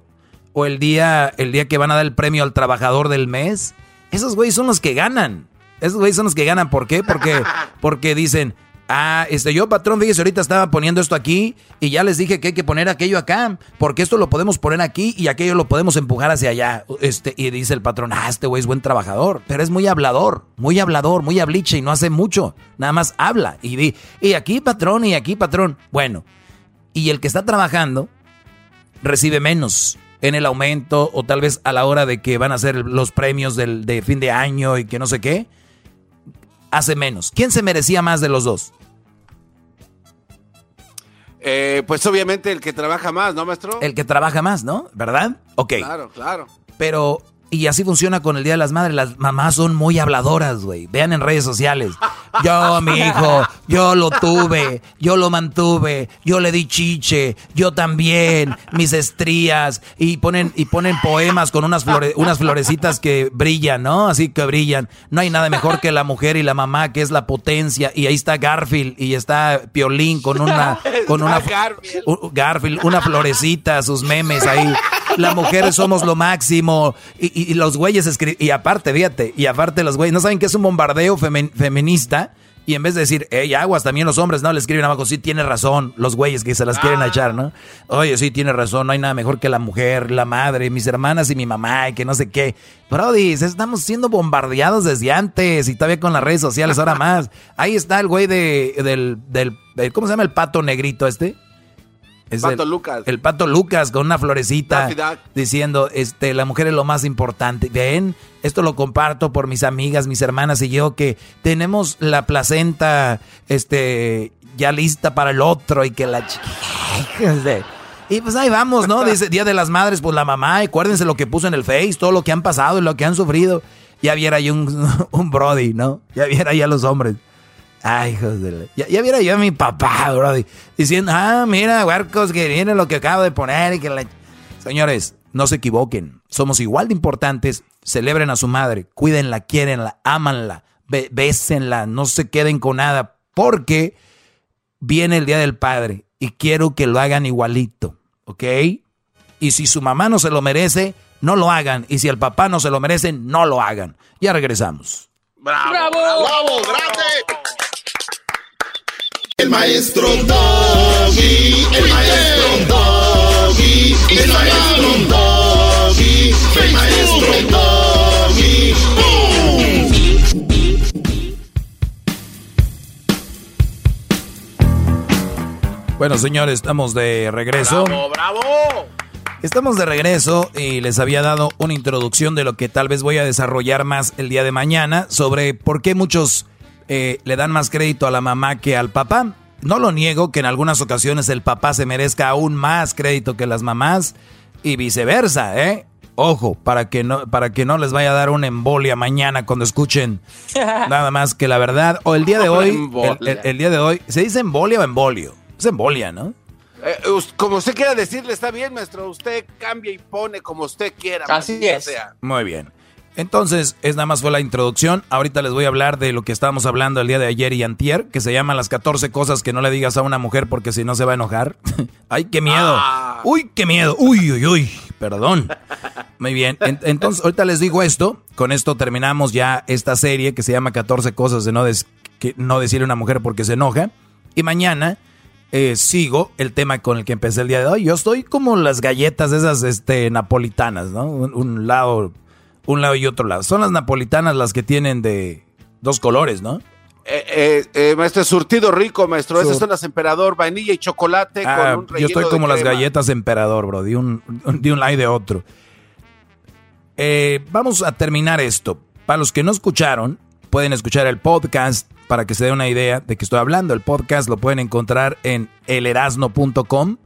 o el día, el día que van a dar el premio al trabajador del mes, esos güeyes son los que ganan. Esos güeyes son los que ganan. ¿Por qué? Porque, porque dicen, Ah, este, yo, patrón, fíjese, ahorita estaba poniendo esto aquí y ya les dije que hay que poner aquello acá, porque esto lo podemos poner aquí y aquello lo podemos empujar hacia allá. Este, y dice el patrón, ah, este güey es buen trabajador, pero es muy hablador, muy hablador, muy habliche y no hace mucho, nada más habla. Y di, y aquí, patrón, y aquí, patrón. Bueno, y el que está trabajando recibe menos en el aumento o tal vez a la hora de que van a ser los premios del, de fin de año y que no sé qué hace menos. ¿Quién se merecía más de los dos? Eh, pues obviamente el que trabaja más, ¿no, maestro? El que trabaja más, ¿no? ¿Verdad? Ok. Claro, claro. Pero y así funciona con el Día de las Madres. Las mamás son muy habladoras, güey. Vean en redes sociales. Yo, mi hijo, yo lo tuve, yo lo mantuve, yo le di chiche, yo también, mis estrías. Y ponen, y ponen poemas con unas, unas florecitas que brillan, ¿no? Así que brillan. No hay nada mejor que la mujer y la mamá, que es la potencia. Y ahí está Garfield y está Piolín con una, con una, Garfield, una florecita, sus memes ahí. Las mujeres somos lo máximo. Y, y, los güeyes escriben, y aparte, fíjate, y aparte los güeyes, ¿no saben que es un bombardeo feminista? Y en vez de decir, hey, aguas, también los hombres, no, le escriben abajo, sí, tiene razón, los güeyes que se las quieren ah. echar, ¿no? Oye, sí, tiene razón, no hay nada mejor que la mujer, la madre, mis hermanas y mi mamá, y que no sé qué. Brody, estamos siendo bombardeados desde antes, y todavía con las redes sociales, ahora más. Ahí está el güey de, del, del, ¿cómo se llama el pato negrito este? El Pato Lucas. El Pato Lucas con una florecita diciendo, este, la mujer es lo más importante. Ven, esto lo comparto por mis amigas, mis hermanas y yo, que tenemos la placenta, este, ya lista para el otro y que la chica... Y pues ahí vamos, ¿no? Dice Día de las Madres, pues la mamá, acuérdense lo que puso en el Face, todo lo que han pasado y lo que han sufrido. Ya viera ahí un, un Brody, ¿no? Ya viera ahí a los hombres. Ay, hijos de la... Ya, ya viera yo a mi papá, bro, diciendo, ah, mira, huercos, que viene lo que acabo de poner y que la... Señores, no se equivoquen. Somos igual de importantes. Celebren a su madre, cuídenla, quierenla, ámanla, bésenla, no se queden con nada, porque viene el Día del Padre y quiero que lo hagan igualito, ¿ok? Y si su mamá no se lo merece, no lo hagan. Y si el papá no se lo merece, no lo hagan. Ya regresamos. ¡Bravo! ¡Bravo! ¡Bravo! ¡Grande! El maestro Doggy, el maestro Doggy, el maestro Doggy, el maestro Doggy. Bueno, señores, estamos de regreso. ¡Bravo, bravo! Estamos de regreso y les había dado una introducción de lo que tal vez voy a desarrollar más el día de mañana sobre por qué muchos eh, le dan más crédito a la mamá que al papá. No lo niego que en algunas ocasiones el papá se merezca aún más crédito que las mamás y viceversa, ¿eh? Ojo, para que no, para que no les vaya a dar una embolia mañana cuando escuchen nada más que la verdad. O el día de hoy, el, día de hoy, ¿se dice embolia o embolio? Es embolia, ¿no? Eh, como usted quiera decirle, está bien, maestro. Usted cambia y pone como usted quiera. Así es. Muy bien. Entonces, es nada más fue la introducción. Ahorita les voy a hablar de lo que estábamos hablando el día de ayer y antier, que se llama las 14 cosas que no le digas a una mujer porque si no se va a enojar. ¡Ay, qué miedo! Ah. ¡Uy, qué miedo! ¡Uy, uy, uy! perdón. Muy bien, entonces ahorita les digo esto, con esto terminamos ya esta serie que se llama 14 cosas de no, que no decirle a una mujer porque se enoja. Y mañana eh, sigo el tema con el que empecé el día de hoy. Yo estoy como las galletas esas este, napolitanas, ¿no? Un, lado, un lado y otro lado. Son las napolitanas las que tienen de dos colores, ¿no? Eh, eh, eh, maestro, surtido rico, maestro. Esas son las emperador, vainilla y chocolate ah, con un Yo estoy como las galletas emperador, bro, de un, de un lado y de otro. vamos a terminar esto. Para los que no escucharon, pueden escuchar el podcast para que se dé una idea de que estoy hablando. El podcast lo pueden encontrar en elerasno.com.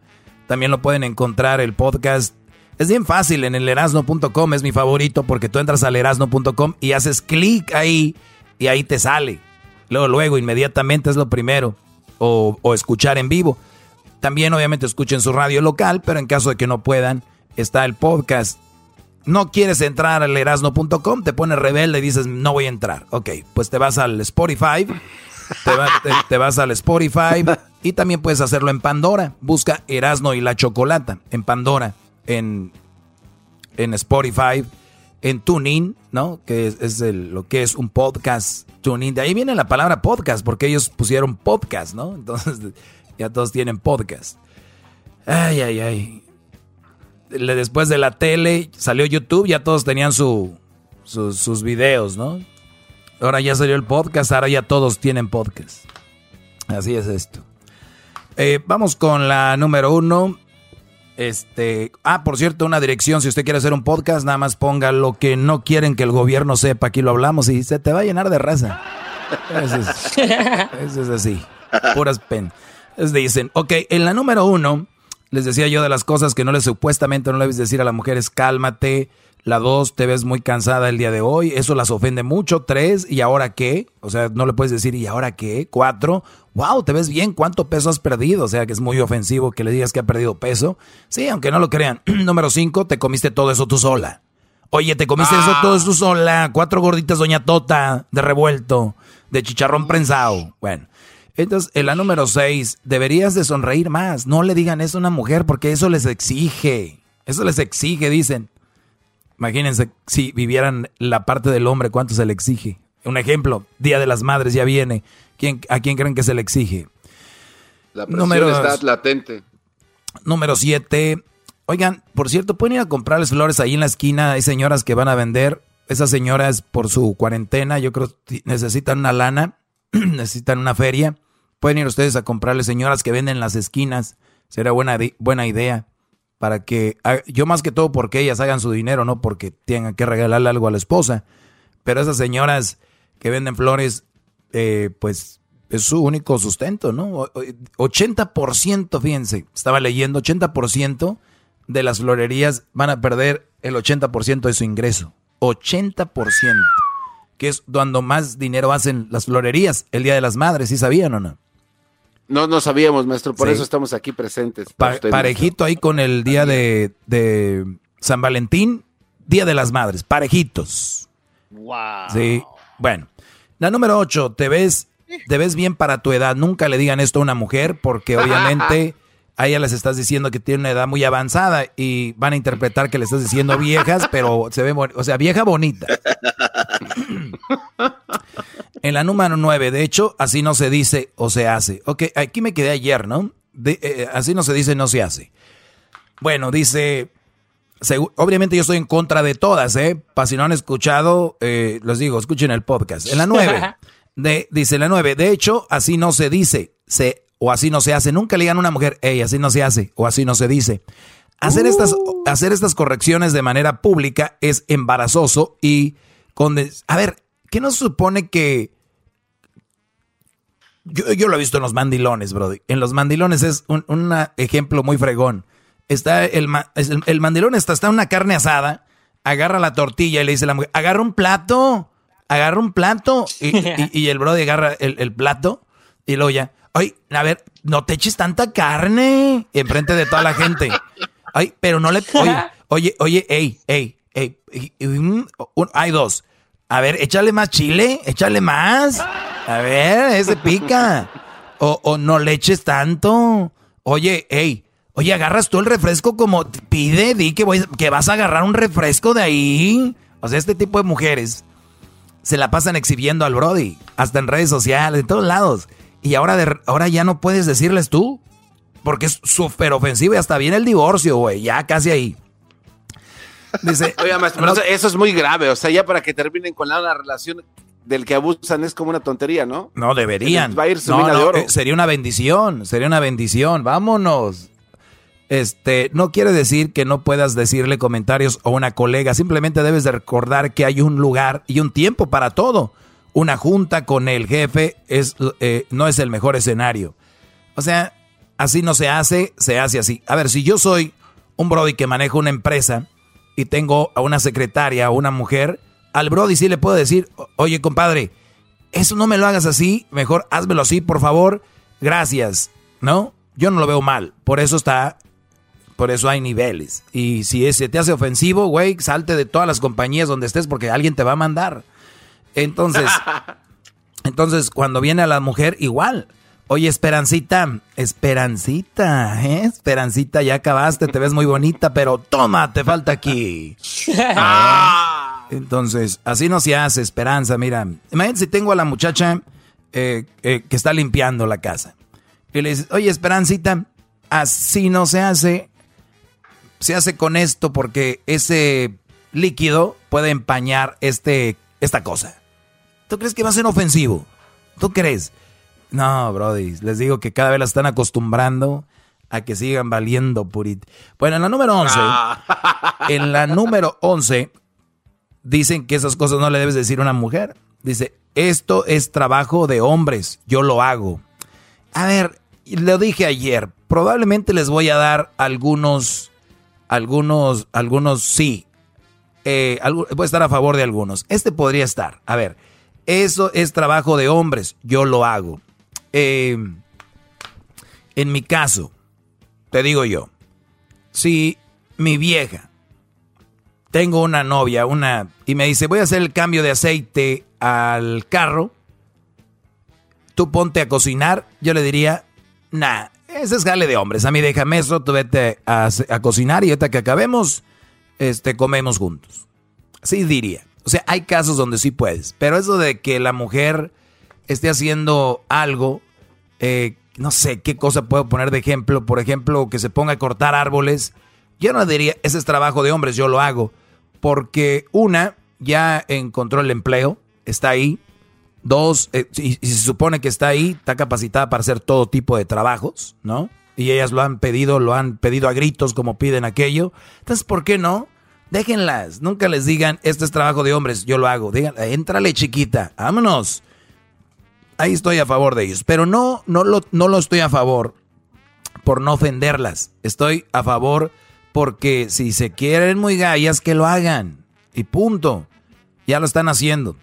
También lo pueden encontrar el podcast. Es bien fácil en elerasno.com, es mi favorito porque tú entras a elerasno.com y haces clic ahí y ahí te sale. Luego, luego, inmediatamente es lo primero. O, escuchar en vivo. También obviamente escuchen su radio local, pero en caso de que no puedan, está el podcast no quieres entrar al erasno.com, te pones rebelde y dices, no voy a entrar. Ok, pues te vas al Spotify, te, vas al Spotify y también puedes hacerlo en Pandora. Busca Erasno y la Chocolata en Pandora, en, en Spotify, en TuneIn, ¿no? Que es, lo que es un podcast TuneIn. De ahí viene la palabra podcast, porque ellos pusieron podcast, ¿no? Entonces ya todos tienen podcast. Ay, ay, ay después de la tele salió YouTube, ya todos tenían su, sus videos, ¿no? Ahora ya salió el podcast, ahora ya todos tienen podcast. Así es esto. Eh, vamos con la número uno. Este, ah, por cierto, una dirección, si usted quiere hacer un podcast, nada más ponga lo que no quieren que el gobierno sepa, aquí lo hablamos y se te va a llenar de raza. Eso es, es así, puras pen. Es dicen, ok, en la número uno, les decía yo de las cosas que no le supuestamente no le debes decir a la mujer es cálmate. La dos, te ves muy cansada el día de hoy. Eso las ofende mucho. Tres, ¿y ahora qué? O sea, no le puedes decir, ¿y ahora qué? Cuatro, wow, te ves bien. ¿Cuánto peso has perdido? O sea, que es muy ofensivo que le digas que ha perdido peso. Sí, aunque no lo crean. Número cinco, te comiste todo eso tú sola. Oye, te comiste eso todo eso tú sola. Cuatro gorditas Doña Tota de revuelto, de chicharrón prensado. Bueno. Entonces, en la número 6, deberías de sonreír más. No le digan eso a una mujer porque eso les exige. Eso les exige, dicen. Imagínense si vivieran la parte del hombre, ¿cuánto se le exige? Un ejemplo, Día de las Madres ya viene. ¿Quién, ¿A quién creen que se le exige? La presión está latente. Número 7. Oigan, por cierto, pueden ir a comprarles flores ahí en la esquina. Hay señoras que van a vender. Esas señoras por su cuarentena, yo creo necesitan una lana necesitan una feria, pueden ir ustedes a comprarle señoras que venden en las esquinas. Será buena, buena idea para que, yo más que todo porque ellas hagan su dinero, no porque tengan que regalarle algo a la esposa. Pero esas señoras que venden flores, eh, pues es su único sustento, ¿no? 80%, fíjense, estaba leyendo, 80% de las florerías van a perder el 80% de su ingreso. 80% que es cuando más dinero hacen las florerías, el Día de las Madres, ¿sí sabían o no? No, no sabíamos, maestro, por eso estamos aquí presentes. parejito ahí con el día de, San Valentín, Día de las Madres, parejitos. Wow. Sí, bueno. La número 8, te ves, te ves bien para tu edad. Nunca le digan esto a una mujer porque obviamente a ella les estás diciendo que tiene una edad muy avanzada y van a interpretar que le estás diciendo viejas, pero se ve, o sea, vieja bonita. en la número 9, de hecho, así no se dice o se hace. Ok, aquí me quedé ayer, ¿no? Eh, eh, así no se dice, no se hace. Bueno, dice, obviamente yo estoy en contra de todas, ¿eh? Para si no han escuchado, eh, les digo, escuchen el podcast. En la 9, de, dice la 9, de hecho, así no se dice, se o así no se hace. Nunca le digan a una mujer, hey, así no se hace o así no se dice. Hacer, estas, uh. hacer estas correcciones de manera pública es embarazoso y con... A ver, ¿qué nos supone que... Yo, lo he visto en los mandilones, bro. En los mandilones es un ejemplo muy fregón. Está el, el, mandilón está, está una carne asada, agarra la tortilla y le dice a la mujer, agarra un plato, agarra un plato. Y, el bro agarra el, el plato y luego ya, Ay, a ver, no te eches tanta carne enfrente de toda la gente. Ay, pero no le. Oye, oye, oye, ey, ey, ey. hay dos. A ver, échale más chile, échale más. A ver, ese pica. O, o no le eches tanto. Oye, ey, Oye, agarras tú el refresco como pide, di que, voy, que vas a agarrar un refresco de ahí. O sea, este tipo de mujeres se la pasan exhibiendo al Brody, hasta en redes sociales, en todos lados. Y ahora, de, ahora ya no puedes decirles tú, porque es súper ofensivo y hasta viene el divorcio, güey, ya casi ahí. Dice, Oiga, maestro, eso es muy grave, o sea, ya para que terminen con la, relación del que abusan es como una tontería, ¿no? No, deberían. Va a ir su no, de oro. Eh, sería una bendición, sería una bendición, vámonos. Este, no quiere decir que no puedas decirle comentarios a una colega, simplemente debes de recordar que hay un lugar y un tiempo para todo. Una junta con el jefe es, eh, no es el mejor escenario. O sea, así no se hace, se hace así. A ver, si yo soy un Brody que maneja una empresa y tengo a una secretaria o una mujer, al Brody sí le puedo decir, oye compadre, eso no me lo hagas así, mejor házmelo así, por favor, gracias, ¿no? Yo no lo veo mal, por eso está por eso hay niveles. Y si ese te hace ofensivo, güey, salte de todas las compañías donde estés porque alguien te va a mandar. Entonces, entonces cuando viene a la mujer, igual. Oye, Esperancita, Esperancita, ¿eh? Esperancita, ya acabaste, te ves muy bonita, pero toma, te falta aquí. Entonces, así no se hace, Esperanza, mira. Imagínate si tengo a la muchacha eh, eh, que está limpiando la casa. Y le dices, oye, Esperancita, así no se hace se hace con esto porque ese líquido puede empañar este, esta cosa. ¿Tú crees que va a ser ofensivo? ¿Tú crees? No, Brody, les digo que cada vez la están acostumbrando a que sigan valiendo purit. Bueno, en la número 11, ah. en la número 11, dicen que esas cosas no le debes decir a una mujer. Dice, esto es trabajo de hombres, yo lo hago. A ver, lo dije ayer, probablemente les voy a dar algunos algunos, algunos sí. Eh, puede estar a favor de algunos. Este podría estar. A ver, eso es trabajo de hombres. Yo lo hago. Eh, en mi caso, te digo yo, si mi vieja, tengo una novia, una, y me dice, voy a hacer el cambio de aceite al carro, tú ponte a cocinar, yo le diría, nah, ese es jale de hombres. A mí déjame eso, tú vete a, cocinar y ahorita que acabemos, este, comemos juntos. Así diría. O sea, hay casos donde sí puedes. Pero eso de que la mujer esté haciendo algo, eh, no sé qué cosa puedo poner de ejemplo. Por ejemplo, que se ponga a cortar árboles. Yo no diría, ese es trabajo de hombres, yo lo hago. Porque una, ya encontró el empleo, está ahí. Dos, eh, y, se supone que está ahí, está capacitada para hacer todo tipo de trabajos, ¿no? Y ellas lo han pedido, lo han pedido a gritos como piden aquello. Entonces, ¿por qué no? Déjenlas, nunca les digan, este es trabajo de hombres, yo lo hago. Digan, entrale chiquita, vámonos. Ahí estoy a favor de ellos, pero no, no lo, no lo estoy a favor por no ofenderlas. Estoy a favor porque si se quieren muy gallas, que lo hagan. Y punto. Ya lo están haciendo.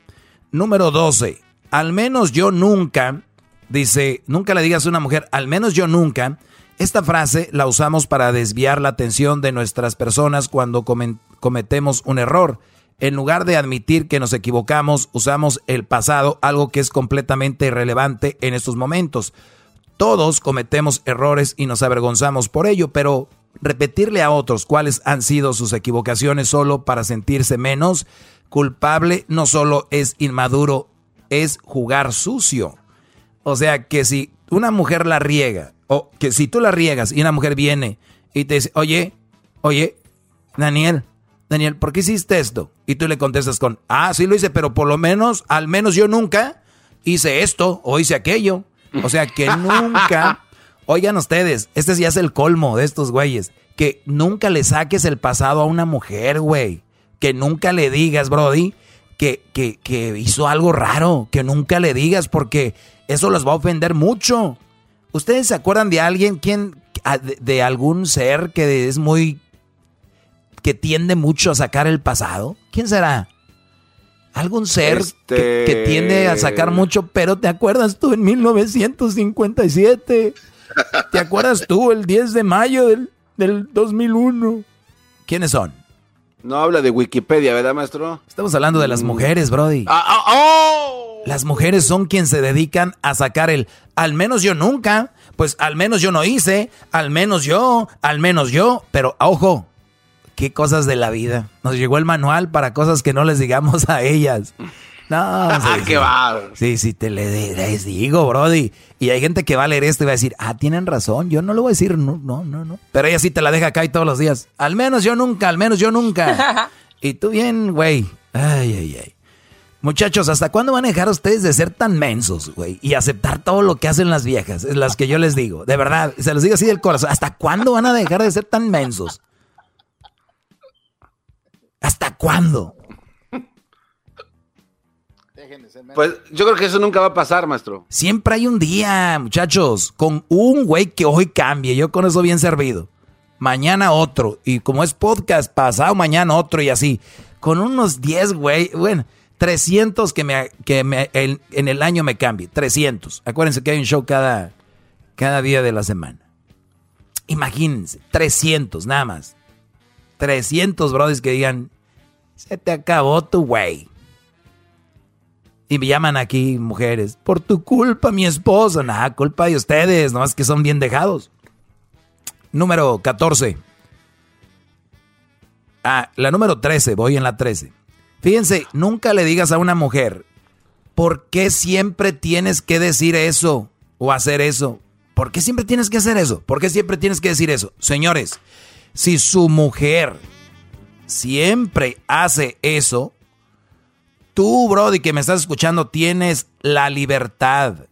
Número 12 al menos yo nunca, dice, nunca le digas a una mujer, al menos yo nunca. Esta frase la usamos para desviar la atención de nuestras personas cuando cometemos un error. En lugar de admitir que nos equivocamos, usamos el pasado, algo que es completamente irrelevante en estos momentos. Todos cometemos errores y nos avergonzamos por ello, pero repetirle a otros cuáles han sido sus equivocaciones solo para sentirse menos culpable no solo es inmaduro, es jugar sucio. O sea, que si una mujer la riega, o que si tú la riegas y una mujer viene y te dice, oye, oye, Daniel, Daniel, ¿por qué hiciste esto? Y tú le contestas con, ah, sí lo hice, pero por lo menos, al menos yo nunca hice esto o hice aquello. O sea, que nunca, oigan ustedes, este ya es el colmo de estos güeyes, que nunca le saques el pasado a una mujer, güey. Que nunca le digas, Brody, que, que, hizo algo raro, que nunca le digas porque eso los va a ofender mucho. ¿Ustedes se acuerdan de alguien, quien, de, algún ser que es muy, que tiende mucho a sacar el pasado? ¿Quién será? Algún ser que, que, tiende a sacar mucho, pero ¿te acuerdas tú en 1957? ¿Te acuerdas tú el 10 de mayo del, del 2001? ¿Quiénes son? No habla de Wikipedia, ¿verdad, maestro? Estamos hablando de las mm. mujeres, Brody. Ah, ah, oh. Las mujeres son quienes se dedican a sacar el, al menos yo nunca, pues al menos yo no hice, al menos yo, al menos yo, pero ojo, qué cosas de la vida. Nos llegó el manual para cosas que no les digamos a ellas. No, sí, qué va. Sí, sí, te le les digo, Brody. Y hay gente que va a leer esto y va a decir, ah, tienen razón, yo no lo voy a decir, no, no, no, no. Pero ella sí te la deja acá y todos los días. Al menos yo nunca, al menos yo nunca. y tú bien, güey. Ay, ay, ay. Muchachos, ¿hasta cuándo van a dejar ustedes de ser tan mensos, güey? Y aceptar todo lo que hacen las viejas, es las que yo les digo. De verdad, se los digo así del corazón. ¿Hasta cuándo van a dejar de ser tan mensos? ¿Hasta cuándo? Pues yo creo que eso nunca va a pasar, maestro. Siempre hay un día, muchachos, con un güey que hoy cambie. Yo con eso bien servido. Mañana otro. Y como es podcast, pasado mañana otro y así. Con unos 10, güey. Bueno, 300 que, me, que me, en el año me cambie. 300. Acuérdense que hay un show cada, cada día de la semana. Imagínense, 300 nada más. 300 brothers que digan, se te acabó tu güey. Y me llaman aquí mujeres, por tu culpa mi esposo. Nada, culpa de ustedes, no es que son bien dejados. Número 14. Ah, la número 13, voy en la 13. Fíjense, nunca le digas a una mujer, ¿por qué siempre tienes que decir eso o hacer eso? ¿Por qué siempre tienes que hacer eso? ¿Por qué siempre tienes que decir eso? Señores, si su mujer siempre hace eso, tú, Brody, que me estás escuchando, tienes la libertad,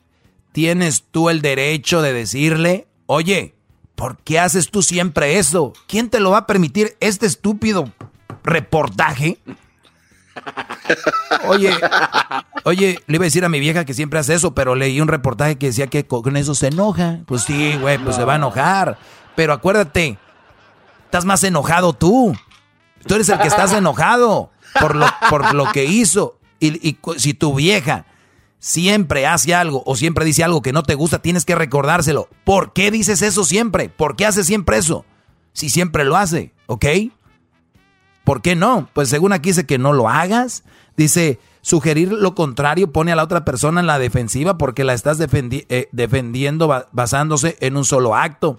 tienes tú el derecho de decirle, oye, ¿por qué haces tú siempre eso? ¿Quién te lo va a permitir este estúpido reportaje? Oye, oye, le iba a decir a mi vieja que siempre hace eso, pero leí un reportaje que decía que con eso se enoja. Pues sí, güey, pues se va a enojar. Pero acuérdate, estás más enojado tú. Tú eres el que estás enojado por lo, por lo que hizo. Y, si tu vieja siempre hace algo o siempre dice algo que no te gusta, tienes que recordárselo. ¿Por qué dices eso siempre? ¿Por qué hace siempre eso? Si siempre lo hace, ¿ok? ¿Por qué no? Pues según aquí dice que no lo hagas. Dice, sugerir lo contrario pone a la otra persona en la defensiva porque la estás eh, defendiendo basándose en un solo acto.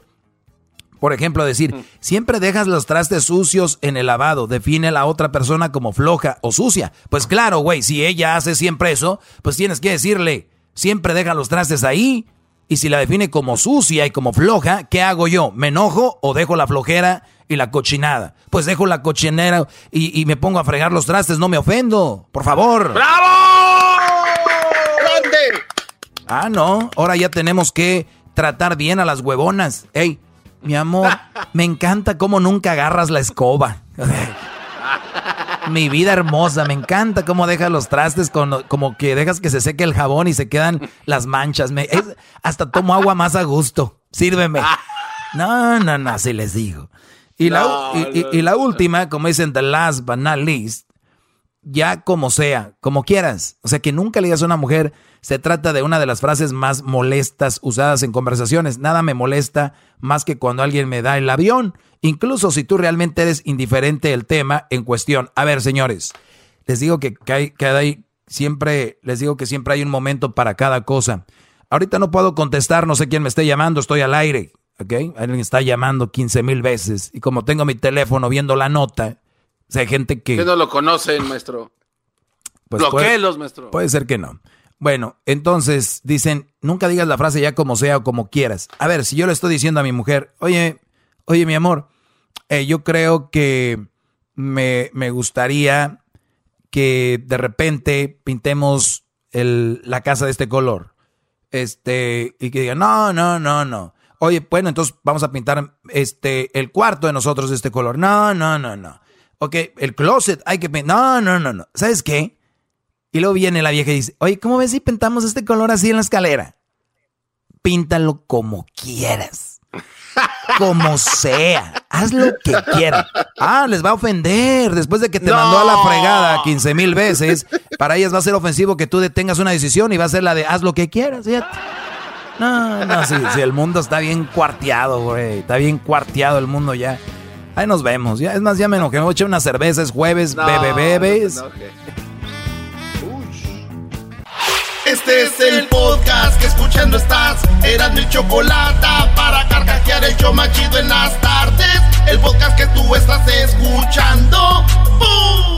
Por ejemplo, decir, siempre dejas los trastes sucios en el lavado, define a la otra persona como floja o sucia. Pues claro, güey, si ella hace siempre eso, pues tienes que decirle, siempre deja los trastes ahí. Y si la define como sucia y como floja, ¿qué hago yo? ¿Me enojo o dejo la flojera y la cochinada? Pues dejo la cochinera y, y me pongo a fregar los trastes, no me ofendo. Por favor. ¡Bravo! ¡Grande! Ah, no, ahora ya tenemos que tratar bien a las huevonas. Ey, mi amor, me encanta cómo nunca agarras la escoba. Mi vida hermosa, me encanta cómo dejas los trastes con, como que dejas que se seque el jabón y se quedan las manchas. Me, hasta tomo agua más a gusto. Sírveme. No, no, no, así les digo. Y, la, y, la última, como dicen, the last but not least, ya como sea, como quieras. O sea, que nunca le digas a una mujer, se trata de una de las frases más molestas usadas en conversaciones. Nada me molesta más que cuando alguien me da el avión, incluso si tú realmente eres indiferente del tema en cuestión. A ver, señores, les digo que, hay, que siempre, les digo que siempre hay un momento para cada cosa. Ahorita no puedo contestar, no sé quién me esté llamando, estoy al aire. Alguien está llamando 15 mil veces y como tengo mi teléfono viendo la nota, o hay gente que... Que no lo conocen, maestro. Pues maestro. Puede ser que no. Bueno, entonces dicen, nunca digas la frase ya como sea o como quieras. A ver, si yo le estoy diciendo a mi mujer, oye, oye, mi amor, eh, yo creo que me, me, gustaría que de repente pintemos el, la casa de este color. Este, y que diga, no, no, no, no. Oye, bueno, entonces vamos a pintar este, el cuarto de nosotros de este color. No, no, no, no. Ok, el closet hay que. No, no, no, no. ¿Sabes qué? Y luego viene la vieja y dice, oye, ¿cómo ves si pintamos este color así en la escalera? Píntalo como quieras. Como sea. Haz lo que quieras. Ah, les va a ofender. Después de que te mandó a la fregada 15 mil veces, para ellas va a ser ofensivo que tú detengas una decisión y va a ser la de haz lo que quieras. No, no, si, el mundo está bien cuarteado, güey. Está bien cuarteado el mundo ya. Ahí nos vemos. Ya, es más, ya me enojé. Me voy a echar. Es jueves. No, bebe, bebes. Este es el podcast que escuchando estás. Eran mi chocolate para carcajear el yo machido en las tardes. El podcast que tú estás escuchando. ¡Bum!